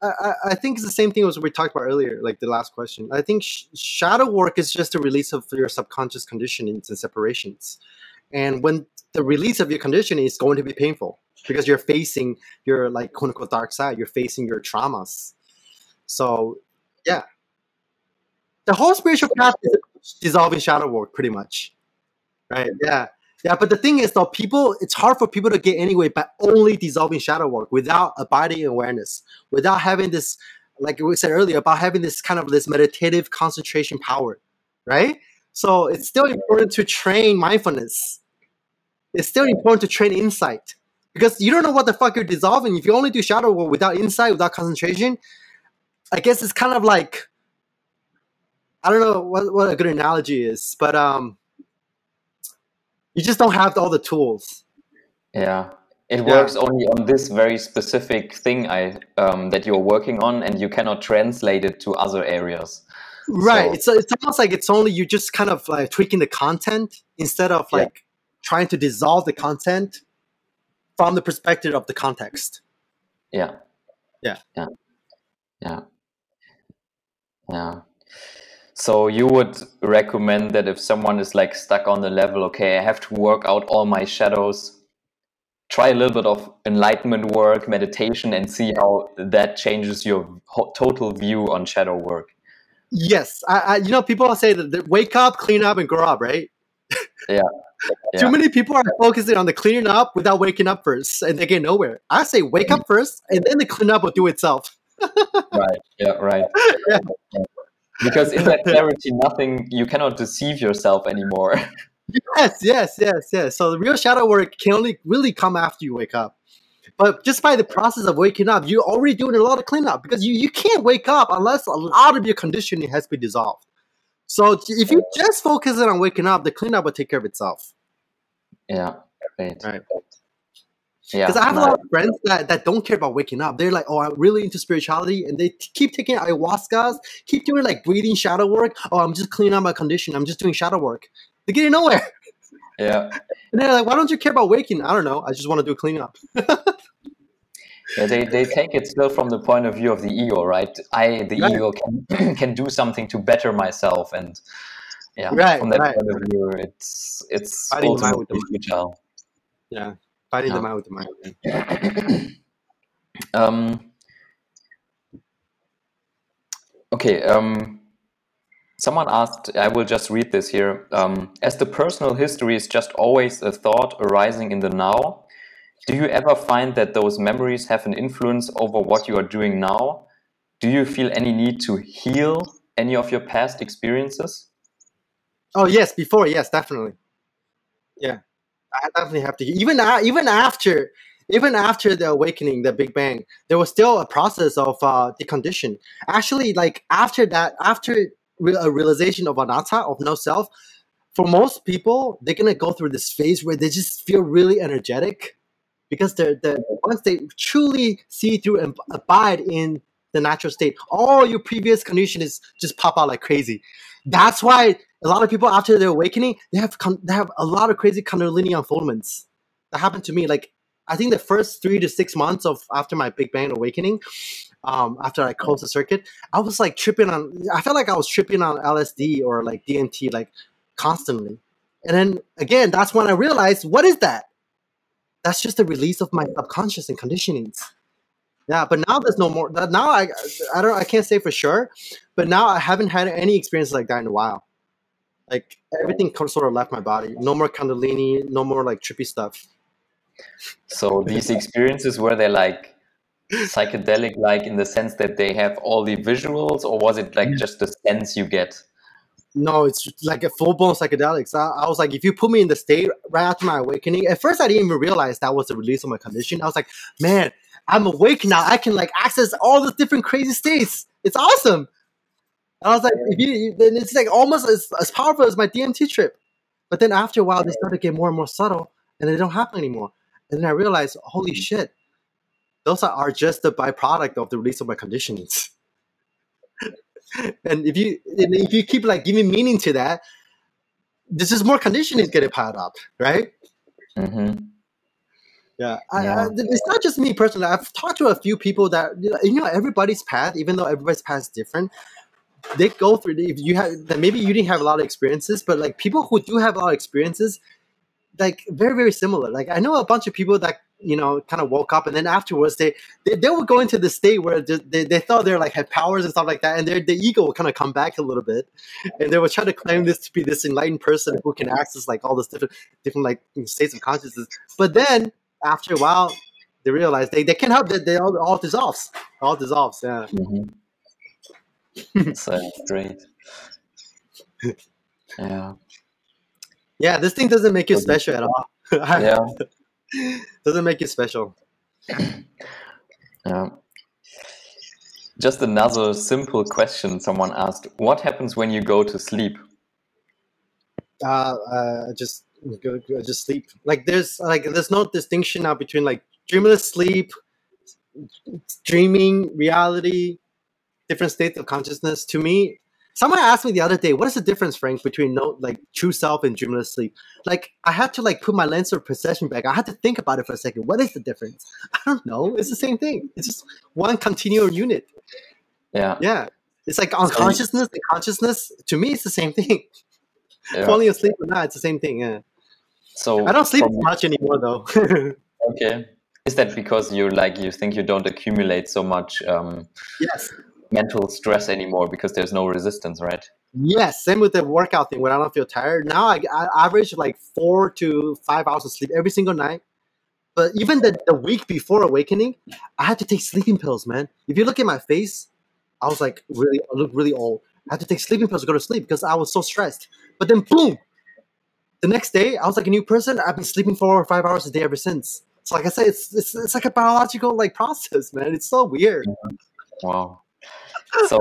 I, I- I think it's the same thing as we talked about earlier, like the last question. I think sh- shadow work is just a release of your subconscious conditionings and separations. And when the release of your condition is going to be painful because you're facing your like quote unquote dark side, you're facing your traumas. So, yeah. The whole spiritual path is dissolving shadow work, pretty much. Right? Yeah. Yeah, but the thing is, though, people, it's hard for people to get anyway by only dissolving shadow work without abiding in awareness without having this like we said earlier about having this kind of this meditative concentration power right so it's still important to train mindfulness. It's still important to train insight. Because you don't know what the fuck you're dissolving. If you only do shadow work without insight without concentration i guess it's kind of like i don't know what, what a good analogy is but um you just don't have all the tools. Yeah, it Yeah. works only on this very specific thing I um, that you're working on, and you cannot translate it to other areas. Right. So- It's it's almost like it's only you just kind of like tweaking the content instead of Yeah. like trying to dissolve the content. from the perspective of the context. Yeah. Yeah. Yeah. Yeah. Yeah. So you would recommend that if someone is like stuck on the level, okay, I have to work out all my shadows, try a little bit of enlightenment work, meditation, and see how that changes your ho- total view on shadow work. Yes, I, I you know people say that, wake up, clean up, and grow up, right? Yeah. Too many people are focusing on the cleaning up without waking up first, and they get nowhere. I say wake up mm-hmm. first, and then the clean up will do itself. Right. Yeah. Right. Yeah. Because in that clarity, nothing you cannot deceive yourself anymore. Yes, yes, yes, yes. So the real shadow work can only really come after you wake up. But just by the process of waking up, you're already doing a lot of cleanup because you, you can't wake up unless a lot of your conditioning has been dissolved. So if you just focus on waking up, the cleanup will take care of itself. yeah. Great. Right. Yeah. Because I have a lot of friends that, that don't care about waking up. They're like, oh, I'm really into spirituality. And they t- keep taking ayahuascas, keep doing like breathing shadow work. Oh, I'm just cleaning up my condition. I'm just doing shadow work. They're getting nowhere. Yeah. And they're like, why don't you care about waking? I don't know. I just want to do a cleanup. Yeah, they, they take it still from the point of view of the ego, right? I, the Right. ego, can can do something to better myself, and yeah, Right, from that right. point of view, it's it's Fighting the with the futile. Yeah. Fighting Yeah. the mind with the mind. um, okay. Um, someone asked. I will just read this here. Um, as the personal history is just always a thought arising in the now, do you ever find that those memories have an influence over what you are doing now? Do you feel any need to heal any of your past experiences? Oh yes, before yes, definitely. Yeah, I definitely have to. Even a- even after even after the awakening, the Big Bang, there was still a process of uh, decondition. Actually, like after that, after a realization of anatta of no self, for most people, they're gonna go through this phase where they just feel really energetic because they're, they once they truly see through and abide in the natural state, all your previous conditions just pop out like crazy. That's why a lot of people after their awakening, they have con- they have a lot of crazy kundalini unfoldments. That happened to me. Like I think the first three to six months of after my Big Bang awakening, um, after I closed the circuit, I was like tripping on. I felt like I was tripping on LSD or like DMT like constantly. And then again, that's when I realized what is that? That's just the release of my subconscious and conditionings. Yeah, but now there's no more. Now I I don't I can't say for sure, but now I haven't had any experience like that in a while. Like everything sort of left my body. No more kundalini. No more like trippy stuff. So these experiences were they like psychedelic, like in the sense that they have all the visuals, or was it like just the sense you get? No, it's like a full blown psychedelics. I, I was like, if you put me in the state right after my awakening, at first I didn't even realize that was the release of my condition. I was like, man, I'm awake now. I can like access all the different crazy states. It's awesome. And I was like, if you, then it's like almost as, as powerful as my DMT trip. But then after a while, they started to get more and more subtle, and they don't happen anymore. And then I realized, holy mm. shit, those are, just the byproduct of the release of my conditionings. and if you and if you keep like giving meaning to that, this is more conditioning getting piled up, right? hmm Yeah, I, Yeah. I, it's not just me personally. I've talked to a few people that you know, everybody's path, even though everybody's path is different. They go through. If you have, that maybe you didn't have a lot of experiences, but like people who do have a lot of experiences, like very very similar. Like I know a bunch of people that you know kind of woke up and then afterwards they they, they would go into the state where they, they, they thought they're like had powers and stuff like that, and their the ego will kind of come back a little bit, and they would try to claim this to be this enlightened person who can access like all this different different like states of consciousness. But then after a while, they realize they, they can't help that they all, all dissolves. All dissolves, yeah. hmm so great. Yeah. Yeah, this thing doesn't make you special at all. Yeah. Doesn't make you special. Yeah. Just another simple question someone asked What happens when you go to sleep? Uh, uh, just go, go- just sleep. Like there's like there's no distinction now between like dreamless sleep, dreaming, reality, different states of consciousness. To me, Someone asked me the other day, what is the difference, Frank, between no like true self and dreamless sleep? Like I had to like put my lens of perception back. I had to think about it for a second. What is the difference? I don't know. It's the same thing. It's just one continual unit. Yeah. Yeah. It's like unconsciousness and consciousness. To me, it's the same thing. yeah. Falling asleep or not, it's the same thing. Yeah. So I don't sleep from- much anymore though. Okay. Is that because you like you think you don't accumulate so much um, yes. Mental stress anymore because there's no resistance, right? Yes, same with the workout thing. When I don't feel tired, now I, I average like four to five hours of sleep every single night. But even the, the week before awakening, I had to take sleeping pills, man. If you look at my face, I was like really, I look really old. I had to take sleeping pills to go to sleep because I was so stressed. But then, boom, the next day, I was like a new person. I've been sleeping four or five hours a day ever since. So, like I said, it's it's, it's like a biological like process, man. It's so weird. Wow. So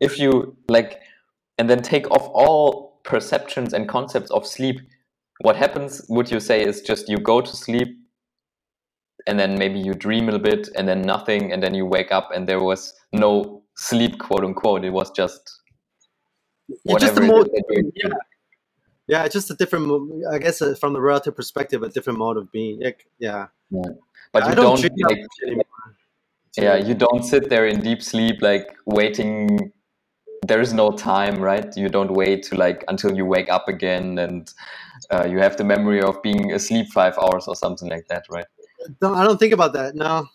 if you like and then take off all perceptions and concepts of sleep, what happens would you say is just you go to sleep and then maybe you dream a little bit and then nothing and then you wake up and there was no sleep quote unquote. It was just It's just a it mode. is that you Yeah. Yeah, just a different. I guess uh, from the relative perspective, a different mode of being. Like, yeah, but I you don't don't dream like yeah you don't sit there in deep sleep like waiting there is no time right you don't wait to like until you wake up again and uh, you have the memory of being asleep five hours or something like that right Don't, I don't think about that. No,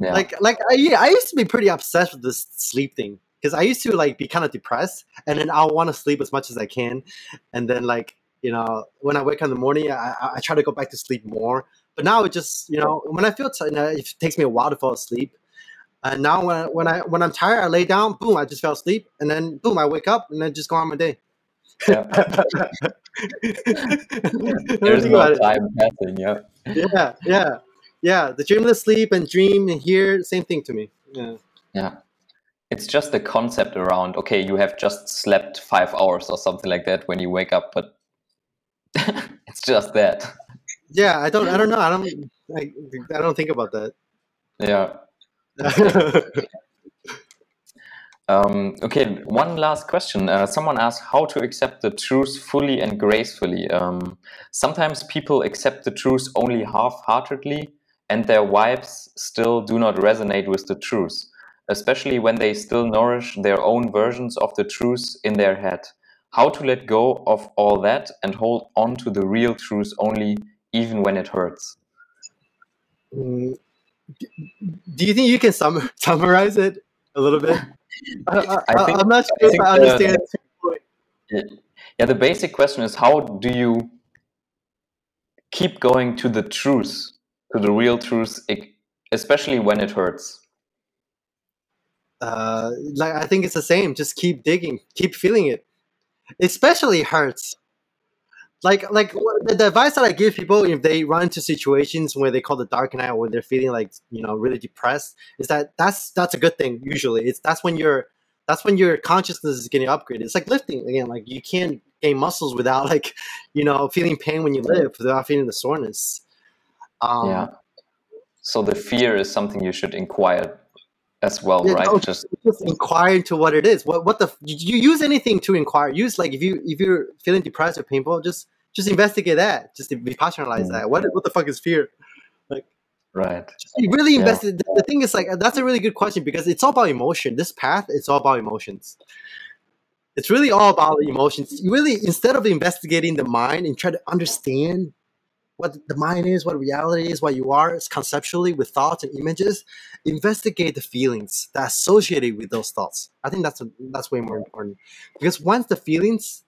yeah like like I, yeah, I used to be pretty obsessed with this sleep thing because I used to like be kind of depressed, and then I'll want to sleep as much as I can, and then like you know when I wake up in the morning, I, I, I try to go back to sleep more. But now it just you know when I feel tired, it takes me a while to fall asleep. And now when I, when I when I'm tired, I lay down, boom, I just fell asleep, and then boom, I wake up, and then just go on my day. Yeah. There's no time passing yeah yeah, yeah, yeah. The dreamless sleep and dream and here, same thing to me. Yeah, yeah it's just the concept around okay you have just slept five hours or something like that when you wake up but it's just that yeah. I don't, I don't know. I don't, I, I don't think about that. yeah Um, okay, one last question. Uh, someone asked how to accept the truth fully and gracefully. Um, sometimes people accept the truth only half heartedly, and their vibes still do not resonate with the truth, especially when they still nourish their own versions of the truth in their head. How to let go of all that and hold on to the real truth only, even when it hurts? Mm, Do you think you can sum- summarize it a little bit? I, I, I think- am not I sure if think I the- understand. Yeah, the basic question is how do you keep going to the truth, to the real truth, especially when it hurts? uh, like I think it's the same. Just keep digging, keep feeling it. Especially hurts. Like like the, advice that I give people if they run into situations where they call the dark night when they're feeling like you know really depressed is that that's that's a good thing. Usually, it's that's when your that's when your consciousness is getting upgraded. It's like lifting again. Like you can't gain muscles without like you know feeling pain when you lift without feeling the soreness. Um, yeah. So the fear is something you should inquire as well, Yeah, right? no, Just just inquire into what it is. What what the you use anything to inquire. Use like if you if you're feeling depressed or painful, just just investigate that. Just vipassanalyze Mm. that. What what the fuck is fear? Like right. Just really Yeah. invested. The thing is like that's a really good question because it's all about emotion. This path, it's all about emotions. It's really all about emotions. You really instead of investigating the mind and try to understand what the mind is, what reality is, what you are conceptually with thoughts and images, investigate the feelings that associated with those thoughts. I think that's that's way more important because once the feelings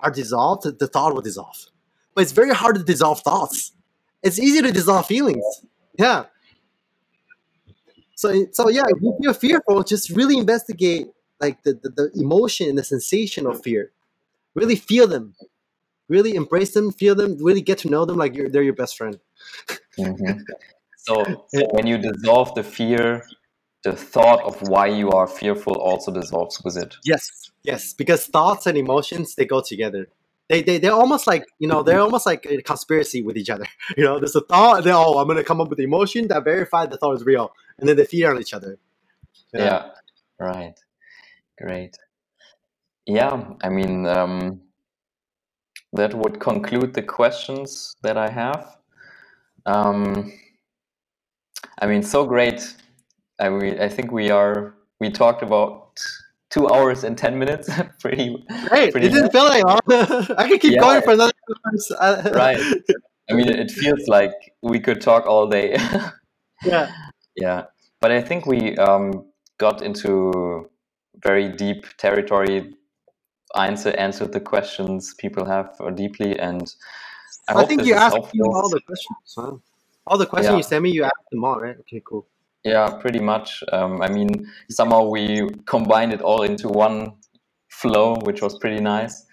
are dissolved, the thought will dissolve. But it's very hard to dissolve thoughts. It's easy to dissolve feelings. Yeah. So so yeah, if you feel fearful, just really investigate like the, the, the emotion and the sensation of fear. Really feel them. Really embrace them, feel them, really get to know them like you're they're your best friend. Mhm. So when you dissolve the fear, the thought of why you are fearful also dissolves with it. Yes, yes, because thoughts and emotions they go together. They they they're almost like you know they're almost like a conspiracy with each other. You know, there's a thought. Then oh, I'm gonna come up with the emotion that verify the thought is real, and then they feed on each other. Yeah. Right. Great. Yeah, I mean, um, that would conclude the questions that I have. Um, I mean, so great. I mean, I think we are. We talked about two hours and ten minutes. pretty great. Pretty it didn't feel like long. I could keep yeah. going for another. right. I mean, it feels like we could talk all day. yeah. Yeah, but I think we um, got into very deep territory answer answered the questions people have deeply, and I, I think you asked all the questions. Huh? All the questions yeah. you sent me, you asked them all, right? Okay, cool. Yeah, pretty much. Um, I mean, somehow we combined it all into one flow, which was pretty nice.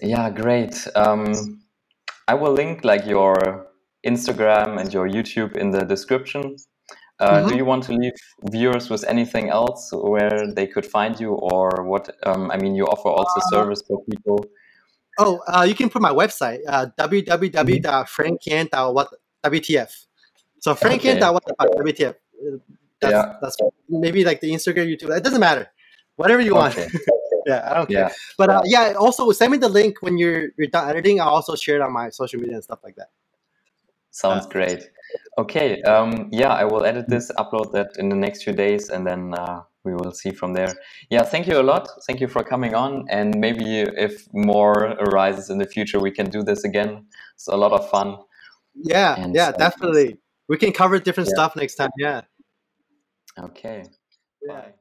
Yeah, great. Um, I will link like your Instagram and your YouTube in the description. Uh, mm-hmm. Do you want to leave viewers with anything else where they could find you, or what? Um, I mean, you offer also uh, service for people. Oh, uh, you can put my website uh, www.frankyang.wtf. So frankyang.wtf. That's, yeah. that's maybe like the Instagram, YouTube. It doesn't matter. Whatever you want. Okay. yeah, I don't care. Yeah. But uh, yeah, also send me the link when you're you're done editing. I'll also share it on my social media and stuff like that. Sounds uh, great. Okay. Um, yeah, I will edit this, upload that in the next few days, and then uh, we will see from there. Yeah, thank you a lot. Thank you for coming on. And maybe if more arises in the future, we can do this again. It's a lot of fun. Yeah, and yeah, so, definitely. We can cover different yeah. stuff next time. Yeah. Okay. Yeah. Bye.